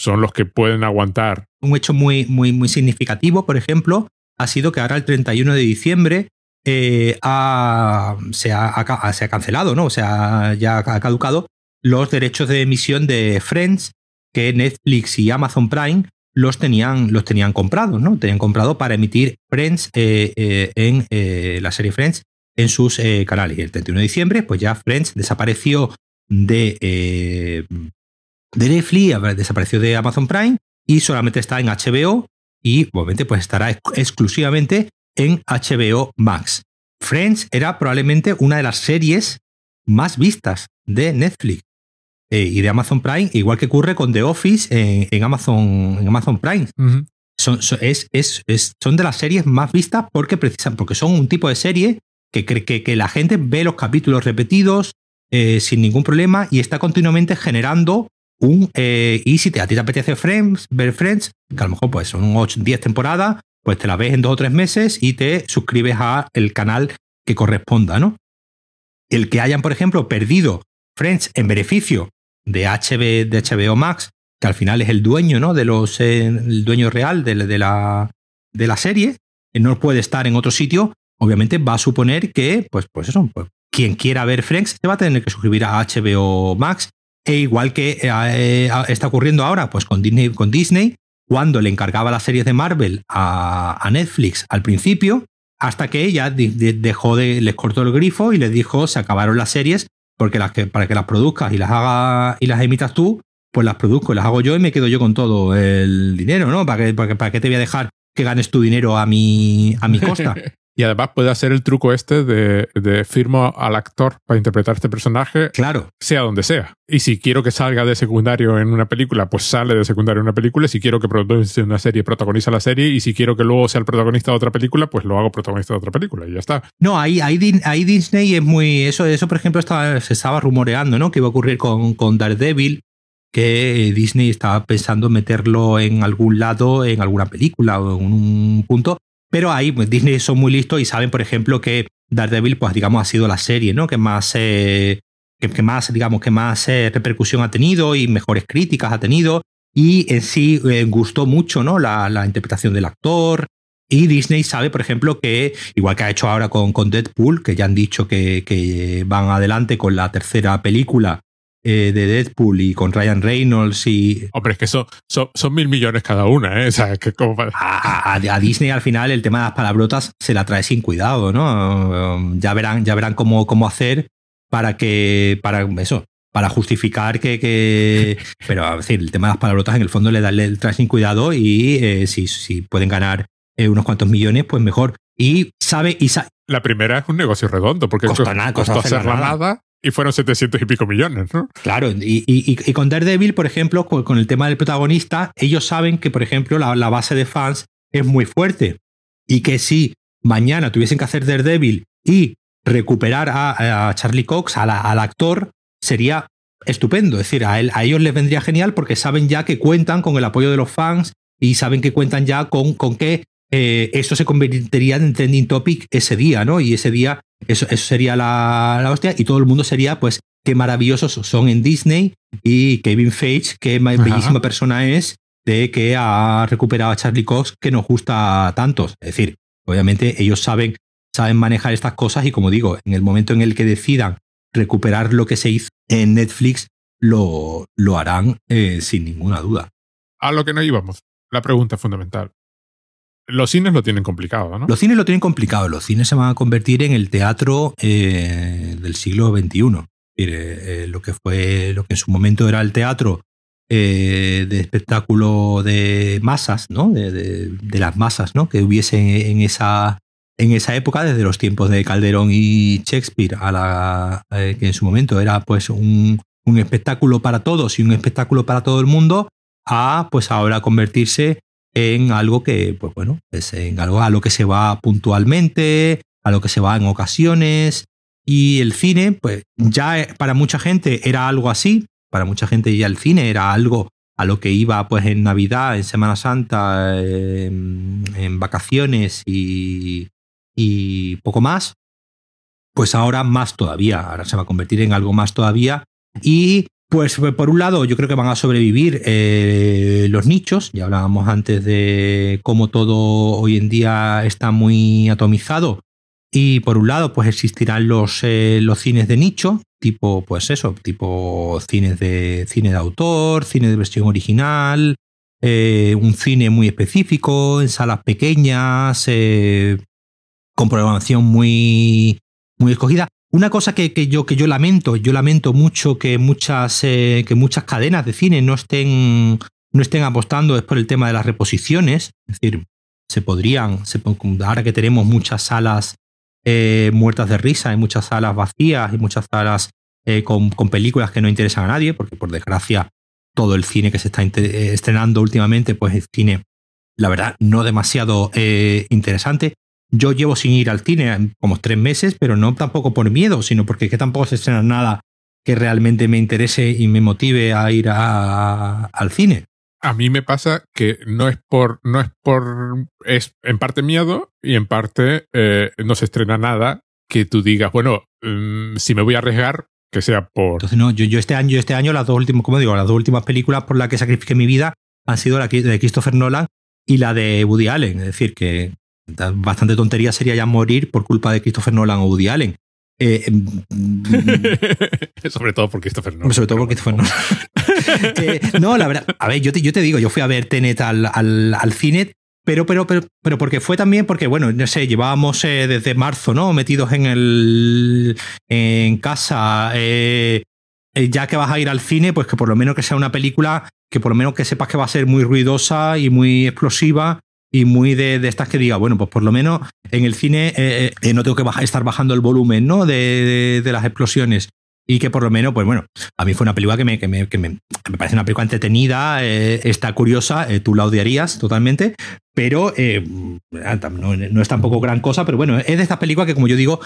son los que pueden aguantar. Un hecho muy, muy, muy significativo, por ejemplo, ha sido que ahora el 31 de diciembre eh, se, ha, se, ha, cancelado, ¿no? O sea, ya ha caducado los derechos de emisión de Friends que Netflix y Amazon Prime los tenían, los tenían comprados, ¿no? Tenían comprado para emitir Friends eh, eh, en la serie Friends en sus canales. Y el 31 de diciembre, pues ya Friends desapareció de, de Netflix, desapareció de Amazon Prime y solamente está en HBO y obviamente pues estará exclusivamente en HBO Max. Friends era probablemente una de las series más vistas de Netflix eh, y de Amazon Prime, igual que ocurre con The Office en, Amazon, en Amazon Prime. son, es, es, son de las series más vistas porque, precisan, porque son un tipo de serie que, que, que la gente ve los capítulos repetidos eh, sin ningún problema y está continuamente generando un, eh, y si te, a ti te apetece Friends, ver Friends, que a lo mejor pues son 8, 10 temporadas, pues te la ves en dos o tres meses y te suscribes a el canal que corresponda, ¿no? el que hayan, por ejemplo, perdido Friends en beneficio de, HB, de HBO Max, que al final es el dueño, ¿no? De los, eh, el dueño real de, de, la, de la serie, no puede estar en otro sitio, obviamente va a suponer que, pues, pues eso, pues, quien quiera ver Friends se va a tener que suscribir a HBO Max. E igual que eh, eh, está ocurriendo ahora, pues con Disney, con Disney, cuando le encargaba las series de Marvel a, Netflix al principio, hasta que ella dejó de, les cortó el grifo y les dijo, se acabaron las series, porque las que, para que las produzcas y las haga y las emitas tú, pues las produzco las hago yo y me quedo yo con todo el dinero, ¿no? ¿Para qué, para, para te voy a dejar que ganes tu dinero a mi, a mi costa? *laughs* Y además puede hacer el truco este de, de, firmo al actor para interpretar este personaje. Claro. Sea donde sea. Y si quiero que salga de secundario en una película, pues sale de secundario en una película. Si quiero que protagonice una serie, protagoniza la serie. Y si quiero que luego sea el protagonista de otra película, pues lo hago protagonista de otra película y ya está. No, ahí, ahí, ahí Disney es muy. Eso, eso por ejemplo, estaba, se estaba rumoreando, ¿no? Que iba a ocurrir con, con Daredevil que Disney estaba pensando meterlo en algún lado, en alguna película o en un punto, pero ahí pues, Disney son muy listos y saben, por ejemplo, que Daredevil, pues digamos, ha sido la serie, ¿no? Que más, eh, que, más, digamos, que más eh, repercusión ha tenido y mejores críticas ha tenido. Y en sí eh, gustó mucho, ¿no? La, la, interpretación del actor. Y Disney sabe, por ejemplo, que, igual que ha hecho ahora con, con Deadpool, que ya han dicho que, que van adelante con la tercera película, eh, de Deadpool y con Ryan Reynolds y... Hombre, es que son, son, son mil millones cada una, ¿eh? O sea, que como... a, a, a, Disney al final el tema de las palabrotas se la trae sin cuidado, ¿no? Um, ya verán, ya verán cómo, cómo hacer para que, para eso, para justificar que, que... *laughs* Pero, a decir, el tema de las palabrotas en el fondo le da el trae sin cuidado y eh, si, si pueden ganar eh, unos cuantos millones, pues mejor. Y sabe, y sa La primera es un negocio redondo, porque Costa nada, costó costó hacer nada. nada y fueron 700 y pico millones, ¿no? Claro, y, y, y, con Daredevil, por ejemplo, con, el tema del protagonista, ellos saben que, por ejemplo, la, la, base de fans es muy fuerte y que si mañana tuviesen que hacer Daredevil y recuperar a, a Charlie Cox, a la, al actor, sería estupendo. Es decir, a, él, a ellos les vendría genial porque saben ya que cuentan con el apoyo de los fans y saben que cuentan ya con, con que eh, eso se convertiría en trending topic ese día, ¿no? Y ese día eso, eso sería la, la, hostia y todo el mundo sería, pues, qué maravillosos son en Disney y Kevin Feige, qué bellísima persona es de que ha recuperado a Charlie Cox que nos gusta a tantos. Es decir, obviamente ellos saben, saben manejar estas cosas y como digo, en el momento en el que decidan recuperar lo que se hizo en Netflix, lo, lo harán eh, sin ninguna duda. A lo que no íbamos. La pregunta fundamental. Los cines lo tienen complicado, ¿no? Los cines lo tienen complicado. Los cines se van a convertir en el teatro eh, del siglo XXI. Eh, lo que fue, lo que en su momento era el teatro eh, de espectáculo de masas, ¿no? De, las masas, ¿no? Que hubiese en esa, en esa época, desde los tiempos de Calderón y Shakespeare, a la, que en su momento era pues un, un espectáculo para todos y un espectáculo para todo el mundo, a pues ahora convertirse en algo que, pues bueno, es en algo a lo que se va puntualmente, a lo que se va en ocasiones. Y el cine, pues ya para mucha gente era algo así, para mucha gente ya el cine era algo a lo que iba pues en Navidad, en Semana Santa, en, en vacaciones y, y poco más. Pues ahora más todavía, ahora se va a convertir en algo más todavía. Y pues por un lado, yo creo que van a sobrevivir eh, los nichos. Ya hablábamos antes de cómo todo hoy en día está muy atomizado. Y por un lado, pues existirán los, eh, los cines de nicho, tipo, pues eso, tipo cines de cine de autor, cine de versión original, eh, un cine muy específico, en salas pequeñas, eh, con programación muy, muy escogida. Una cosa que, que, yo, que yo lamento, yo lamento mucho que muchas, eh, que muchas cadenas de cine no estén, no estén apostando es por el tema de las reposiciones. Es decir, se podrían, se, ahora que tenemos muchas salas eh, muertas de risa, hay muchas salas vacías y muchas salas eh, con, con, películas que no interesan a nadie, porque por desgracia todo el cine que se está estrenando últimamente, pues es cine, la verdad, no demasiado interesante. Yo llevo sin ir al cine como tres meses, pero no tampoco por miedo, sino porque que tampoco se estrena nada que realmente me interese y me motive a ir a, a, al cine. A mí me pasa que no es por, no es por, es en parte miedo y en parte eh, no se estrena nada que tú digas, bueno, mm, si me voy a arriesgar, que sea por. Entonces, no, yo, yo este año, yo este año, las dos últimas, como digo, las dos últimas películas por las que sacrifiqué mi vida han sido la de Christopher Nolan y la de Woody Allen. Es decir, que bastante tontería sería ya morir por culpa de Christopher Nolan o Woody Allen. Eh, em, *laughs* sobre todo por Christopher Nolan. Sobre todo por Christopher Nolan. *laughs* eh, no, la verdad, a ver, yo te, yo te digo, yo fui a ver Tenet al, al, al cine pero, pero, pero, pero porque fue también porque, bueno, no sé, llevábamos eh, desde marzo, ¿no? Metidos en el. en casa. Ya que vas a ir al cine, pues que por lo menos que sea una película que por lo menos que sepas que va a ser muy ruidosa y muy explosiva y muy de, de estas que diga, bueno, pues por lo menos en el cine eh, eh, no tengo que estar bajando el volumen, ¿no? De, de, las explosiones y que por lo menos, pues bueno, a mí fue una película que me, que me, que me, parece una película entretenida, eh, está curiosa, eh, tú la odiarías totalmente, pero eh, no, no, es tampoco gran cosa, pero bueno, es de estas películas que como yo digo,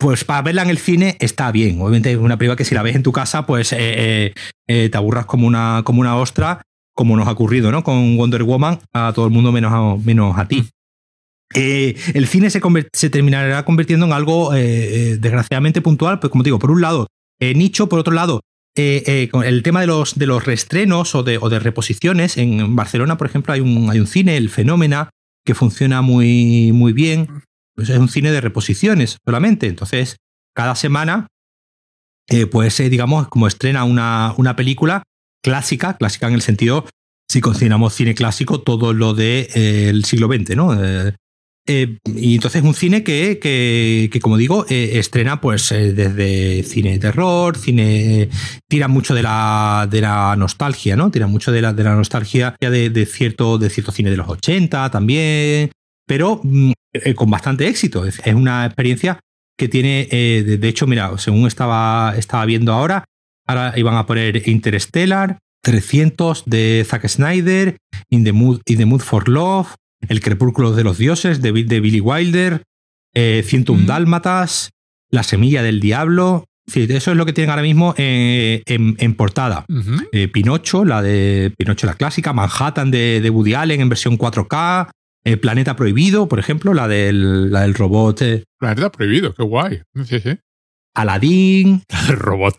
pues para verla en el cine está bien. Obviamente es una película que si la ves en tu casa, pues te aburras como una, como una ostra, como nos ha ocurrido, ¿no? Con Wonder Woman, a todo el mundo menos a, menos a ti. Eh, el cine se, se, terminará convirtiendo en algo eh, desgraciadamente puntual, pues como digo, por un lado, eh, nicho, por otro lado, eh, el tema de los, de los reestrenos o de, o de, reposiciones. En Barcelona, por ejemplo, hay un, hay un cine, el Fenómena, que funciona muy, muy bien. Pues es un cine de reposiciones solamente. Entonces, cada semana, eh, pues, digamos, como estrena una, una película clásica, clásica en el sentido, si consideramos cine clásico, todo lo del de, eh, siglo XX, ¿no? Eh, eh, y entonces un cine que, que, que como digo, eh, estrena pues desde cine de terror, cine. tira mucho de la, de la nostalgia, ¿no? Tira mucho de la, de la nostalgia de, de, cierto, de cierto cine de los 80 también, pero mm, con bastante éxito. Es, es, una experiencia que tiene. de, hecho, mira, según estaba, estaba viendo ahora, ahora iban a poner Interstellar, 300 de Zack Snyder, In the Mood, In the Mood for Love. El crepúsculo de los dioses de, de Billy Wilder, eh, 101 mm. Dálmatas, La semilla del diablo. Eso es lo que tienen ahora mismo eh, en, en, portada. Uh -huh. eh, Pinocho, la de Pinocho la clásica, Manhattan de, de Woody Allen en versión 4K, eh, Planeta Prohibido, por ejemplo, la del, la del robot. eh, Planeta Prohibido, qué guay. Sí, sí. Aladdin. *laughs* El robot.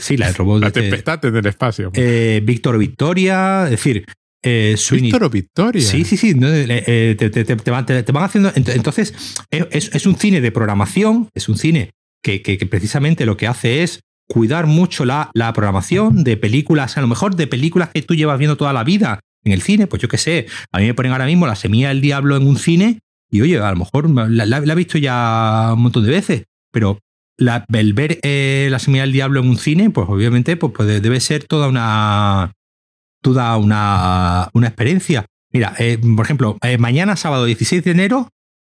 Sí, la del robot. La tempestad en el espacio. Eh, Víctor Victoria, es decir, eh. Víctor Victoria. Sí, sí, sí. Eh, te, te, te, van, te, van, haciendo. Entonces, es, es, un cine de programación, es un cine que, que, que, precisamente lo que hace es cuidar mucho la, la, programación de películas, a lo mejor de películas que tú llevas viendo toda la vida en el cine. Pues yo qué sé, a mí me ponen ahora mismo La Semilla del Diablo en un cine y oye, a lo mejor la, la, la he visto ya un montón de veces, pero la, el ver eh, La Semilla del Diablo en un cine, pues obviamente pues, pues debe ser toda una toda una, una experiencia. Mira, eh, por ejemplo, eh, mañana, sábado 16 de enero,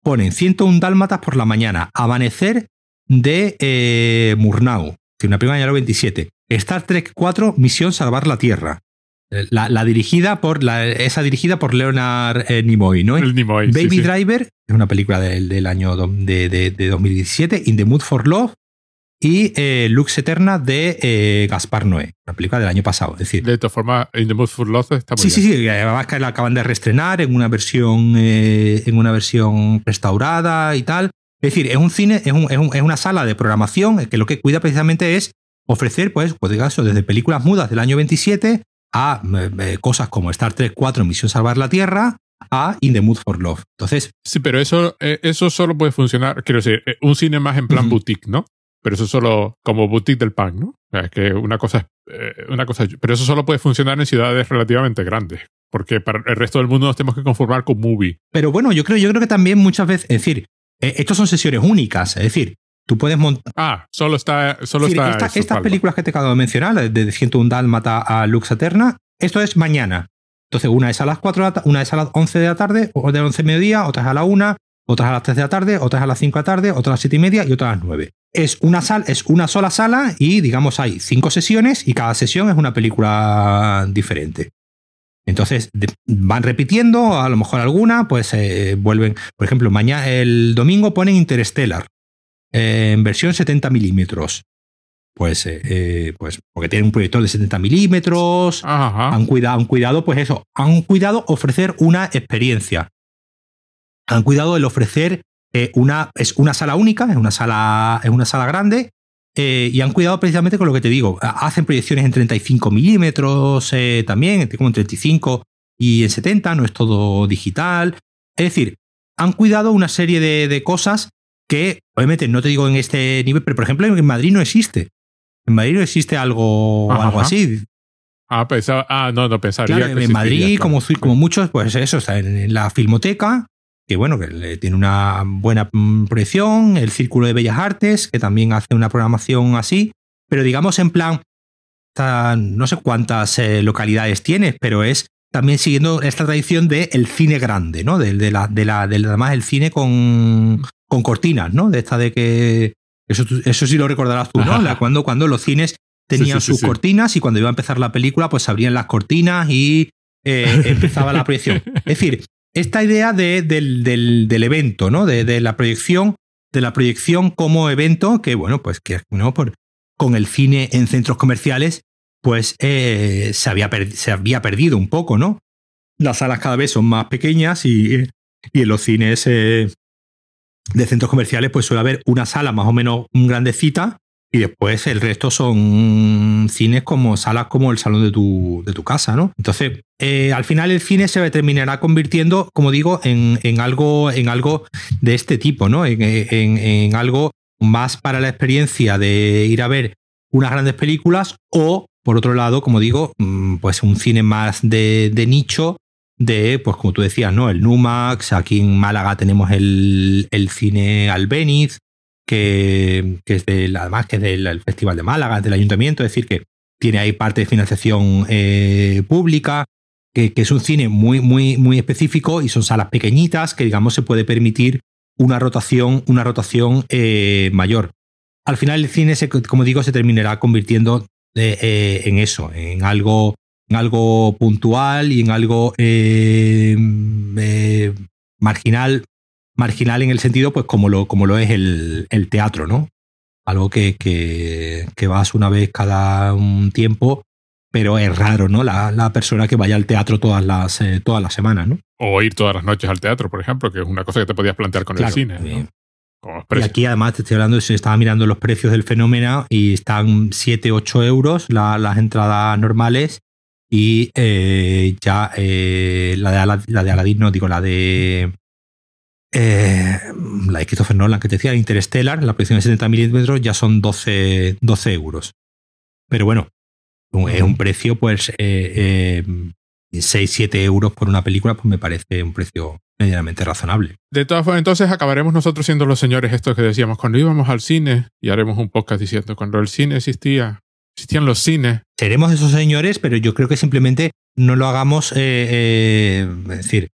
ponen 101 dálmatas por la mañana, Amanecer de Murnau, que una película del 27. Star Trek 4, Misión Salvar la Tierra. La, la dirigida por la, esa dirigida por Leonard Nimoy, ¿no? El Nimoy, Baby sí, sí. Es una película del, del año de, de, de, 2017. In the Mood for Love y eh, Lux Eterna de eh, Gaspar Noé, una película del año pasado. Es decir, de todas formas, In the Mood for Love está muy sí, bien. Sí, sí, además que la acaban de reestrenar en una versión eh, en una versión restaurada y tal. Es decir, es un cine, es, un, es, un, es una sala de programación que lo que cuida precisamente es ofrecer, pues, pues caso, desde películas mudas del año 27 a eh, cosas como Star Trek 4, Misión Salvar la Tierra, a In the Mood for Love. Entonces. Sí, pero eso, eh, eso solo puede funcionar, quiero decir, eh, un cine más en plan uh -huh. boutique, ¿no? Pero eso solo como boutique del pan, ¿no? O sea, es que una cosa, eh, una cosa, pero eso solo puede funcionar en ciudades relativamente grandes. Porque para el resto del mundo nos tenemos que conformar con movie. Pero bueno, yo creo, yo creo que también muchas veces, es decir, eh, estos son sesiones únicas, es decir, tú puedes montar. Ah, solo está. Solo decir, está esta, eso, estas películas que te acabo de mencionar, de 101 Dálmata a Lux Eterna, esto es mañana. Entonces, una es a las 4, una es a las 11 de la tarde, o de 11 de mediodía, otra es a la 1, otras a las 3 de la tarde, otras a las 5 de la tarde, otras a las 7 y media y otras a las 9. Es una, sal, es una sola sala y, digamos, hay cinco sesiones y cada sesión es una película diferente. Entonces de, van repitiendo, a lo mejor alguna, pues eh, vuelven. Por ejemplo, mañana, el domingo ponen Interstellar eh, en versión 70 milímetros. Pues, eh, pues porque tienen un proyector de 70 milímetros. Han cuidado, han cuidado, pues eso, han cuidado ofrecer una experiencia. Han cuidado el ofrecer eh, una, es una sala única, es una sala, es una sala grande, eh, y han cuidado precisamente con lo que te digo. Hacen proyecciones en 35 milímetros eh, también, como en 35 y en 70, no es todo digital. Es decir, han cuidado una serie de, cosas que, obviamente, no te digo en este nivel, pero por ejemplo en Madrid no existe. En Madrid no existe algo, algo así. Ah, pensaba, ah, no, no pensaría. Claro, en Madrid, como, como muchos, pues eso, está en la filmoteca, que bueno, que tiene una buena mm, proyección, el Círculo de Bellas Artes, que también hace una programación así, pero digamos en plan, no sé cuántas eh, localidades tienes, pero es también siguiendo esta tradición del el cine grande, ¿no? De, de la, de la, además el cine con, con cortinas, ¿no? De esta de que eso, eso sí lo recordarás tú, ¿no? *laughs* cuando, cuando los cines tenían sus cortinas y cuando iba a empezar la película, pues abrían las cortinas y eh, *laughs* empezaba la proyección. Es decir, esta idea de, del, evento, ¿no? De, la proyección, de la proyección como evento, que bueno, pues que ¿no? Por, con el cine en centros comerciales, pues eh, se, había se había perdido un poco, ¿no? Las salas cada vez son más pequeñas y, y en los cines eh, de centros comerciales, pues suele haber una sala más o menos grandecita y después el resto son cines como salas como el salón de tu, de tu casa, ¿no? Entonces, eh, al final el cine se terminará convirtiendo, como digo, en, en algo, en algo de este tipo, ¿no? En, en, algo más para la experiencia de ir a ver unas grandes películas o, por otro lado, como digo, mm, pues un cine más de, de nicho de, pues como tú decías, ¿no? El Numax, aquí en Málaga tenemos el, el cine Albeniz, que, es del, además que es del Festival de Málaga, del Ayuntamiento, es decir, que tiene ahí parte de financiación eh, pública, que, es un cine muy, muy, muy específico y son salas pequeñitas que, digamos, se puede permitir una rotación, una rotación eh, mayor. Al final el cine, como digo, se terminará convirtiendo eh, en eso, en algo, en algo puntual y en algo marginal marginal en el sentido, pues como lo, como lo es el, teatro, ¿no? Algo que, que, vas una vez cada un tiempo, pero es raro, ¿no? La, persona que vaya al teatro todas las, eh, todas las semanas, ¿no? O ir todas las noches al teatro, por ejemplo, que es una cosa que te podías plantear con el cine. ¿no? Y aquí además te estoy hablando, se estaba mirando los precios del fenómeno y están 7, 8 euros las entradas normales y eh, ya eh, la, de, la de Aladdin, no digo, la de eh, la de Christopher Nolan que te decía, Interstellar, la proyección de 70 milímetros ya son 12, 12 euros. Pero bueno, es un precio, pues, eh, 6, eh, 7 euros por una película, pues me parece un precio medianamente razonable. De todas formas, entonces acabaremos nosotros siendo los señores estos que decíamos cuando íbamos al cine y haremos un podcast diciendo cuando el cine existía, existían los cines. Seremos esos señores, pero yo creo que simplemente no lo hagamos, eh, es decir,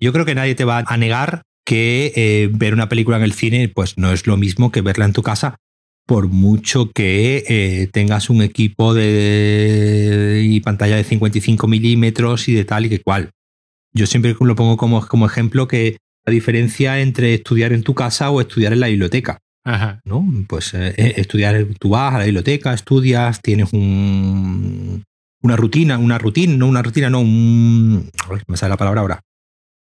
yo creo que nadie te va a negar que eh, ver una película en el cine pues no es lo mismo que verla en tu casa por mucho que eh, tengas un equipo de y pantalla de 55 milímetros y de tal y que cual. Yo siempre lo pongo como, como ejemplo que la diferencia entre estudiar en tu casa o estudiar en la biblioteca. ¿No? Pues eh, estudiar, tú vas a la biblioteca, estudias, tienes un, una rutina, una rutina, no una rutina, no, un... me sale la palabra ahora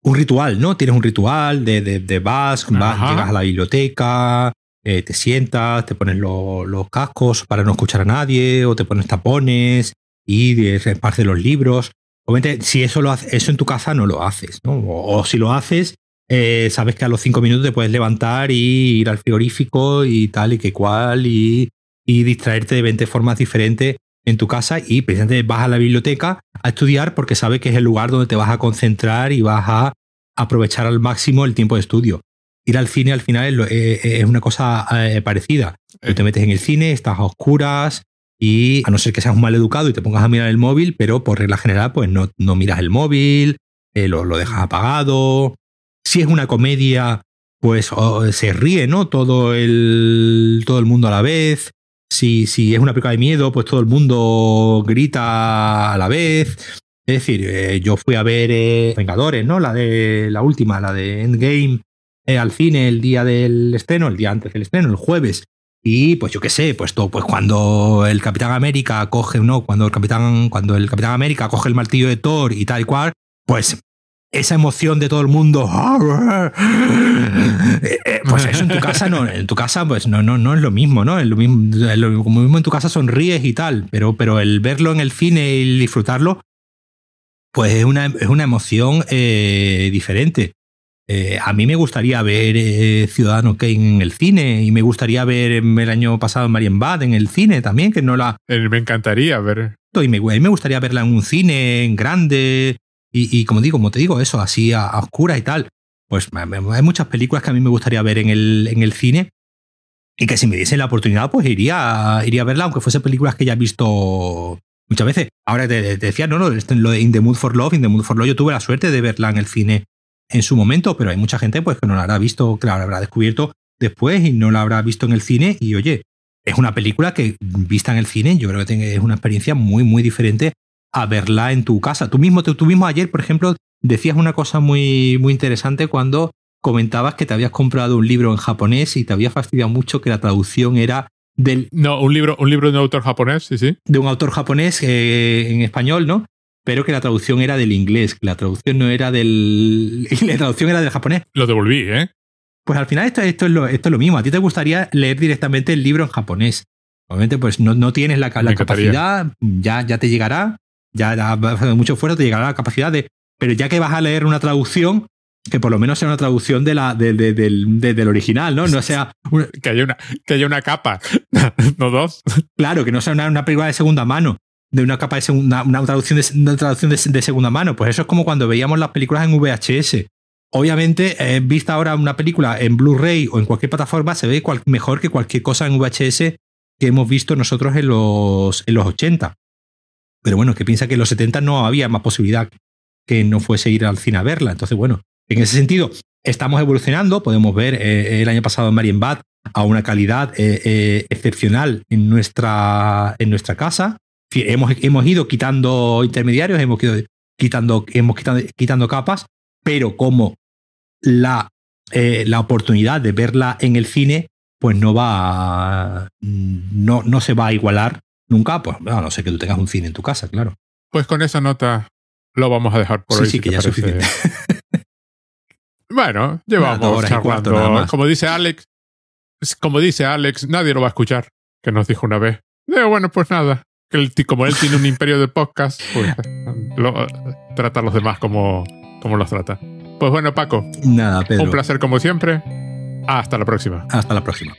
un ritual, ¿no? Tienes un ritual de, de, vas, llegas a la biblioteca, eh, te sientas, te pones los cascos para no escuchar a nadie, o te pones tapones y repartes los libros. Obviamente, si eso, lo hace, eso en tu casa no lo haces, ¿no? O, si lo haces, eh, sabes que a los cinco minutos te puedes levantar y ir al frigorífico y tal y que cual y, y distraerte de 20 formas diferentes en tu casa y precisamente vas a la biblioteca a estudiar porque sabes que es el lugar donde te vas a concentrar y vas a aprovechar al máximo el tiempo de estudio. Ir al cine al final es, eh, una cosa eh, parecida. Tú te metes en el cine, estás a oscuras y a no ser que seas un mal educado y te pongas a mirar el móvil, pero por regla general pues no, no miras el móvil, eh, lo, lo, dejas apagado. Si es una comedia, pues se ríe, ¿no? Todo el, todo el mundo a la vez si, si es una película de miedo, pues todo el mundo grita a la vez. Es decir, eh, yo fui a ver eh, Vengadores, ¿no? La de la última, la de Endgame, eh, al cine el día del estreno, el día antes del estreno, el jueves. Y pues yo qué sé, pues todo, pues cuando el Capitán América coge, no, cuando el Capitán, cuando el Capitán América coge el martillo de Thor y tal y cual, pues esa emoción de todo el mundo. Eh, eh, pues eso en tu casa no, en tu casa pues no, no, no es lo mismo, ¿no? Es lo mismo, como mismo en tu casa sonríes y tal, pero, pero el verlo en el cine y disfrutarlo, pues es una, es una emoción eh, diferente. a mí me gustaría ver Ciudadano Kane en el cine y me gustaría ver el año pasado Bad en el cine también, que no la... Me encantaría ver. Y me, me gustaría verla en un cine en grande, y, como digo, como te digo, eso, así a, oscura y tal. Pues hay muchas películas que a mí me gustaría ver en el, en el cine y que si me diesen la oportunidad, pues iría, iría a verla, aunque fuese películas que ya he visto muchas veces. Ahora te, decía, no, no, lo de In the Mood for Love, In the Mood for Love, yo tuve la suerte de verla en el cine en su momento, pero hay mucha gente pues que no la habrá visto, que la habrá descubierto después y no la habrá visto en el cine. Y oye, es una película que vista en el cine, yo creo que es una experiencia muy, muy diferente a verla en tu casa. Tú mismo, tú, mismo ayer, por ejemplo, decías una cosa muy, muy interesante cuando comentabas que te habías comprado un libro en japonés y te había fastidiado mucho que la traducción era del... No, un libro, un libro de un autor japonés, sí, sí. De un autor japonés eh, en español, ¿no? Pero que la traducción era del inglés, que la traducción no era del... *laughs* la traducción era del japonés. Lo devolví, ¿eh? Pues al final esto, esto, es lo, esto es lo mismo. A ti te gustaría leer directamente el libro en japonés. Obviamente, pues no, no tienes la, la capacidad, ya, ya te llegará, ya, ya mucho esfuerzo, te llegará la capacidad de. Pero ya que vas a leer una traducción, que por lo menos sea una traducción de la, del, del, original, ¿no? No sea. *laughs* Que, haya una, que haya una capa, *laughs* no dos. Claro, que no sea una, película de segunda mano, de una capa de segunda, una traducción, de, traducción de, segunda mano. Pues eso es como cuando veíamos las películas en VHS. Obviamente, eh, vista ahora una película en Blu-ray o en cualquier plataforma, se ve mejor que cualquier cosa en VHS que hemos visto nosotros en los, en los 80. Pero bueno, que piensa que en los 70 no había más posibilidad que no fuese ir al cine a verla. Entonces, bueno, en ese sentido, estamos evolucionando. Podemos ver eh, el año pasado en Marienbad a una calidad eh, eh, excepcional en nuestra, en nuestra casa. Hemos, hemos ido quitando intermediarios, hemos ido quitando, hemos quitando, quitando capas, pero como la, la oportunidad de verla en el cine, pues no va no, no se va a igualar Nunca, pues a no sé que tú tengas un cine en tu casa, claro. Pues con esa nota lo vamos a dejar por sí, hoy. Sí, que ya es suficiente. *laughs* bueno, llevamos charlando. Como dice Alex, como dice Alex, nadie lo va a escuchar, que nos dijo una vez. Eh, bueno, pues nada. Que como él tiene un imperio de podcast, pues trata a los demás como, como los trata. Pues bueno, Paco. Nada, Pedro. Un placer como siempre. Hasta la próxima. Hasta la próxima.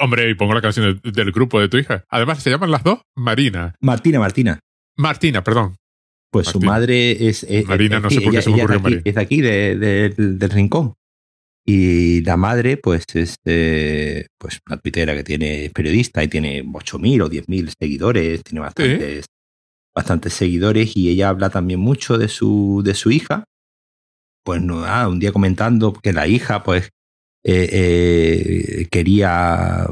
Hombre, y pongo la canción del, del grupo de tu hija. Además, se llaman las dos Marina. Martina, Martina. Martina, perdón. Pues su madre es. es- Marina, es- no sé por qué ella- se me ocurrió es aquí- Marina. Es de aquí, de- de- del- del rincón. Y la madre, pues es eh, pues una tuitera que tiene periodista y tiene 8.000 o 10.000 seguidores, tiene bastantes, bastantes seguidores y ella habla también mucho de su, de su hija. Pues no, ah, un día comentando que la hija, pues eh, eh, quería.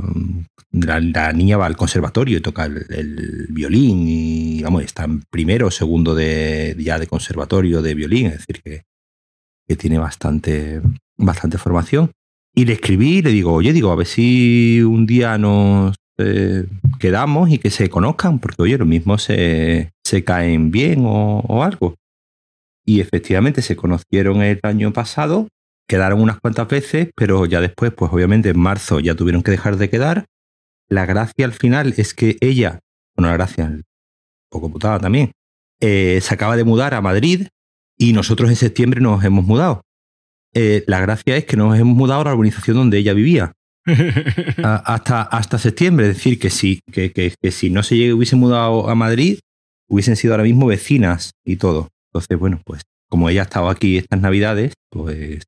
La, niña va al conservatorio y toca el, violín y vamos, está en primero o segundo de, ya de conservatorio de violín, es decir, que, que tiene bastante, bastante formación. Y le escribí y le digo, oye, digo, a ver si un día nos eh, quedamos y que se conozcan, porque oye, lo mismo se, se caen bien o algo. Y efectivamente se conocieron el año pasado, quedaron unas cuantas veces, pero ya después, pues obviamente en marzo ya tuvieron que dejar de quedar. La gracia al final es que ella, bueno, la gracia, un poco putada también, eh, se acaba de mudar a Madrid y nosotros en septiembre nos hemos mudado. Eh, la gracia es que nos hemos mudado a la urbanización donde ella vivía *laughs* a- hasta, hasta septiembre. Es decir, que si, que, que- que si no se llegue- hubiese mudado a Madrid, hubiesen sido ahora mismo vecinas y todo. Entonces, bueno, pues como ella ha estado aquí estas navidades, pues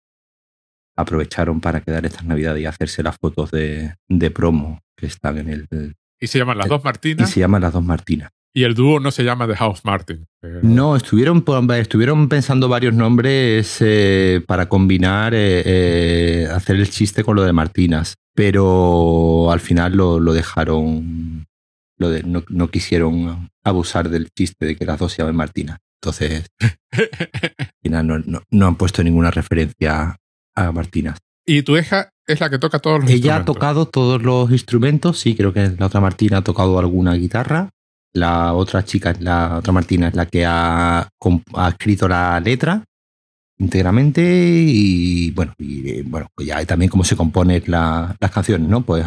aprovecharon para quedar estas navidades y hacerse las fotos de, de promo que están en el... y se llaman las dos Y Martinas. se llaman las dos Martinas. Y el dúo no se llama The House Martin. No, estuvieron, estuvieron pensando varios nombres eh, para combinar, eh, eh, hacer el chiste con lo de Martinas, pero al final lo, lo dejaron, lo de- no, no quisieron abusar del chiste de que las dos se llaman Martina. Entonces, *laughs* al final no, no- no han puesto ninguna referencia a Martinas. y tu hija es la que toca todos los Ella ha instrumentos. tocado todos los instrumentos, sí, creo que la otra Martina ha tocado alguna guitarra. La otra chica, la otra Martina, es la que ha, ha escrito la letra íntegramente y bueno, y, eh, bueno, pues ya también cómo se componen la- las canciones, ¿no? Pues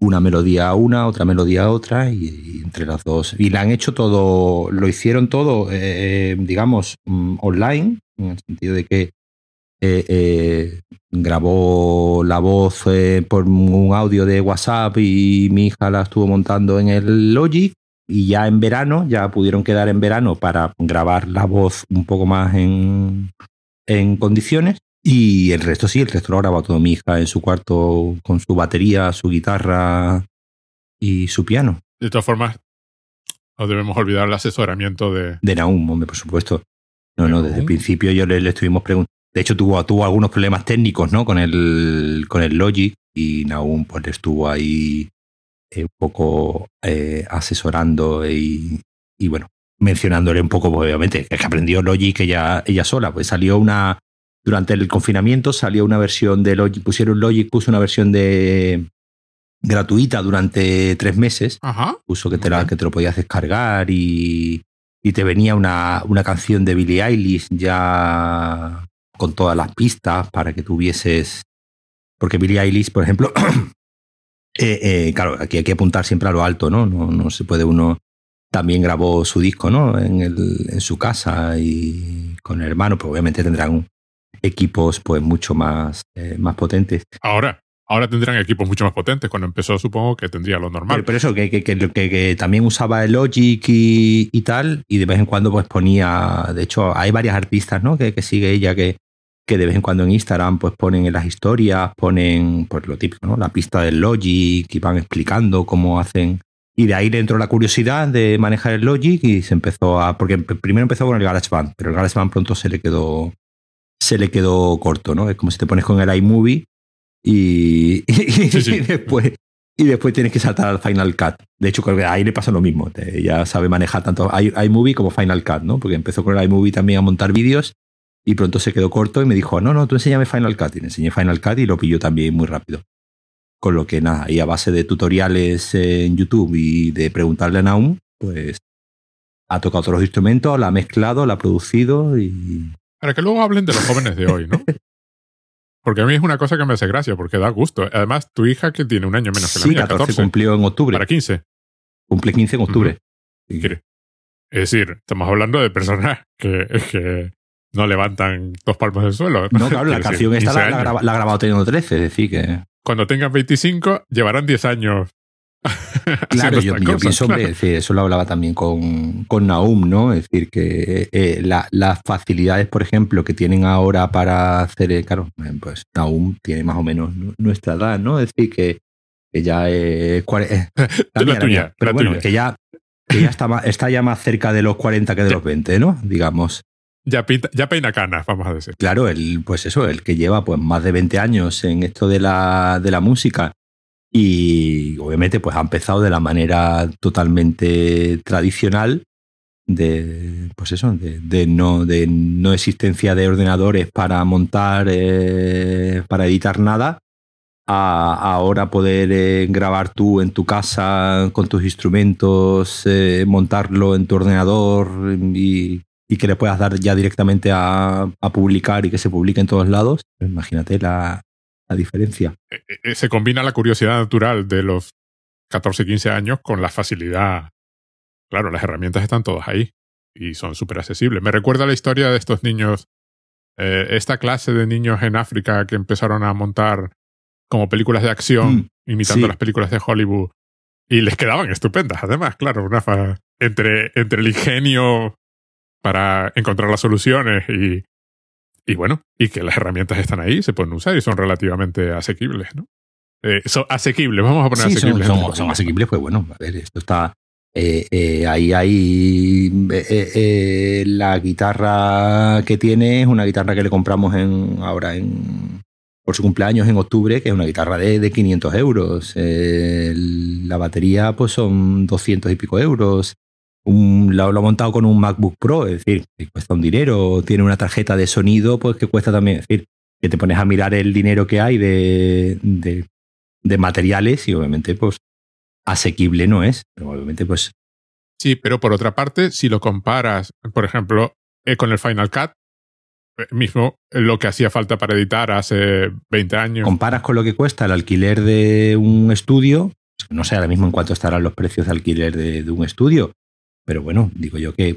una melodía a una, otra melodía a otra y, y entre las dos. Y la han hecho todo, lo hicieron todo, eh, digamos, mm, online, en el sentido de que eh, eh, grabó la voz eh, por un audio de WhatsApp y mi hija la estuvo montando en el Logic y ya en verano, ya pudieron quedar en verano para grabar la voz un poco más en, en condiciones y el resto sí, el resto lo grabó todo mi hija en su cuarto con su batería, su guitarra y su piano. De todas formas, no debemos olvidar el asesoramiento de... De Naum, hombre, por supuesto. No, ¿De no, desde el principio yo le, le estuvimos preguntando. De hecho, tuvo, tuvo algunos problemas técnicos, ¿no? Con el, con el Logic y Naum, pues estuvo ahí eh, un poco eh, asesorando y, y, bueno, mencionándole un poco, pues, obviamente, que es que aprendió Logic ella, ella sola. Pues salió una. Durante el confinamiento salió una versión de Logic, pusieron Logic, puso una versión de gratuita durante tres meses Ajá. puso que te, la- que te lo podías descargar y, y te venía una, una canción de Billie Eilish ya con todas las pistas para que tuvieses. Porque Billie Eilish, por ejemplo, *clears throat* eh, eh, claro, aquí hay que apuntar siempre a lo alto, ¿no? No, no se puede uno. También grabó su disco, ¿no? En, el, en su casa y con el hermano, pues obviamente tendrán equipos pues mucho más, eh, más potentes. Ahora, ahora tendrán equipos mucho más potentes. Cuando empezó, supongo que tendría lo normal. Pero, pero eso, que, que, que, que- que también usaba el Logic y, y tal, y de vez en cuando pues ponía, de hecho hay varias artistas, ¿no? Que, que sigue ella que, que de vez en cuando en Instagram pues ponen en las historias, ponen pues lo típico, ¿no? La pista del Logic y van explicando cómo hacen. Y de ahí le entró la curiosidad de manejar el Logic y se empezó a, porque primero empezó con el GarageBand, pero el GarageBand pronto se le quedó, se le quedó corto, ¿no? Es como si te pones con el iMovie y, *laughs* y, Sí, sí. y después y después tienes que saltar al Final Cut. De hecho, creo que ahí le pasa lo mismo. Te- ya sabe manejar tanto iMovie como Final Cut, ¿no? Porque empezó con el iMovie también a montar vídeos y pronto se quedó corto y me dijo, no, no, tú enséñame Final Cut. Y le enseñé Final Cut y lo pilló también muy rápido. Con lo que nada, y a base de tutoriales en YouTube y de preguntarle a Naum, pues ha tocado todos los instrumentos, la ha mezclado, la ha producido y... Para que luego hablen de los jóvenes de hoy, ¿no? *laughs* Porque a mí es una cosa que me hace gracia, porque da gusto. Además, tu hija que tiene un año menos que la Sí, mía, 14, 14, cumplió en octubre. para 15. Cumple 15 en octubre. Es decir, estamos hablando de personas que, que no levantan dos palmos del suelo. No, claro, la *laughs* canción esta la, la, ha grabado teniendo 13, es decir que... Cuando tengan 25, llevarán 10 años *laughs* Claro, yo, pienso, eso lo hablaba también con, con Naum, ¿no? Es decir, que eh, las facilidades, por ejemplo, que tienen ahora para hacer, eh, claro, eh, pues Naum tiene más o menos nuestra edad, ¿no? Es decir, que, ya es... *laughs* la tuya, pero bueno, que ya, ya está, está ya más cerca de los 40 que de los 20, ¿no? Digamos. Ya, peina canas, vamos a decir. Claro, el, pues eso, el que lleva pues más de 20 años en esto de la, de la música y obviamente pues ha empezado de la manera totalmente tradicional de pues eso de, no de no existencia de ordenadores para montar eh, para editar nada a, ahora poder eh, grabar tú en tu casa con tus instrumentos eh, montarlo en tu ordenador y, que le puedas dar ya directamente a, a, publicar y que se publique en todos lados pues imagínate la, la diferencia. Eh, eh, eh, se combina la curiosidad natural de los 14, 15 años con la facilidad. Claro, las herramientas están todas ahí y son súper accesibles. Me recuerda la historia de estos niños, esta clase de niños en África que empezaron a montar como películas de acción, mm, imitando las películas de Hollywood, y les quedaban estupendas. Además, claro, una entre, entre el ingenio para encontrar las soluciones y y bueno, y que las herramientas están ahí, se pueden usar y son relativamente asequibles, ¿no? Eh, son asequibles, vamos a poner asequibles. Son, asequibles, pues bueno, a ver, esto está. Eh, eh, ahí hay. la guitarra que tiene es una guitarra que le compramos en ahora en por su cumpleaños en octubre, que es una guitarra de, de 500 euros. la batería, pues son 200 y pico euros un, lo, ha montado con un MacBook Pro, es decir, que cuesta un dinero, tiene una tarjeta de sonido, pues que cuesta también, es decir, que te pones a mirar el dinero que hay de, de, materiales y obviamente pues asequible no es, pero obviamente pues... Sí, pero por otra parte, si lo comparas, por ejemplo, eh, con el Final Cut, eh, mismo lo que hacía falta para editar hace 20 años. Comparas con lo que cuesta el alquiler de un estudio, no sé ahora mismo en cuánto estarán los precios de alquiler de un estudio, pero bueno, digo yo que,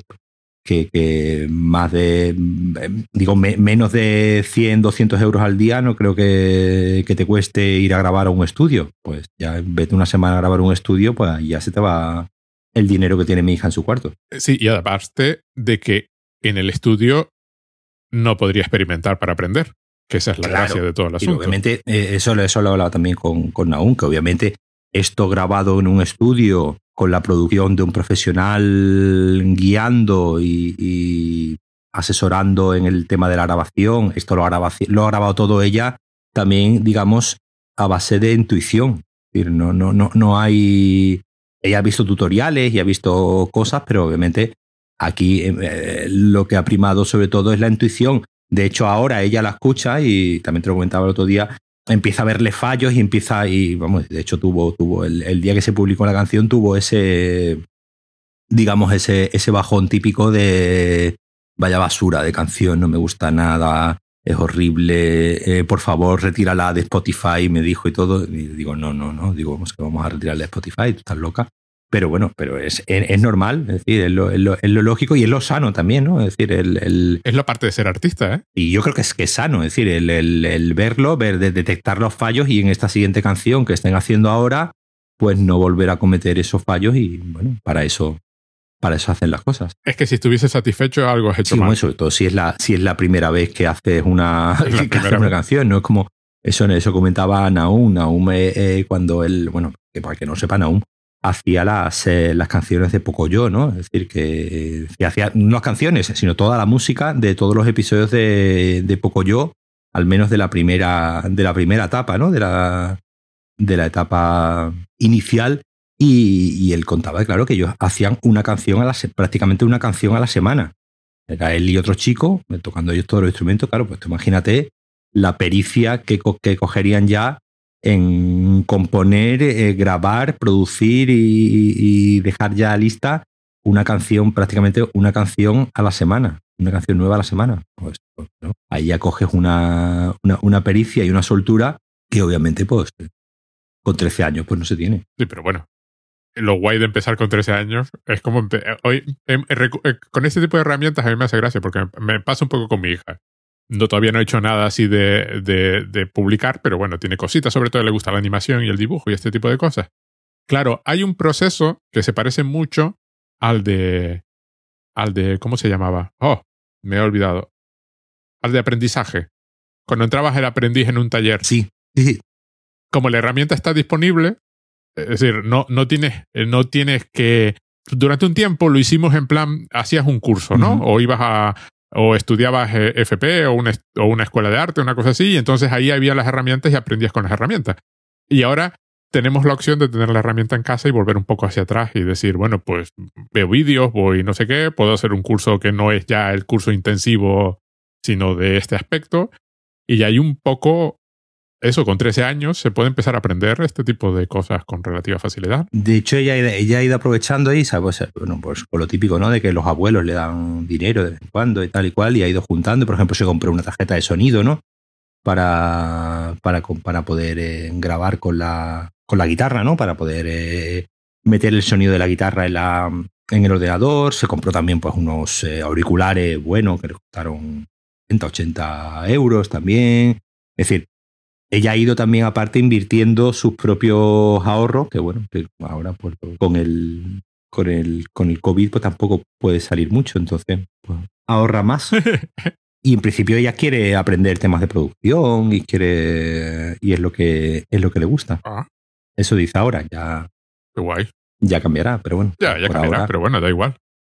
que, más de, digo, menos de 100, 200 euros al día no creo que, te cueste ir a grabar a un estudio. Pues ya vete una semana a grabar un estudio, pues ya se te va el dinero que tiene mi hija en su cuarto. Sí, y aparte de que en el estudio no podría experimentar para aprender, que esa es la gracia de todo el asunto. obviamente, eh, eso, eso lo he hablado también con, con Naum, que obviamente esto grabado en un estudio con la producción de un profesional guiando y, asesorando en el tema de la grabación. Esto lo ha, grabado, lo ha grabado todo ella también, digamos, a base de intuición. no, no, no, no hay. Ella ha visto tutoriales y ha visto cosas, pero obviamente aquí eh, lo que ha primado sobre todo es la intuición. De hecho, ahora ella la escucha y también te lo comentaba el otro día, empieza a verle fallos y empieza, y vamos, de hecho tuvo, tuvo el, día que se publicó la canción, tuvo ese, digamos, ese, ese bajón típico de vaya basura de canción, no me gusta nada, es horrible, eh, por favor retírala de Spotify, me dijo y todo. Y digo, no, no, no, digo, vamos que vamos a retirarla de Spotify, estás loca. Pero bueno, pero es, es, normal, es decir, es lo, es, lo, lógico y es lo sano también, ¿no? Es decir, el, Es la parte de ser artista, ¿eh? Y yo creo que es que es sano, es decir, el, verlo, ver, detectar los fallos y en esta siguiente canción que estén haciendo ahora, pues no volver a cometer esos fallos y bueno, para eso para eso hacen las cosas. Es que si estuviese satisfecho algo has hecho sí, mal. sobre todo si es la si es la primera vez que haces una, *laughs* *laughs* una canción, no es como eso eso comentaba Naum, Naum eh, eh, cuando él, bueno, que para que no sepa Naum, hacía las, eh, las canciones de Pocoyo, ¿no? Es decir, que, hacía no las canciones, sino toda la música de todos los episodios de, de Pocoyo, al menos de la primera, de la primera etapa, ¿no? De la, de la etapa inicial. Y, él contaba, claro, que ellos hacían una canción a la, prácticamente una canción a la semana. Era él y otro chico, tocando ellos todos los instrumentos, claro, pues imagínate la pericia que, que cogerían ya en componer, eh, grabar, producir y, dejar ya lista una canción, prácticamente una canción a la semana, una canción nueva a la semana. Pues, pues Ahí ya coges una, una, pericia y una soltura que obviamente pues con 13 años pues no se tiene. Sí, pero bueno, lo guay de empezar con 13 años es como hoy em, con este tipo de herramientas a mí me hace gracia porque me pasa un poco con mi hija. No, todavía no he hecho nada así de, de, publicar, pero bueno, tiene cositas, sobre todo le gusta la animación y el dibujo y este tipo de cosas. Claro, hay un proceso que se parece mucho al de. al de. ¿cómo se llamaba? Oh, me he olvidado. Al de aprendizaje. Cuando entrabas el aprendiz en un taller. Sí, sí. Como la herramienta está disponible, es decir, no, no, tienes, no tienes que. Durante un tiempo lo hicimos en plan, hacías un curso, ¿no? O ibas a, o estudiabas eh, FP o una, o una escuela de arte, una cosa así, y entonces ahí había las herramientas y aprendías con las herramientas. Y ahora tenemos la opción de tener la herramienta en casa y volver un poco hacia atrás y decir, bueno, pues veo vídeos, voy no sé qué, puedo hacer un curso que no es ya el curso intensivo, sino de este aspecto. Y hay un poco eso, con 13 años se puede empezar a aprender este tipo de cosas con relativa facilidad. De hecho, ella, ella ha ido aprovechando ahí, ¿sabes? bueno, pues con lo típico, ¿no? De que los abuelos le dan dinero de vez en cuando y tal y cual, y ha ido juntando. Por ejemplo, se compró una tarjeta de sonido, ¿no? Para, para, para poder eh, grabar con la, con la guitarra, ¿no? Para poder eh, meter el sonido de la guitarra en, la, en el ordenador. Se compró también pues unos eh, auriculares buenos que le costaron 180 80 euros también. Es decir, ella ha ido también aparte invirtiendo sus propios ahorros, que bueno, que ahora pues, con el con el con el COVID pues tampoco puede salir mucho, entonces pues, ahorra más. *laughs* y en principio ella quiere aprender temas de producción y quiere y es lo que es lo que le gusta. Ah. Eso dice ahora, ya Qué guay. Ya cambiará, pero bueno. Ya, ya cambiará, pero bueno, da igual.